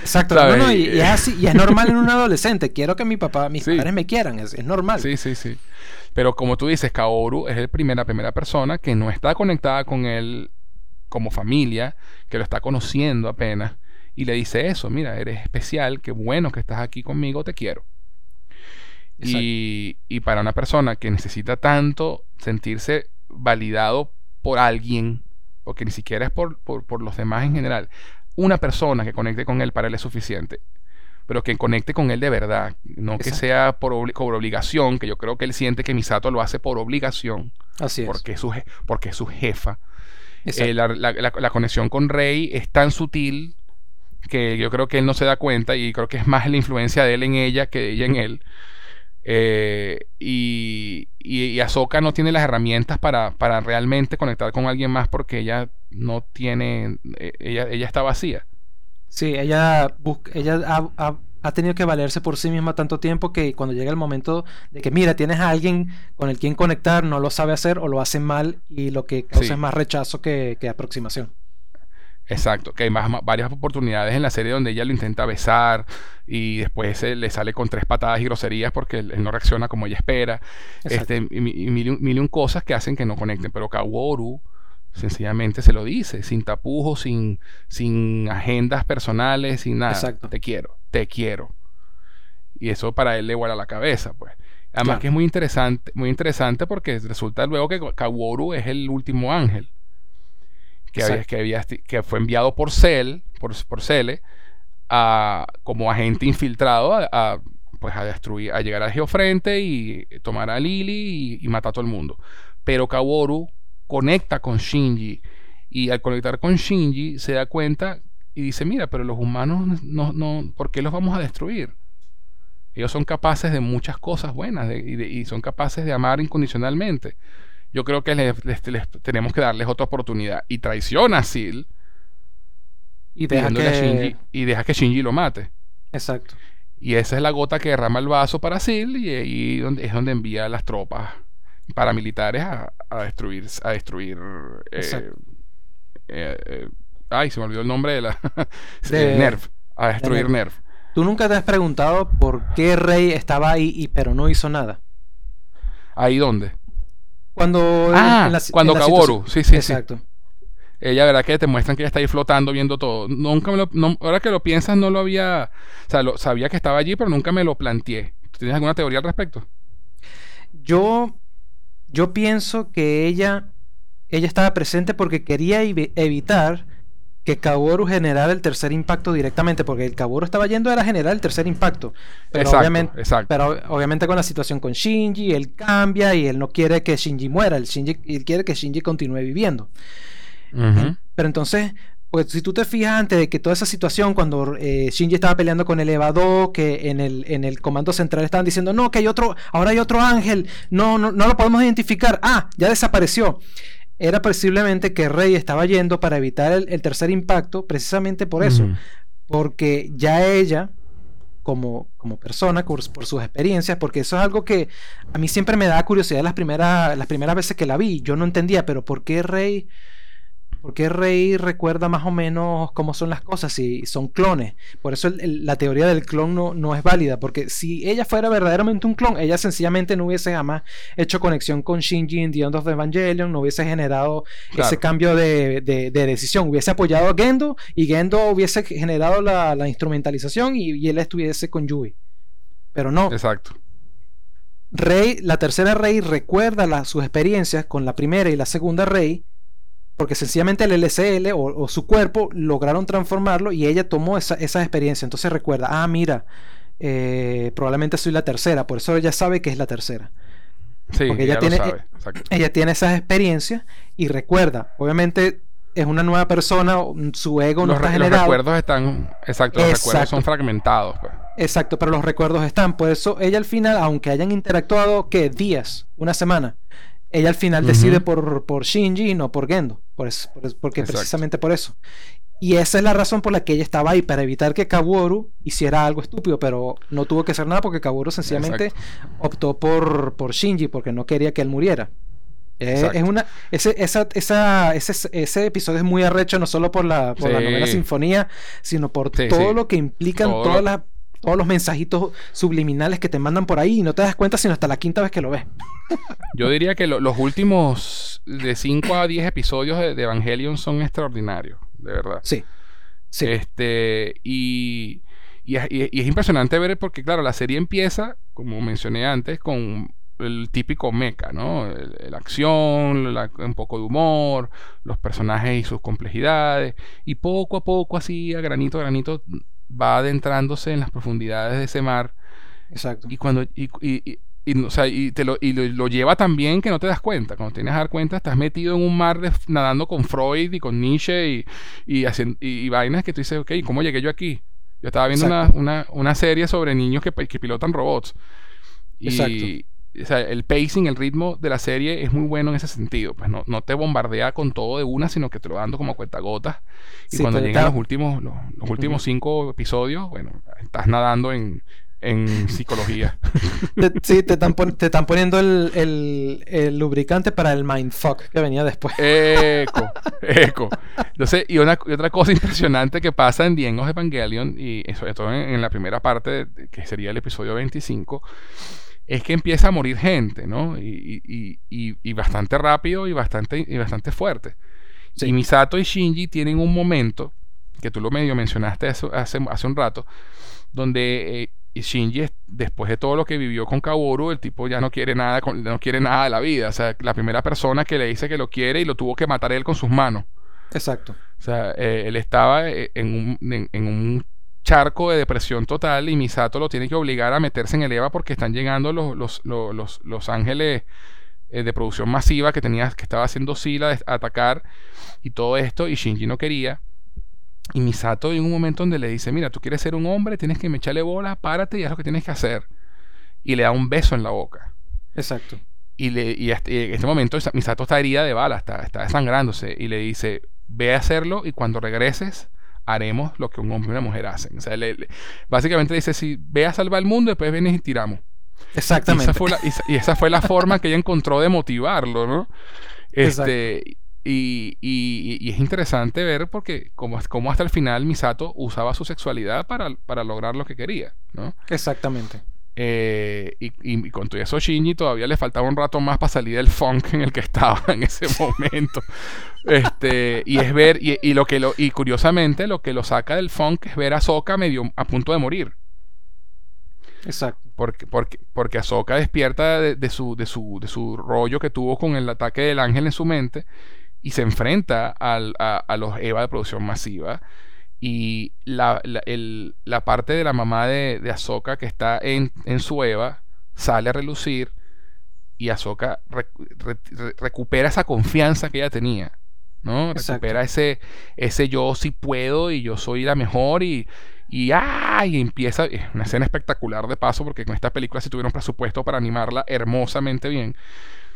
Exacto, y, es así, y es normal en un adolescente, quiero que mi papá, mis padres me quieran, es, normal. Sí, sí, sí. Pero como tú dices, Kaoru es el primera, primera persona que no está conectada con él como familia, que lo está conociendo apenas y le dice eso, mira, eres especial, qué bueno que estás aquí conmigo, te quiero. Y, para una persona que necesita tanto sentirse validado por alguien, porque ni siquiera es por, los demás en general, una persona que conecte con él para él es suficiente pero que conecte con él de verdad, no que sea por, obligación, que yo creo que él siente que Misato lo hace por obligación, Así es. Porque, es su, porque es su jefa. Eh, la, la, conexión con Rey es tan sutil que yo creo que él no se da cuenta y creo que es más la influencia de él en ella que de ella en él. Eh, y, y, Ahsoka no tiene las herramientas para, para, realmente conectar con alguien más porque ella no tiene, eh, ella, ella está vacía. Sí, ella, ella ha, ha, tenido que valerse por sí misma tanto tiempo que cuando llega el momento de que, mira, tienes a alguien con el quien conectar, no lo sabe hacer o lo hace mal y lo que causa es más rechazo que, que aproximación. Exacto, que hay más, varias oportunidades en la serie donde ella lo intenta besar y después le sale con tres patadas y groserías porque él, no reacciona como ella espera. Este, y, mil, y un cosas que hacen que no conecten. Pero Kaworu sencillamente se lo dice, sin tapujos, sin, sin agendas personales, sin nada. Exacto. Te quiero, te quiero. Y eso para él le vuela la cabeza, pues. Además que es muy interesante, muy interesante porque resulta luego que Kaworu es el último ángel que, había, que, había, que fue enviado por Cell, por, por Cele, a, como agente infiltrado a, pues a destruir, a llegar al Geofrente y tomar a Lily y, matar a todo el mundo. Pero Kaworu conecta con Shinji y al conectar con Shinji se da cuenta y dice, mira, pero los humanos no, no ¿por qué los vamos a destruir? Ellos son capaces de muchas cosas buenas y, son capaces de amar incondicionalmente yo creo que les, tenemos que darles otra oportunidad. Y traiciona a Sil. Y deja, que... Shinji, y deja que Shinji lo mate. Exacto. Y esa es la gota que derrama el vaso para Sil y ahí es donde envía las tropas paramilitares a, destruir a destruir eh, eh, eh, ay se me olvidó el nombre de la de, Nerf a destruir Nerf. tú nunca te has preguntado por qué Rey estaba ahí y pero no hizo nada ahí dónde cuando. Ah, cuando Kaworu. Sí, sí, Exacto. Ella, verdad que te muestran que ella está ahí flotando viendo todo. Nunca me lo, ahora que lo piensas, no lo había. O sea, lo, sabía que estaba allí, pero nunca me lo planteé. ¿Tienes alguna teoría al respecto? Yo. Yo pienso que ella. Ella estaba presente porque quería evitar que Kaworu generara el tercer impacto directamente, porque el Kaworu estaba yendo a generar el tercer impacto. Pero, obviamente, pero obviamente con la situación con Shinji, él cambia y él no quiere que Shinji muera, él, quiere que Shinji continúe viviendo. Pero entonces, pues si tú te fijas antes de que toda esa situación, cuando eh, Shinji estaba peleando con el Evado, que en el, en el comando central estaban diciendo, no, que hay otro, ahora hay otro ángel, no, no, no lo podemos identificar, ah, ya desapareció era posiblemente que Rey estaba yendo para evitar el, tercer impacto, precisamente por eso, porque ya ella como, como persona, por, sus experiencias, porque eso es algo que a mí siempre me da curiosidad las primeras, las primeras veces que la vi. Yo no entendía, pero ¿por qué Rey porque Rey recuerda más o menos cómo son las cosas si son clones. Por eso la teoría del clon no, no, es válida, porque si ella fuera verdaderamente un clon, ella sencillamente no hubiese jamás hecho conexión con Shinji en The End of the Evangelion, no hubiese generado ese cambio de, decisión, hubiese apoyado a Gendo y Gendo hubiese generado la, instrumentalización y, él estuviese con Yui. Pero no. Exacto. Rey, la tercera Rey recuerda sus experiencias con la primera y la segunda Rey porque sencillamente el LCL o, su cuerpo lograron transformarlo y ella tomó esa, experiencia. Entonces recuerda, ah, mira, eh, probablemente soy la tercera, por eso ella sabe que es la tercera. Sí, porque ella, tiene, ella tiene esas experiencias y recuerda, obviamente es una nueva persona, su ego no está generado. Los recuerdos están, exacto, los recuerdos son fragmentados. Pues. Exacto, pero los recuerdos están. Por eso ella al final, aunque hayan interactuado, ¿qué? Días, una semana, ella al final decide por, por Shinji y no por Gendo. Por eso, porque precisamente por eso. Y esa es la razón por la que ella estaba ahí, para evitar que Kaworu hiciera algo estúpido, pero no tuvo que hacer nada porque Kaworu sencillamente optó por, por Shinji porque no quería que él muriera. Eh, es una, ese, esa, esa, ese, ese, episodio es muy arrecho, no solo por la, por la novela Sinfonía, sino por todo lo que implican todas las todos los mensajitos subliminales que te mandan por ahí y no te das cuenta sino hasta la quinta vez que lo ves. Yo diría que los últimos de 5 a 10 episodios de, Evangelion son extraordinarios, de verdad. Sí. sí. Este, y, y, es impresionante ver porque, claro, la serie empieza, como mencioné antes, con el típico mecha, ¿no? La acción, un poco de humor, los personajes y sus complejidades, y poco a poco, así, a granito a granito, va adentrándose en las profundidades de ese mar. Exacto. Y cuando y, y, y, o sea, y te lo, y lo, lleva tan bien que no te das cuenta. Cuando tienes que dar cuenta, estás metido en un mar de, nadando con Freud y con Nietzsche y, y, haciendo, y, vainas que tú dices, ok, ¿cómo llegué yo aquí? Yo estaba viendo una, una, una, serie sobre niños que, que pilotan robots. Y, o sea, el pacing, el ritmo de la serie es muy bueno en ese sentido. Pues no, no te bombardea con todo de una, sino que te lo dando como cuenta gotas. Y cuando llegan los últimos, los, últimos cinco episodios, bueno, estás nadando en, en psicología. sí, te están, te están poniendo el, el, el, lubricante para el mindfuck que venía después. Eco, eco. Entonces, y, una, y otra cosa impresionante que pasa en of Evangelion, y sobre todo en, en la primera parte, que sería el episodio 25, es que empieza a morir gente, ¿no? Y, bastante rápido y bastante, y bastante fuerte. Y Misato y Shinji tienen un momento, que tú lo medio mencionaste hace, hace, un rato, donde eh, Shinji, después de todo lo que vivió con Kaworu, el tipo ya no quiere nada, no quiere nada de la vida. O sea, la primera persona que le dice que lo quiere y lo tuvo que matar él con sus manos. Exacto. O sea, eh, él estaba eh, en en un charco de depresión total y Misato lo tiene que obligar a meterse en el EVA porque están llegando los, los, los, ángeles eh, de producción masiva que, tenía, que estaba haciendo Sila a atacar y todo esto y Shinji no quería. Y Misato en un momento donde le dice, mira, tú quieres ser un hombre, tienes que me echarle bola, párate y haz lo que tienes que hacer. Y le da un beso en la boca. Exacto. Y, le, y en este momento Misato está herida de bala, está, está desangrándose. Y le dice, ve a hacerlo y cuando regreses haremos lo que un hombre y una mujer hacen. O sea, básicamente dice, si ve a salvar el mundo, después vienes y tiramos. Exactamente. Y esa fue la, forma que ella encontró de motivarlo, ¿no? Este, y, y, es interesante ver porque como, como hasta el final Misato usaba su sexualidad para, para lograr lo que quería, ¿no? Exactamente. Eh, y, con todo eso Shinji todavía le faltaba un rato más para salir del funk en el que estaba en ese momento. este, y es ver, y, lo que lo, y curiosamente lo que lo saca del funk es ver a Ahsoka medio a punto de morir. Exacto. Porque, porque, porque Ahsoka despierta de, su, de, su, de su rollo que tuvo con el ataque del ángel en su mente y se enfrenta al, a, a los EVA de producción masiva y la, la, parte de la mamá de, de Ahsoka que está en, en su Eva sale a relucir y Ahsoka recupera esa confianza que ella tenía. ¿no? Recupera ese, ese yo sí puedo y yo soy la mejor y, y, empieza, una escena espectacular de paso porque con esta película se tuvieron presupuesto para animarla hermosamente bien.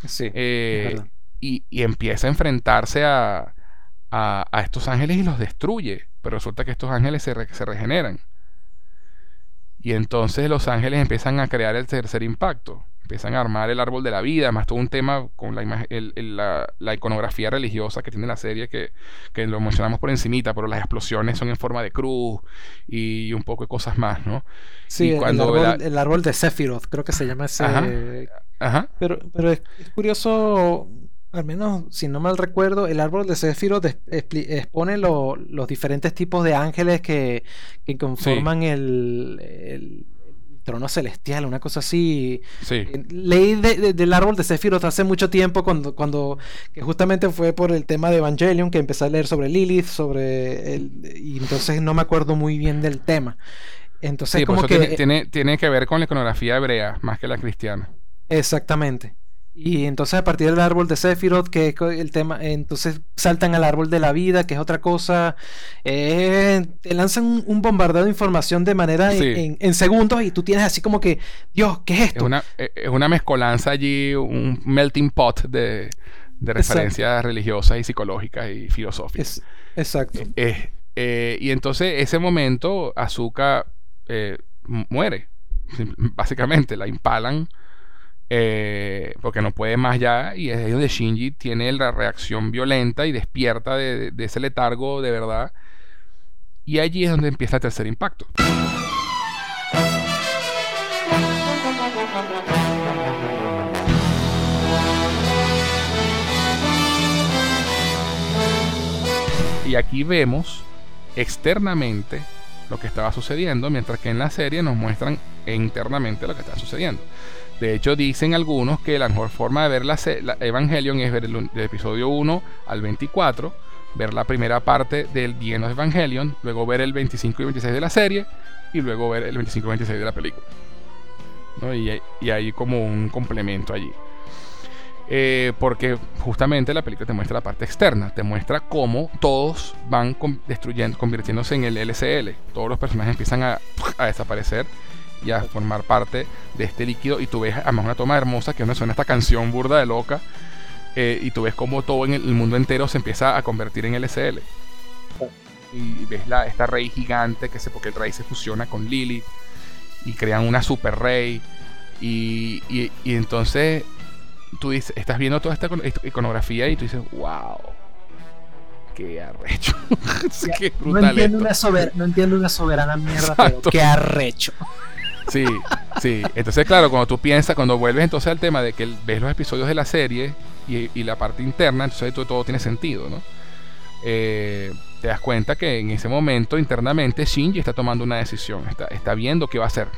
Sí, eh, y, y, empieza a enfrentarse a, a, a, estos ángeles y los destruye. Pero resulta que estos ángeles se, se regeneran. Y entonces los ángeles empiezan a crear el tercer impacto. Empiezan a armar el árbol de la vida, más todo un tema con la, la, iconografía religiosa que tiene la serie, que, lo mencionamos por encimita, pero las explosiones son en forma de cruz y un poco de cosas más, ¿no? Sí, cuando el, árbol, de Sephiroth, creo que se llama ese... Ajá. Pero, pero es curioso al menos si no mal recuerdo, el árbol de Sephiroth expone los diferentes tipos de ángeles que, conforman el, trono celestial, una cosa así. Sí. Eh, leí del árbol de Sephiroth hace mucho tiempo, cuando, cuando que justamente fue por el tema de Evangelion, que empecé a leer sobre Lilith, sobre el, y entonces no me acuerdo muy bien del tema. Entonces, como que. Tiene, tiene, tiene que ver con la iconografía hebrea, más que la cristiana. Exactamente. Y entonces a partir del árbol de Sephiroth, que es el tema, entonces saltan al árbol de la vida, que es otra cosa. Eh, te lanzan un, bombardeo de información de manera en, segundos y tú tienes así como que, Dios, ¿qué es esto? Es una, eh, es una mezcolanza allí, un melting pot de, referencias religiosas y psicológicas y filosóficas. exacto. Eh, y entonces ese momento Azuka muere, básicamente, la impalan eh, porque no puede más ya, y es ahí donde Shinji tiene la reacción violenta y despierta de, ese letargo de verdad. Y allí es donde empieza el tercer impacto. Y aquí vemos externamente lo que estaba sucediendo, mientras que en la serie nos muestran internamente lo que está sucediendo. De hecho, dicen algunos que la mejor forma de ver la, Evangelion es ver el, episodio 1 al 24, ver la primera parte del The End Evangelion, luego ver el 25 y 26 de la serie y luego ver el 25 y 26 de la película. Y, hay como un complemento allí. Eh, porque justamente la película te muestra la parte externa, te muestra cómo todos van destruyendo, convirtiéndose en el LCL. Todos los personajes empiezan a desaparecer y a formar parte de este líquido. Y tú ves además una toma hermosa que es donde suena esta canción burda de loca. Eh, y tú ves como todo en el, mundo entero se empieza a convertir en LSL. Y ves la, esta rey gigante que se, porque el rey se fusiona con Lily y crean una super rey. Y, y, entonces tú dices, estás viendo toda esta iconografía y tú dices, wow, qué arrecho. no, entiendo una no, entiendo una soberana mierda, pero qué arrecho. Sí, sí. Entonces, claro, cuando tú piensas, cuando vuelves entonces al tema de que ves los episodios de la serie y, la parte interna, entonces todo, todo tiene sentido, ¿no? Eh, te das cuenta que en ese momento internamente Shinji está tomando una decisión, está, está viendo qué va a hacer.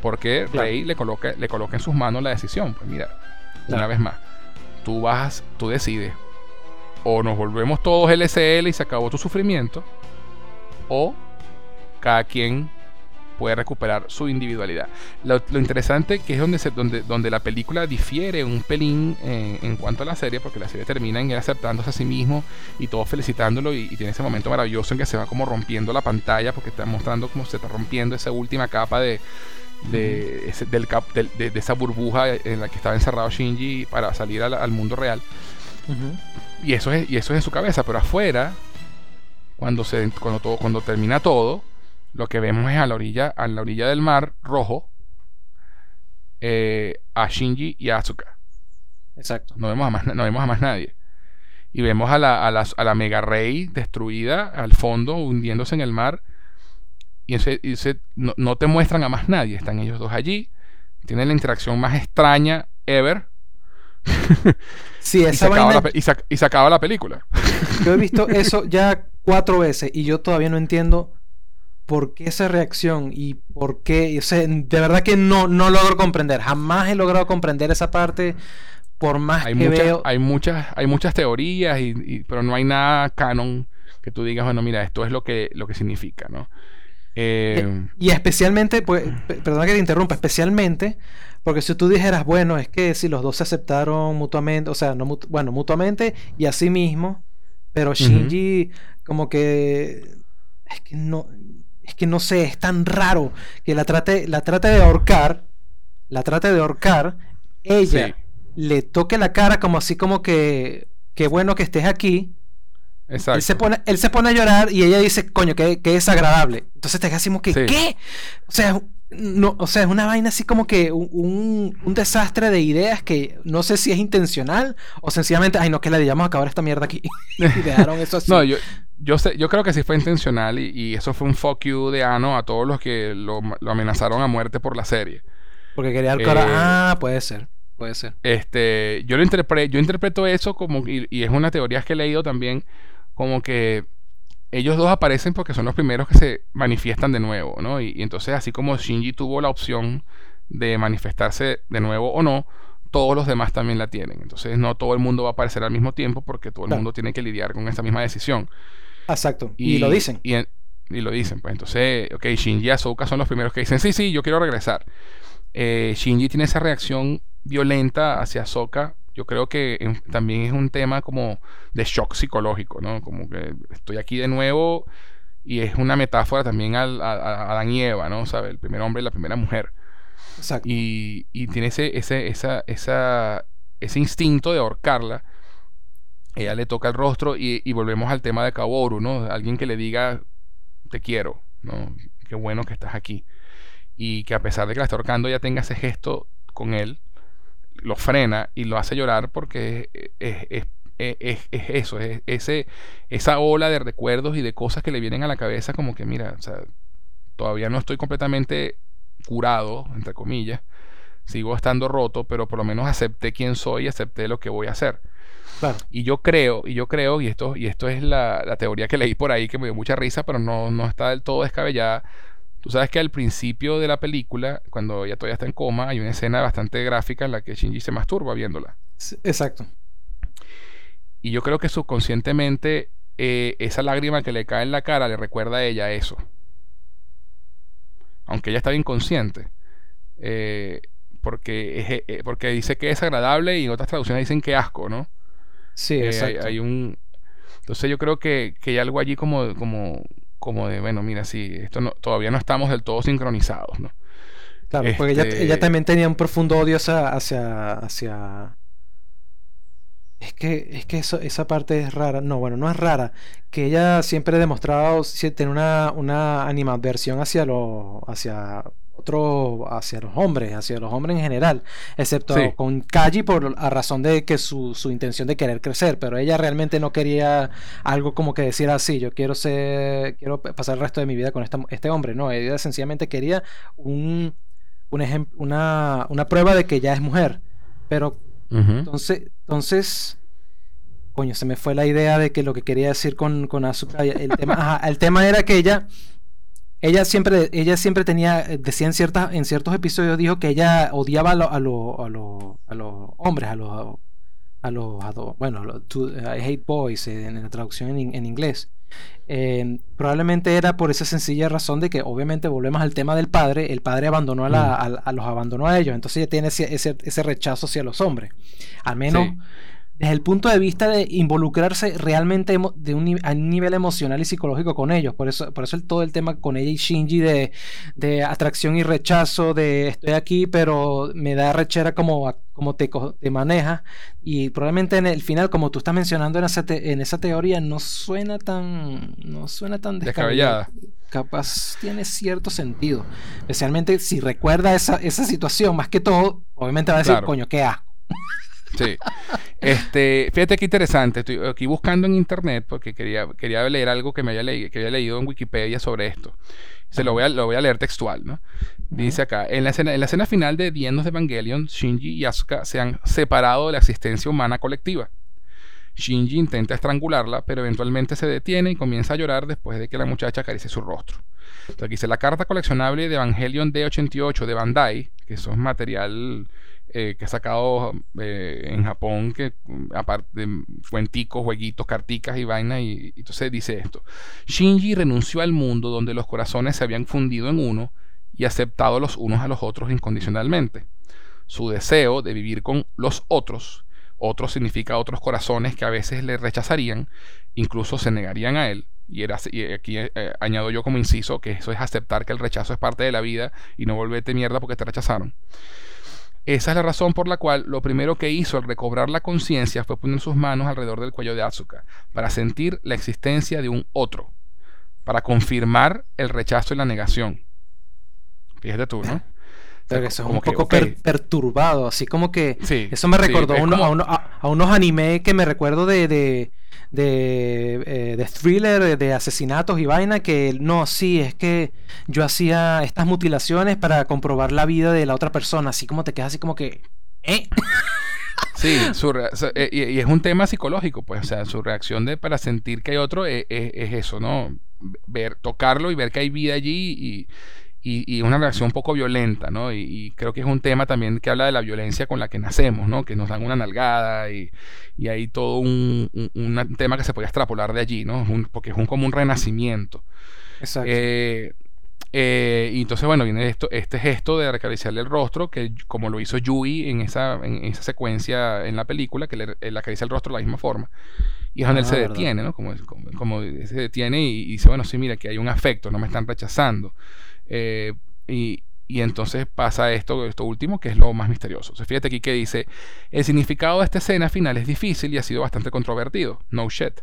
Porque Rey le coloca, le coloca en sus manos la decisión. Pues mira, una vez más, tú vas, tú decides. O nos volvemos todos LSL y se acabó tu sufrimiento. O cada quien puede recuperar su individualidad. Lo, interesante que es donde, se, donde, donde la película difiere un pelín eh, en cuanto a la serie, porque la serie termina en él aceptándose a sí mismo y todos felicitándolo y, tiene ese momento maravilloso en que se va como rompiendo la pantalla porque está mostrando cómo se está rompiendo esa última capa de, de, del de, esa burbuja en la que estaba encerrado Shinji para salir al, mundo real. y, eso es, y eso es en su cabeza, pero afuera, cuando, se, cuando, todo, cuando termina todo, lo que vemos es a la orilla, a la orilla del mar rojo eh, a Shinji y a Asuka. Exacto. No vemos a más, no vemos a más nadie. Y vemos a la, a, la, Mega Rey destruida al fondo, hundiéndose en el mar. Y, ese, no, te muestran a más nadie. Están ellos dos allí. Tienen la interacción más extraña ever. Sí, esa y, y se acaba la película. Yo he visto eso ya cuatro veces y yo todavía no entiendo por qué esa reacción y por qué, o sea, de verdad que no, no logro comprender, jamás he logrado comprender esa parte por más hay que veo... Hay muchas, hay muchas teorías, y, pero no hay nada canon que tú digas, bueno, mira, esto es lo que, lo que significa, ¿no? Eh, y, especialmente, pues, perdona que te interrumpa, especialmente porque si tú dijeras, bueno, es que si los dos se aceptaron mutuamente, o sea, no bueno, mutuamente y así mismo, pero Shinji como que es que no es que no sé, es tan raro que la trate, la trate de ahorcar, la trate de ahorcar, ella le toque la cara como así como que, qué bueno que estés aquí, Exacto. Él se, pone, él se pone a llorar y ella dice, coño, que, es agradable. Entonces te decimos que, ¿qué? O sea, no, o sea, es una vaina así como que un, desastre de ideas que no sé si es intencional o sencillamente, ay, no, que le digamos acabar esta mierda aquí. y dejaron eso así. no, yo, yo, sé, yo creo que sí fue intencional y, eso fue un fuck you de Ano a todos los que lo, amenazaron a muerte por la serie. Porque quería el cara. Eh, ah, puede ser. Puede ser. Este, yo lo interpreto, yo interpreto eso como, y, y es una teoría que he leído también, como que ellos dos aparecen porque son los primeros que se manifiestan de nuevo, ¿no? Y, entonces, así como Shinji tuvo la opción de manifestarse de nuevo o no, todos los demás también la tienen. Entonces, no todo el mundo va a aparecer al mismo tiempo porque todo el mundo tiene que lidiar con esa misma decisión. Exacto. Y, lo dicen. Y, lo dicen, pues entonces, ok, Shinji y Ahsoka son los primeros que dicen, sí, sí, yo quiero regresar. Eh, Shinji tiene esa reacción violenta hacia Ahsoka yo creo que también es un tema como de shock psicológico, ¿no? Como que estoy aquí de nuevo y es una metáfora también a, Adán y Eva, ¿no? ¿Sabe? El primer hombre y la primera mujer. Exacto. Y, tiene ese, ese, esa, esa, ese instinto de ahorcarla. Ella le toca el rostro y, y volvemos al tema de Kaworu, ¿no? Alguien que le diga, te quiero, ¿no? Qué bueno que estás aquí. Y que a pesar de que la está ahorcando, ella tenga ese gesto con él lo frena y lo hace llorar porque es, eso, es ese, esa ola de recuerdos y de cosas que le vienen a la cabeza como que, mira, o sea, todavía no estoy completamente curado, entre comillas, sigo estando roto, pero por lo menos acepté quién soy y acepté lo que voy a hacer. Y yo creo, y yo creo, y esto, y esto es la, la, teoría que leí por ahí que me dio mucha risa, pero no, no está del todo descabellada, Tú sabes que al principio de la película, cuando ella todavía está en coma, hay una escena bastante gráfica en la que Shinji se masturba viéndola. Exacto. Y yo creo que subconscientemente eh, esa lágrima que le cae en la cara le recuerda a ella eso. Aunque ella está inconsciente. Eh, porque, eh, porque dice que es agradable y en otras traducciones dicen que asco, ¿no? Sí, exacto. Hay, un... Entonces yo creo que, que hay algo allí como, como, como de, bueno, mira, sí, esto no, todavía no estamos del todo sincronizados, ¿no? Claro, porque ella, este también tenía un profundo odio hacia, hacia, hacia... Es que, es que eso, esa parte es rara. No, bueno, no es rara. Que ella siempre ha demostrado tener una, una animadversión hacia, lo, hacia hacia los hombres, hacia los hombres en general, excepto con Kaji por a razón de que su, su, intención de querer crecer, pero ella realmente no quería algo como que decir así, yo quiero ser, quiero pasar el resto de mi vida con este hombre, no, ella sencillamente quería un, un una, una prueba de que ya es mujer, pero entonces, entonces coño, se me fue la idea de que lo que quería decir con, con Asuka, el tema, el tema era que ella ella siempre, ella siempre tenía, eh, decía en, ciertas, en ciertos episodios, dijo que ella odiaba a, a, a, a los hombres, a los, a los, bueno, I hate boys en, la traducción en, inglés. Em, probablemente era por esa sencilla razón de que obviamente volvemos al tema del padre, el padre abandonó a, la, mm. los abandonó a ellos, entonces ella tiene ese, ese, rechazo hacia los hombres. Al menos desde el punto de vista de involucrarse realmente de un, a un nivel emocional y psicológico con ellos. Por eso, por eso el, todo el tema con ella y Shinji de, de, atracción y rechazo, de estoy aquí, pero me da rechera como, como te, te maneja. Y probablemente en el final, como tú estás mencionando en esa, en esa teoría, no suena tan, no suena tan descabellada. Capaz tiene cierto sentido. Especialmente si recuerda esa, esa situación, más que todo, obviamente va a decir, coño, qué asco. Sí. Este, fíjate qué interesante. Estoy aquí buscando en internet porque quería, quería leer algo que me había, leído, que había leído en Wikipedia sobre esto. Se lo voy a, lo voy a leer textual, ¿no? Dice acá, en la, escena, en la escena final de The de Evangelion, Shinji y Asuka se han separado de la existencia humana colectiva. Shinji intenta estrangularla, pero eventualmente se detiene y comienza a llorar después de que la muchacha acaricie su rostro. Entonces, aquí dice la carta coleccionable de Evangelion D88 de Bandai, que eso es material eh, que ha sacado eh, en Japón, que mm, aparte de fuenticos, jueguitos, carticas y vainas, y, entonces dice esto. Shinji renunció al mundo donde los corazones se habían fundido en uno y aceptado los unos a los otros incondicionalmente. Su deseo de vivir con los otros, otros significa otros corazones que a veces le rechazarían, incluso se negarían a él, y, era, y aquí eh, añado yo como inciso que eso es aceptar que el rechazo es parte de la vida y no volverte mierda porque te rechazaron. Esa es la razón por la cual lo primero que hizo al recobrar la conciencia fue poner sus manos alrededor del cuello de Asuka, para sentir la existencia de un otro, para confirmar el rechazo y la negación. Fíjate tú, ¿no? Pero eso es un poco perturbado, así como que eso me recordó a, unos anime que me recuerdo de, de, de, eh, de, thriller, de asesinatos y vaina, que no, sí, es que yo hacía estas mutilaciones para comprobar la vida de la otra persona, así como te quedas así como que... ¿eh? Sí, eh, y, es un tema psicológico, pues, o sea, su reacción de para sentir que hay otro es, es eso, ¿no? Ver, tocarlo y ver que hay vida allí y y, una reacción un poco violenta, ¿no? Y, creo que es un tema también que habla de la violencia con la que nacemos, ¿no? Que nos dan una nalgada y, hay todo un, tema que se puede extrapolar de allí, ¿no? porque es un, como un renacimiento. Exacto. Eh, eh, y entonces, bueno, viene esto, este gesto de acariciarle el rostro, que como lo hizo Yui en esa, en esa secuencia en la película, que le, acaricia el rostro de la misma forma. Y es donde él se ah, detiene, ¿no? Como, como, se detiene y, y, dice, bueno, sí, mira, que hay un afecto, no me están rechazando. Eh, y, entonces pasa esto, esto último, que es lo más misterioso. fíjate aquí que dice, el significado de esta escena final es difícil y ha sido bastante controvertido. No shit.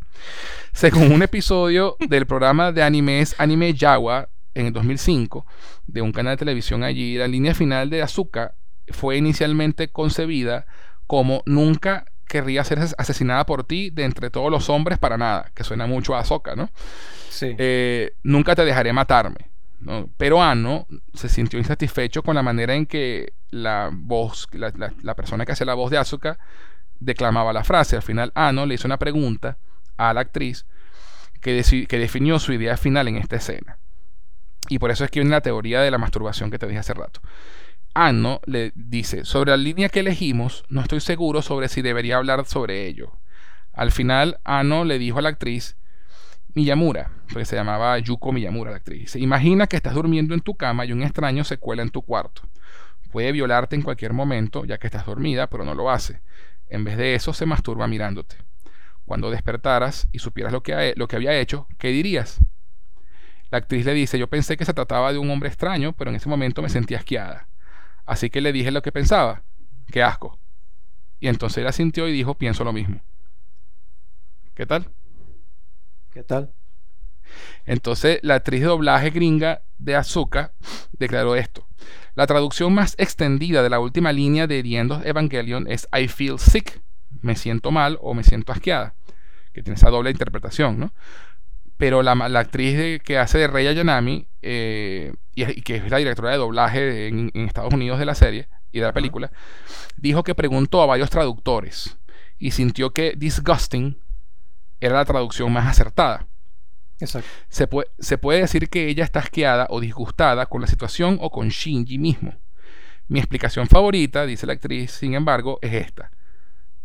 Según un episodio del programa de animes Anime Yawa en el 2005, de un canal de televisión allí, la línea final de Azuka fue inicialmente concebida como nunca querría ser asesinada por ti de entre todos los hombres para nada, que suena mucho a Azoka, ¿no? Sí. Eh, nunca te dejaré matarme. Pero Ano se sintió insatisfecho con la manera en que la voz, la, persona que hace la voz de Asuka declamaba la frase. Al final, Ano le hizo una pregunta a la actriz que, que definió su idea final en esta escena. Y por eso es que viene la teoría de la masturbación que te dije hace rato. Ano le dice, sobre la línea que elegimos, no estoy seguro sobre si debería hablar sobre ello. Al final, Ano le dijo a la actriz Miyamura, porque se llamaba Yuko Miyamura la actriz. Imagina que estás durmiendo en tu cama y un extraño se cuela en tu cuarto. Puede violarte en cualquier momento, ya que estás dormida, pero no lo hace. En vez de eso, se masturba mirándote. Cuando despertaras y supieras lo que, lo que había hecho, ¿qué dirías? La actriz le dice, yo pensé que se trataba de un hombre extraño, pero en ese momento me sentí asqueada. Así que le dije lo que pensaba. ¡Qué asco! Y entonces ella sintió y dijo, pienso lo mismo. ¿Qué tal? ¿Qué tal? Entonces, la actriz de doblaje gringa de Azuka declaró esto. La traducción más extendida de la última línea de The Evangelion es I feel sick, me siento mal o me siento asqueada, que tiene esa doble interpretación, ¿no? Pero la, actriz que hace de Rey Yanami, eh, y, que es la directora de doblaje en, Estados Unidos de la serie y de la película, dijo que preguntó a varios traductores y sintió que disgusting era la traducción más acertada. Exacto. Se, puede, se puede decir que ella está asqueada o disgustada con la situación o con Shinji mismo. Mi explicación favorita, dice la actriz, sin embargo, es esta.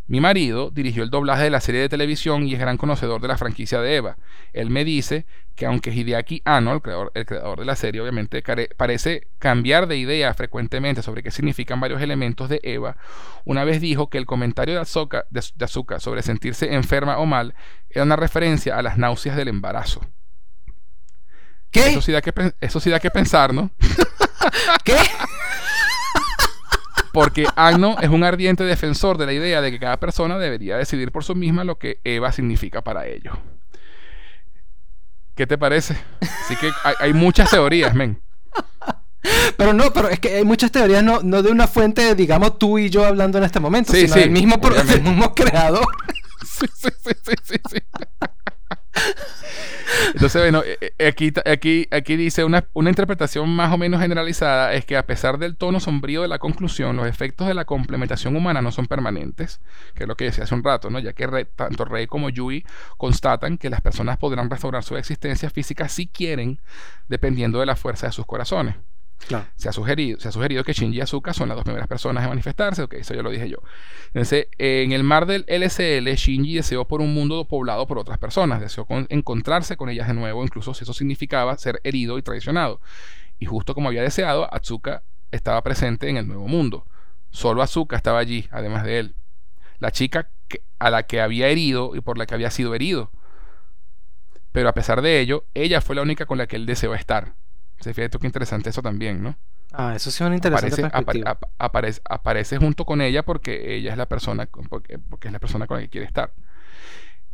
Mi marido dirigió el doblaje de la serie de televisión y es gran conocedor de la franquicia de Eva. Él me dice que aunque Hideaki Anno, el creador, el creador de la serie, obviamente parece cambiar de idea frecuentemente sobre qué significan varios elementos de Eva, una vez dijo que el comentario de Azuka, de, sobre sentirse enferma o mal era una referencia a las náuseas del embarazo. ¿Qué? Eso sí da que, eso sí da que pensar, ¿no? ¿Qué? Porque Agno es un ardiente defensor de la idea de que cada persona debería decidir por sí misma lo que Eva significa para ellos. ¿Qué te parece? Así que hay, muchas teorías, men. Pero no, pero es que hay muchas teorías no, no de una fuente, digamos, tú y yo hablando en este momento, sino del mismo, del mismo creador. sí, sí, sí, sí, sí. Entonces, bueno, eh, eh, aquí, aquí, aquí dice una, interpretación más o menos generalizada es que a pesar del tono sombrío de la conclusión, los efectos de la complementación humana no son permanentes, que es lo que decía hace un rato, ¿no? Ya que tanto Rey como Yui constatan que las personas podrán restaurar su existencia física si quieren, dependiendo de la fuerza de sus corazones. Se, ha sugerido, se ha sugerido que Shinji y Asuka son las dos primeras personas en manifestarse, ok, eso ya lo dije yo. Entonces, en el mar del LCL, Shinji deseó por un mundo poblado por otras personas, deseó encontrarse con ellas de nuevo, incluso si eso significaba ser herido y traicionado. Y justo como había deseado, Atsuka estaba presente en el nuevo mundo. Solo Asuka estaba allí, además de él. La chica a la que había herido y por la que había sido herido. Pero a pesar de ello, ella fue la única con la que él deseó estar. Se fíjate qué interesante eso también, ¿no? Ah, eso sí es una interesante aparece, aparece, junto con ella porque ella es la persona, porque, porque es la persona con la que quiere estar.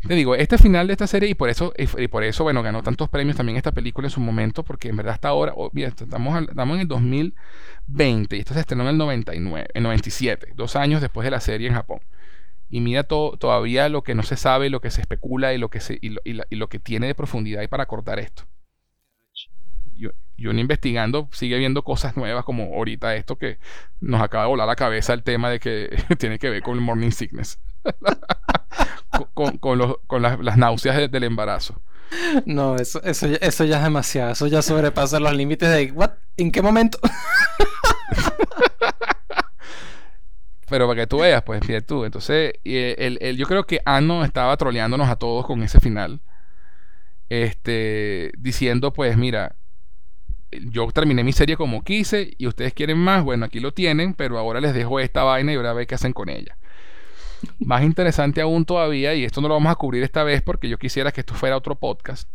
Te digo, este final de esta serie, y por eso, y por eso, bueno, ganó tantos premios también esta película en su momento, porque en verdad hasta ahora, oh, estamos, estamos en el 2020 y esto se estrenó en el 99, en 97, dos años después de la serie en Japón. Y mira todo, todavía lo que no se sabe, lo que se especula y lo que, se, y lo, que tiene de profundidad y para cortar esto. Yo, yo investigando sigue viendo cosas nuevas como ahorita esto que nos acaba de volar la cabeza el tema de que tiene que ver con el morning sickness. con, las, náuseas del embarazo. No, eso, eso, eso ya es demasiado. Eso ya sobrepasa los límites de ¿what? ¿En qué momento? Pero para que tú veas, pues, fíjate tú. Entonces, el, yo creo que Anno estaba troleándonos a todos con ese final. Este, diciendo, pues, mira, yo terminé mi serie como quise y ustedes quieren más, bueno, aquí lo tienen, pero ahora les dejo esta vaina y ahora ve qué hacen con ella. Más interesante aún todavía, y esto no lo vamos a cubrir esta vez porque yo quisiera que esto fuera otro podcast,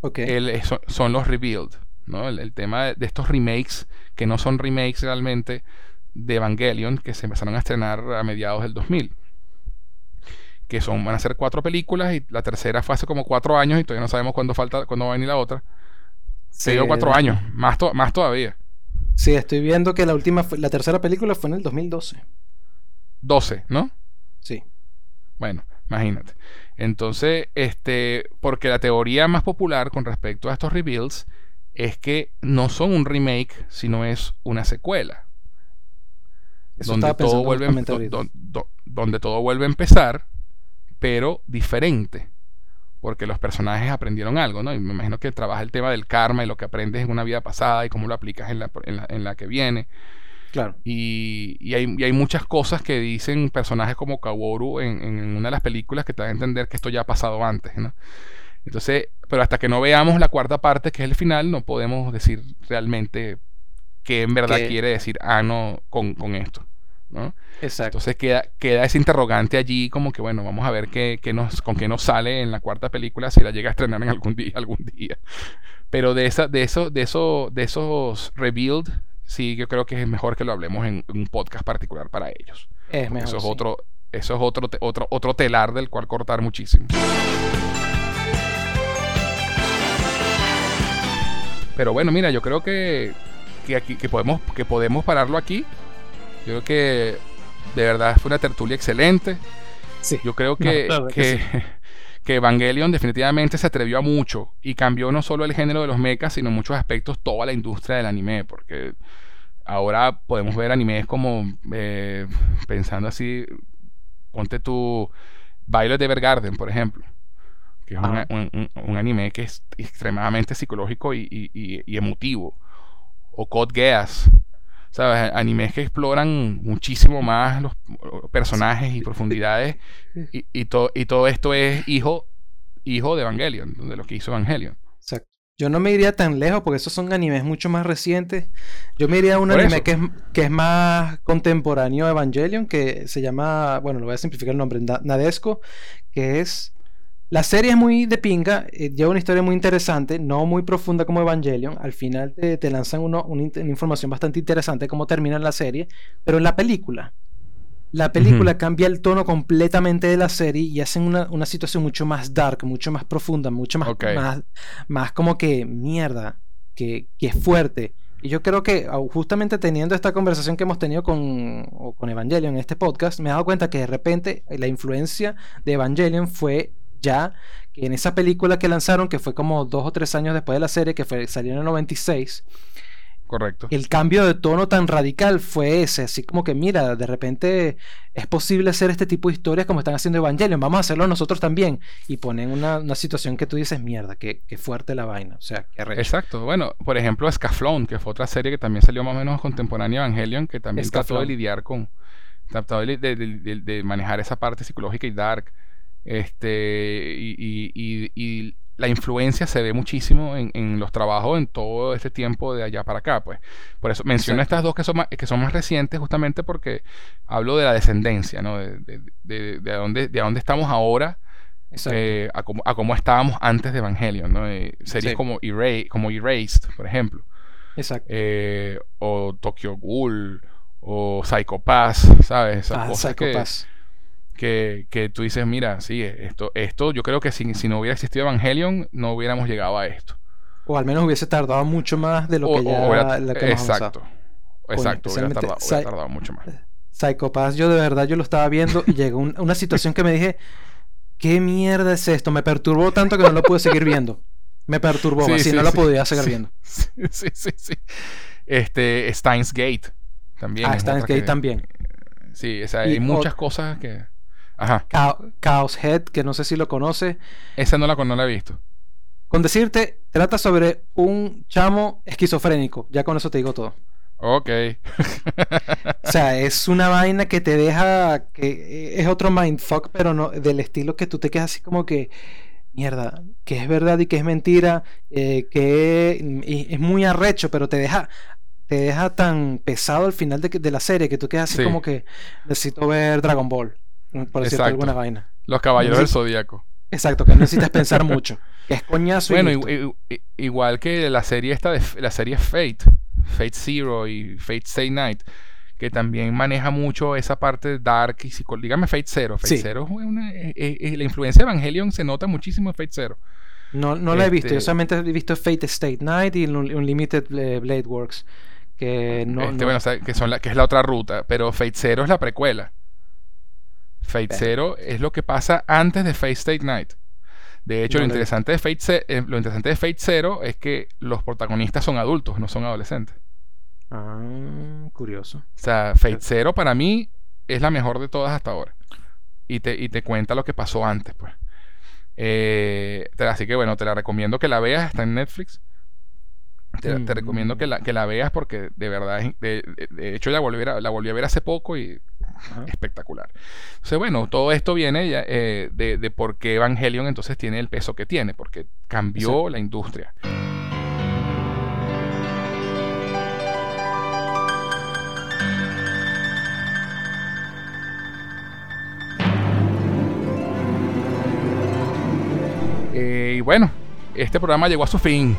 okay. son, los rebuild, ¿no? El, tema de, estos remakes, que no son remakes realmente de Evangelion, que se empezaron a estrenar a mediados del 2000. Que son, van a ser cuatro películas y la tercera fue hace como cuatro años y todavía no sabemos cuándo, falta, cuándo va a venir la otra. Se dio cuatro años, más, más todavía. Sí, estoy viendo que la última, la tercera película fue en el 2012. 12, ¿no? Sí. Bueno, imagínate. Entonces, este, porque la teoría más popular con respecto a estos rebuilds es que no son un remake, sino es una secuela. donde todo, vuelve, donde todo vuelve a empezar, pero diferente. Porque los personajes aprendieron algo, ¿no? Y me imagino que trabaja el tema del karma y lo que aprendes en una vida pasada y cómo lo aplicas en la, en la que viene. Y, hay, muchas cosas que dicen personajes como Kaworu en, una de las películas que te dan a entender que esto ya ha pasado antes, ¿no? Entonces, pero hasta que no veamos la cuarta parte, que es el final, no podemos decir realmente qué en verdad quiere decir Ano con, con esto. ¿No? Exacto. Entonces queda, queda ese interrogante allí como que bueno, vamos a ver qué, nos, con qué nos sale en la cuarta película si la llega a estrenar en algún día, algún día. Pero de esa, de eso, de eso, de esos rebuild sí, yo creo que es mejor que lo hablemos en, un podcast particular para ellos. Es mejor, eso es otro, eso es otro, otro, otro telar del cual cortar muchísimo. Pero bueno, mira, yo creo que, que aquí que podemos que podemos pararlo aquí. Yo creo que de verdad fue una tertulia excelente. Sí. Yo creo que, que, que, Evangelion definitivamente se atrevió a mucho y cambió no solo el género de los mechas, sino en muchos aspectos toda la industria del anime, porque ahora podemos ver animes como, eh, pensando así, ponte tu Violet Evergarden, por ejemplo, que es un, anime que es extremadamente psicológico y, emotivo. O Code Geass, ¿sabes? Animes que exploran muchísimo más los personajes y profundidades. Y, y, y todo esto es hijo, hijo de Evangelion, de lo que hizo Evangelion. Yo no me iría tan lejos porque esos son animes mucho más recientes. Yo me iría a un anime que es, que es más contemporáneo a Evangelion, que se llama, bueno, lo voy a simplificar el nombre, Nadesco, que es... La serie es muy de pinga, eh, lleva una historia muy interesante, no muy profunda como Evangelion. Al final te, lanzan uno, una, información bastante interesante cómo termina la serie, pero en la película la película cambia el tono completamente de la serie y hacen una, situación mucho más dark, mucho más profunda, mucho más, más, como que mierda, que, que, es fuerte. Y yo creo que justamente teniendo esta conversación que hemos tenido con, con Evangelion en este podcast, me he dado cuenta que de repente la influencia de Evangelion fue ya que en esa película que lanzaron, que fue como dos o tres años después de la serie, que fue, salió en el 96, Correcto. El cambio de tono tan radical fue ese, así como que mira, de repente es posible hacer este tipo de historias como están haciendo Evangelion, vamos a hacerlo nosotros también. Y ponen una, una situación que tú dices, mierda, qué, fuerte la vaina, o sea, qué Exacto, bueno, por ejemplo, Scaflón, que fue otra serie que también salió más o menos contemporánea a Evangelion, que también trató de lidiar con, trató de, de, manejar esa parte psicológica y dark. Este, y, y, y la influencia se ve muchísimo en, los trabajos en todo este tiempo de allá para acá, pues. Por eso menciono estas dos que son más, que son más recientes, justamente porque hablo de la descendencia, ¿no? De, de, de, dónde, de dónde estamos ahora eh, a, cómo, a, cómo, estábamos antes de Evangelion, ¿no? series como, como Erased, por ejemplo. Exacto. Eh, o Tokyo Ghoul, o Psycho Pass, ¿sabes? Esas Ah, cosas Psycho que, Pass. Que, que tú dices, mira, sí, esto, esto yo creo que si, si no hubiera existido Evangelion, no hubiéramos llegado a esto. O al menos hubiese tardado mucho más de lo O- que ya hubiera- lo que exacto. Exacto, hubiera tardado, hubiera tardado mucho más. Psycho Pass, yo de verdad yo lo estaba viendo y llegó un- una situación que me dije, ¿qué mierda es esto? Me perturbó tanto que no lo pude seguir viendo. Me perturbó, Sí, así sí, no lo podía seguir viendo. Sí, sí, sí. Este, Steins Gate también. Ah, Steins Gate que- también. Sí, o sea, Y hay muchas cosas que. Ajá, Cha- Chaos Head, que no sé si lo conoce. esa no la, no la he visto. Con decirte, trata sobre un chamo esquizofrénico. Ya con eso te digo todo. Ok. O sea, es una vaina que te deja. que es otro mindfuck, pero no del estilo que tú te quedas así como que. Mierda, que es verdad y que es mentira. eh, que es muy arrecho, pero te deja. Te deja tan pesado al final de, que- de la serie que tú quedas así Sí. como que necesito ver Dragon Ball. Por decirte alguna vaina. Los Caballeros del. Zodíaco. Exacto, que no necesitas pensar mucho. Que es coñazo Bueno, igual que la serie esta de la serie Fate, Fate Zero y Fate Stay Night, que también maneja mucho esa parte dark y psicológica. Dígame Fate Zero. Fate Sí. Zero es una- eh, eh, la influencia de Evangelion se nota muchísimo en Fate Zero. No, no la he visto, yo Este- solamente he visto Fate State Night y Un- Unlimited Blade Works. Que no. Este, no- bueno, o sea, que, son la, que es la otra ruta, pero Fate Zero es la precuela. Fate. Zero es lo que pasa antes de Fate State Night. De hecho, No lo, interesante de Fate Ze- eh, lo interesante de Fate Zero es que los protagonistas son adultos, no son adolescentes. Ah, curioso. O sea, Fate Zero para mí es la mejor de todas hasta ahora. Y te, y te cuenta lo que pasó antes, pues. Eh, te- así que bueno, te la recomiendo que la veas, está en Netflix. Te, te recomiendo que la, que la veas porque de verdad, de, hecho la volví, a, la volví a ver hace poco y Ajá. espectacular. Entonces, bueno, todo esto viene eh, de, de por qué Evangelion entonces tiene el peso que tiene, porque cambió la industria. Eh, y bueno, este programa llegó a su fin.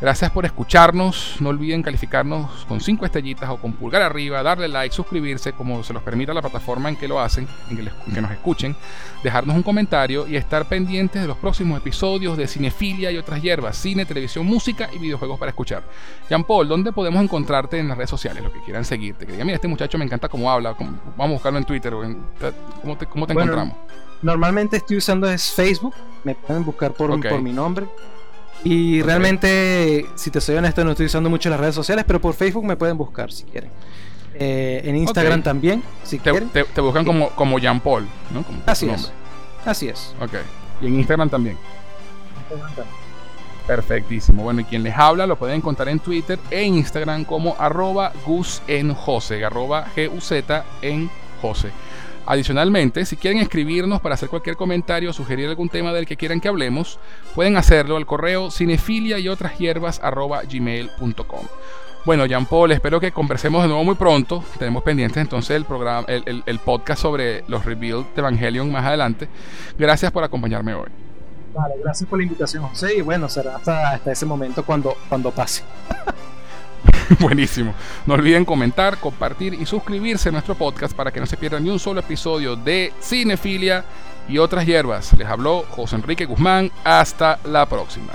Gracias por escucharnos. No olviden calificarnos con 5 estrellitas o con pulgar arriba, darle like, suscribirse como se los permita la plataforma en que lo hacen, en que, les- en que nos escuchen, dejarnos un comentario y estar pendientes de los próximos episodios de Cinefilia y otras hierbas, cine, televisión, música y videojuegos para escuchar. Jean Paul, ¿dónde podemos encontrarte en las redes sociales? Lo que quieran seguirte. Que digan, mira, este muchacho me encanta cómo habla. cómo- vamos a buscarlo en Twitter. o en- ¿Cómo te, cómo te Bueno, encontramos? Normalmente estoy usando es Facebook. Me pueden buscar por mi nombre. Y realmente, si te soy honesto, no estoy usando mucho las redes sociales, pero por Facebook me pueden buscar si quieren. Eh, en Instagram también, si Te, quieren. te- te buscan como, como Jean Paul, ¿no? Como Así es. Así es. Ok. Y en Instagram también. Perfectísimo. Bueno, y quien les habla lo pueden encontrar en Twitter e Instagram como arroba Gus en Jose, arroba G-U-Z en Jose. Adicionalmente, si quieren escribirnos para hacer cualquier comentario o sugerir algún tema del que quieran que hablemos, pueden hacerlo al correo cinefilia y otras hierbas. Bueno, Jean Paul, espero que conversemos de nuevo muy pronto. Tenemos pendientes entonces el programa, el, podcast sobre los reveals de Evangelion más adelante. Gracias por acompañarme hoy. Vale, gracias por la invitación, José. Y bueno, será hasta, hasta ese momento cuando, cuando pase. Buenísimo. No olviden comentar, compartir y suscribirse a nuestro podcast para que no se pierdan ni un solo episodio de Cinefilia y otras hierbas. Les habló José Enrique Guzmán. Hasta la próxima.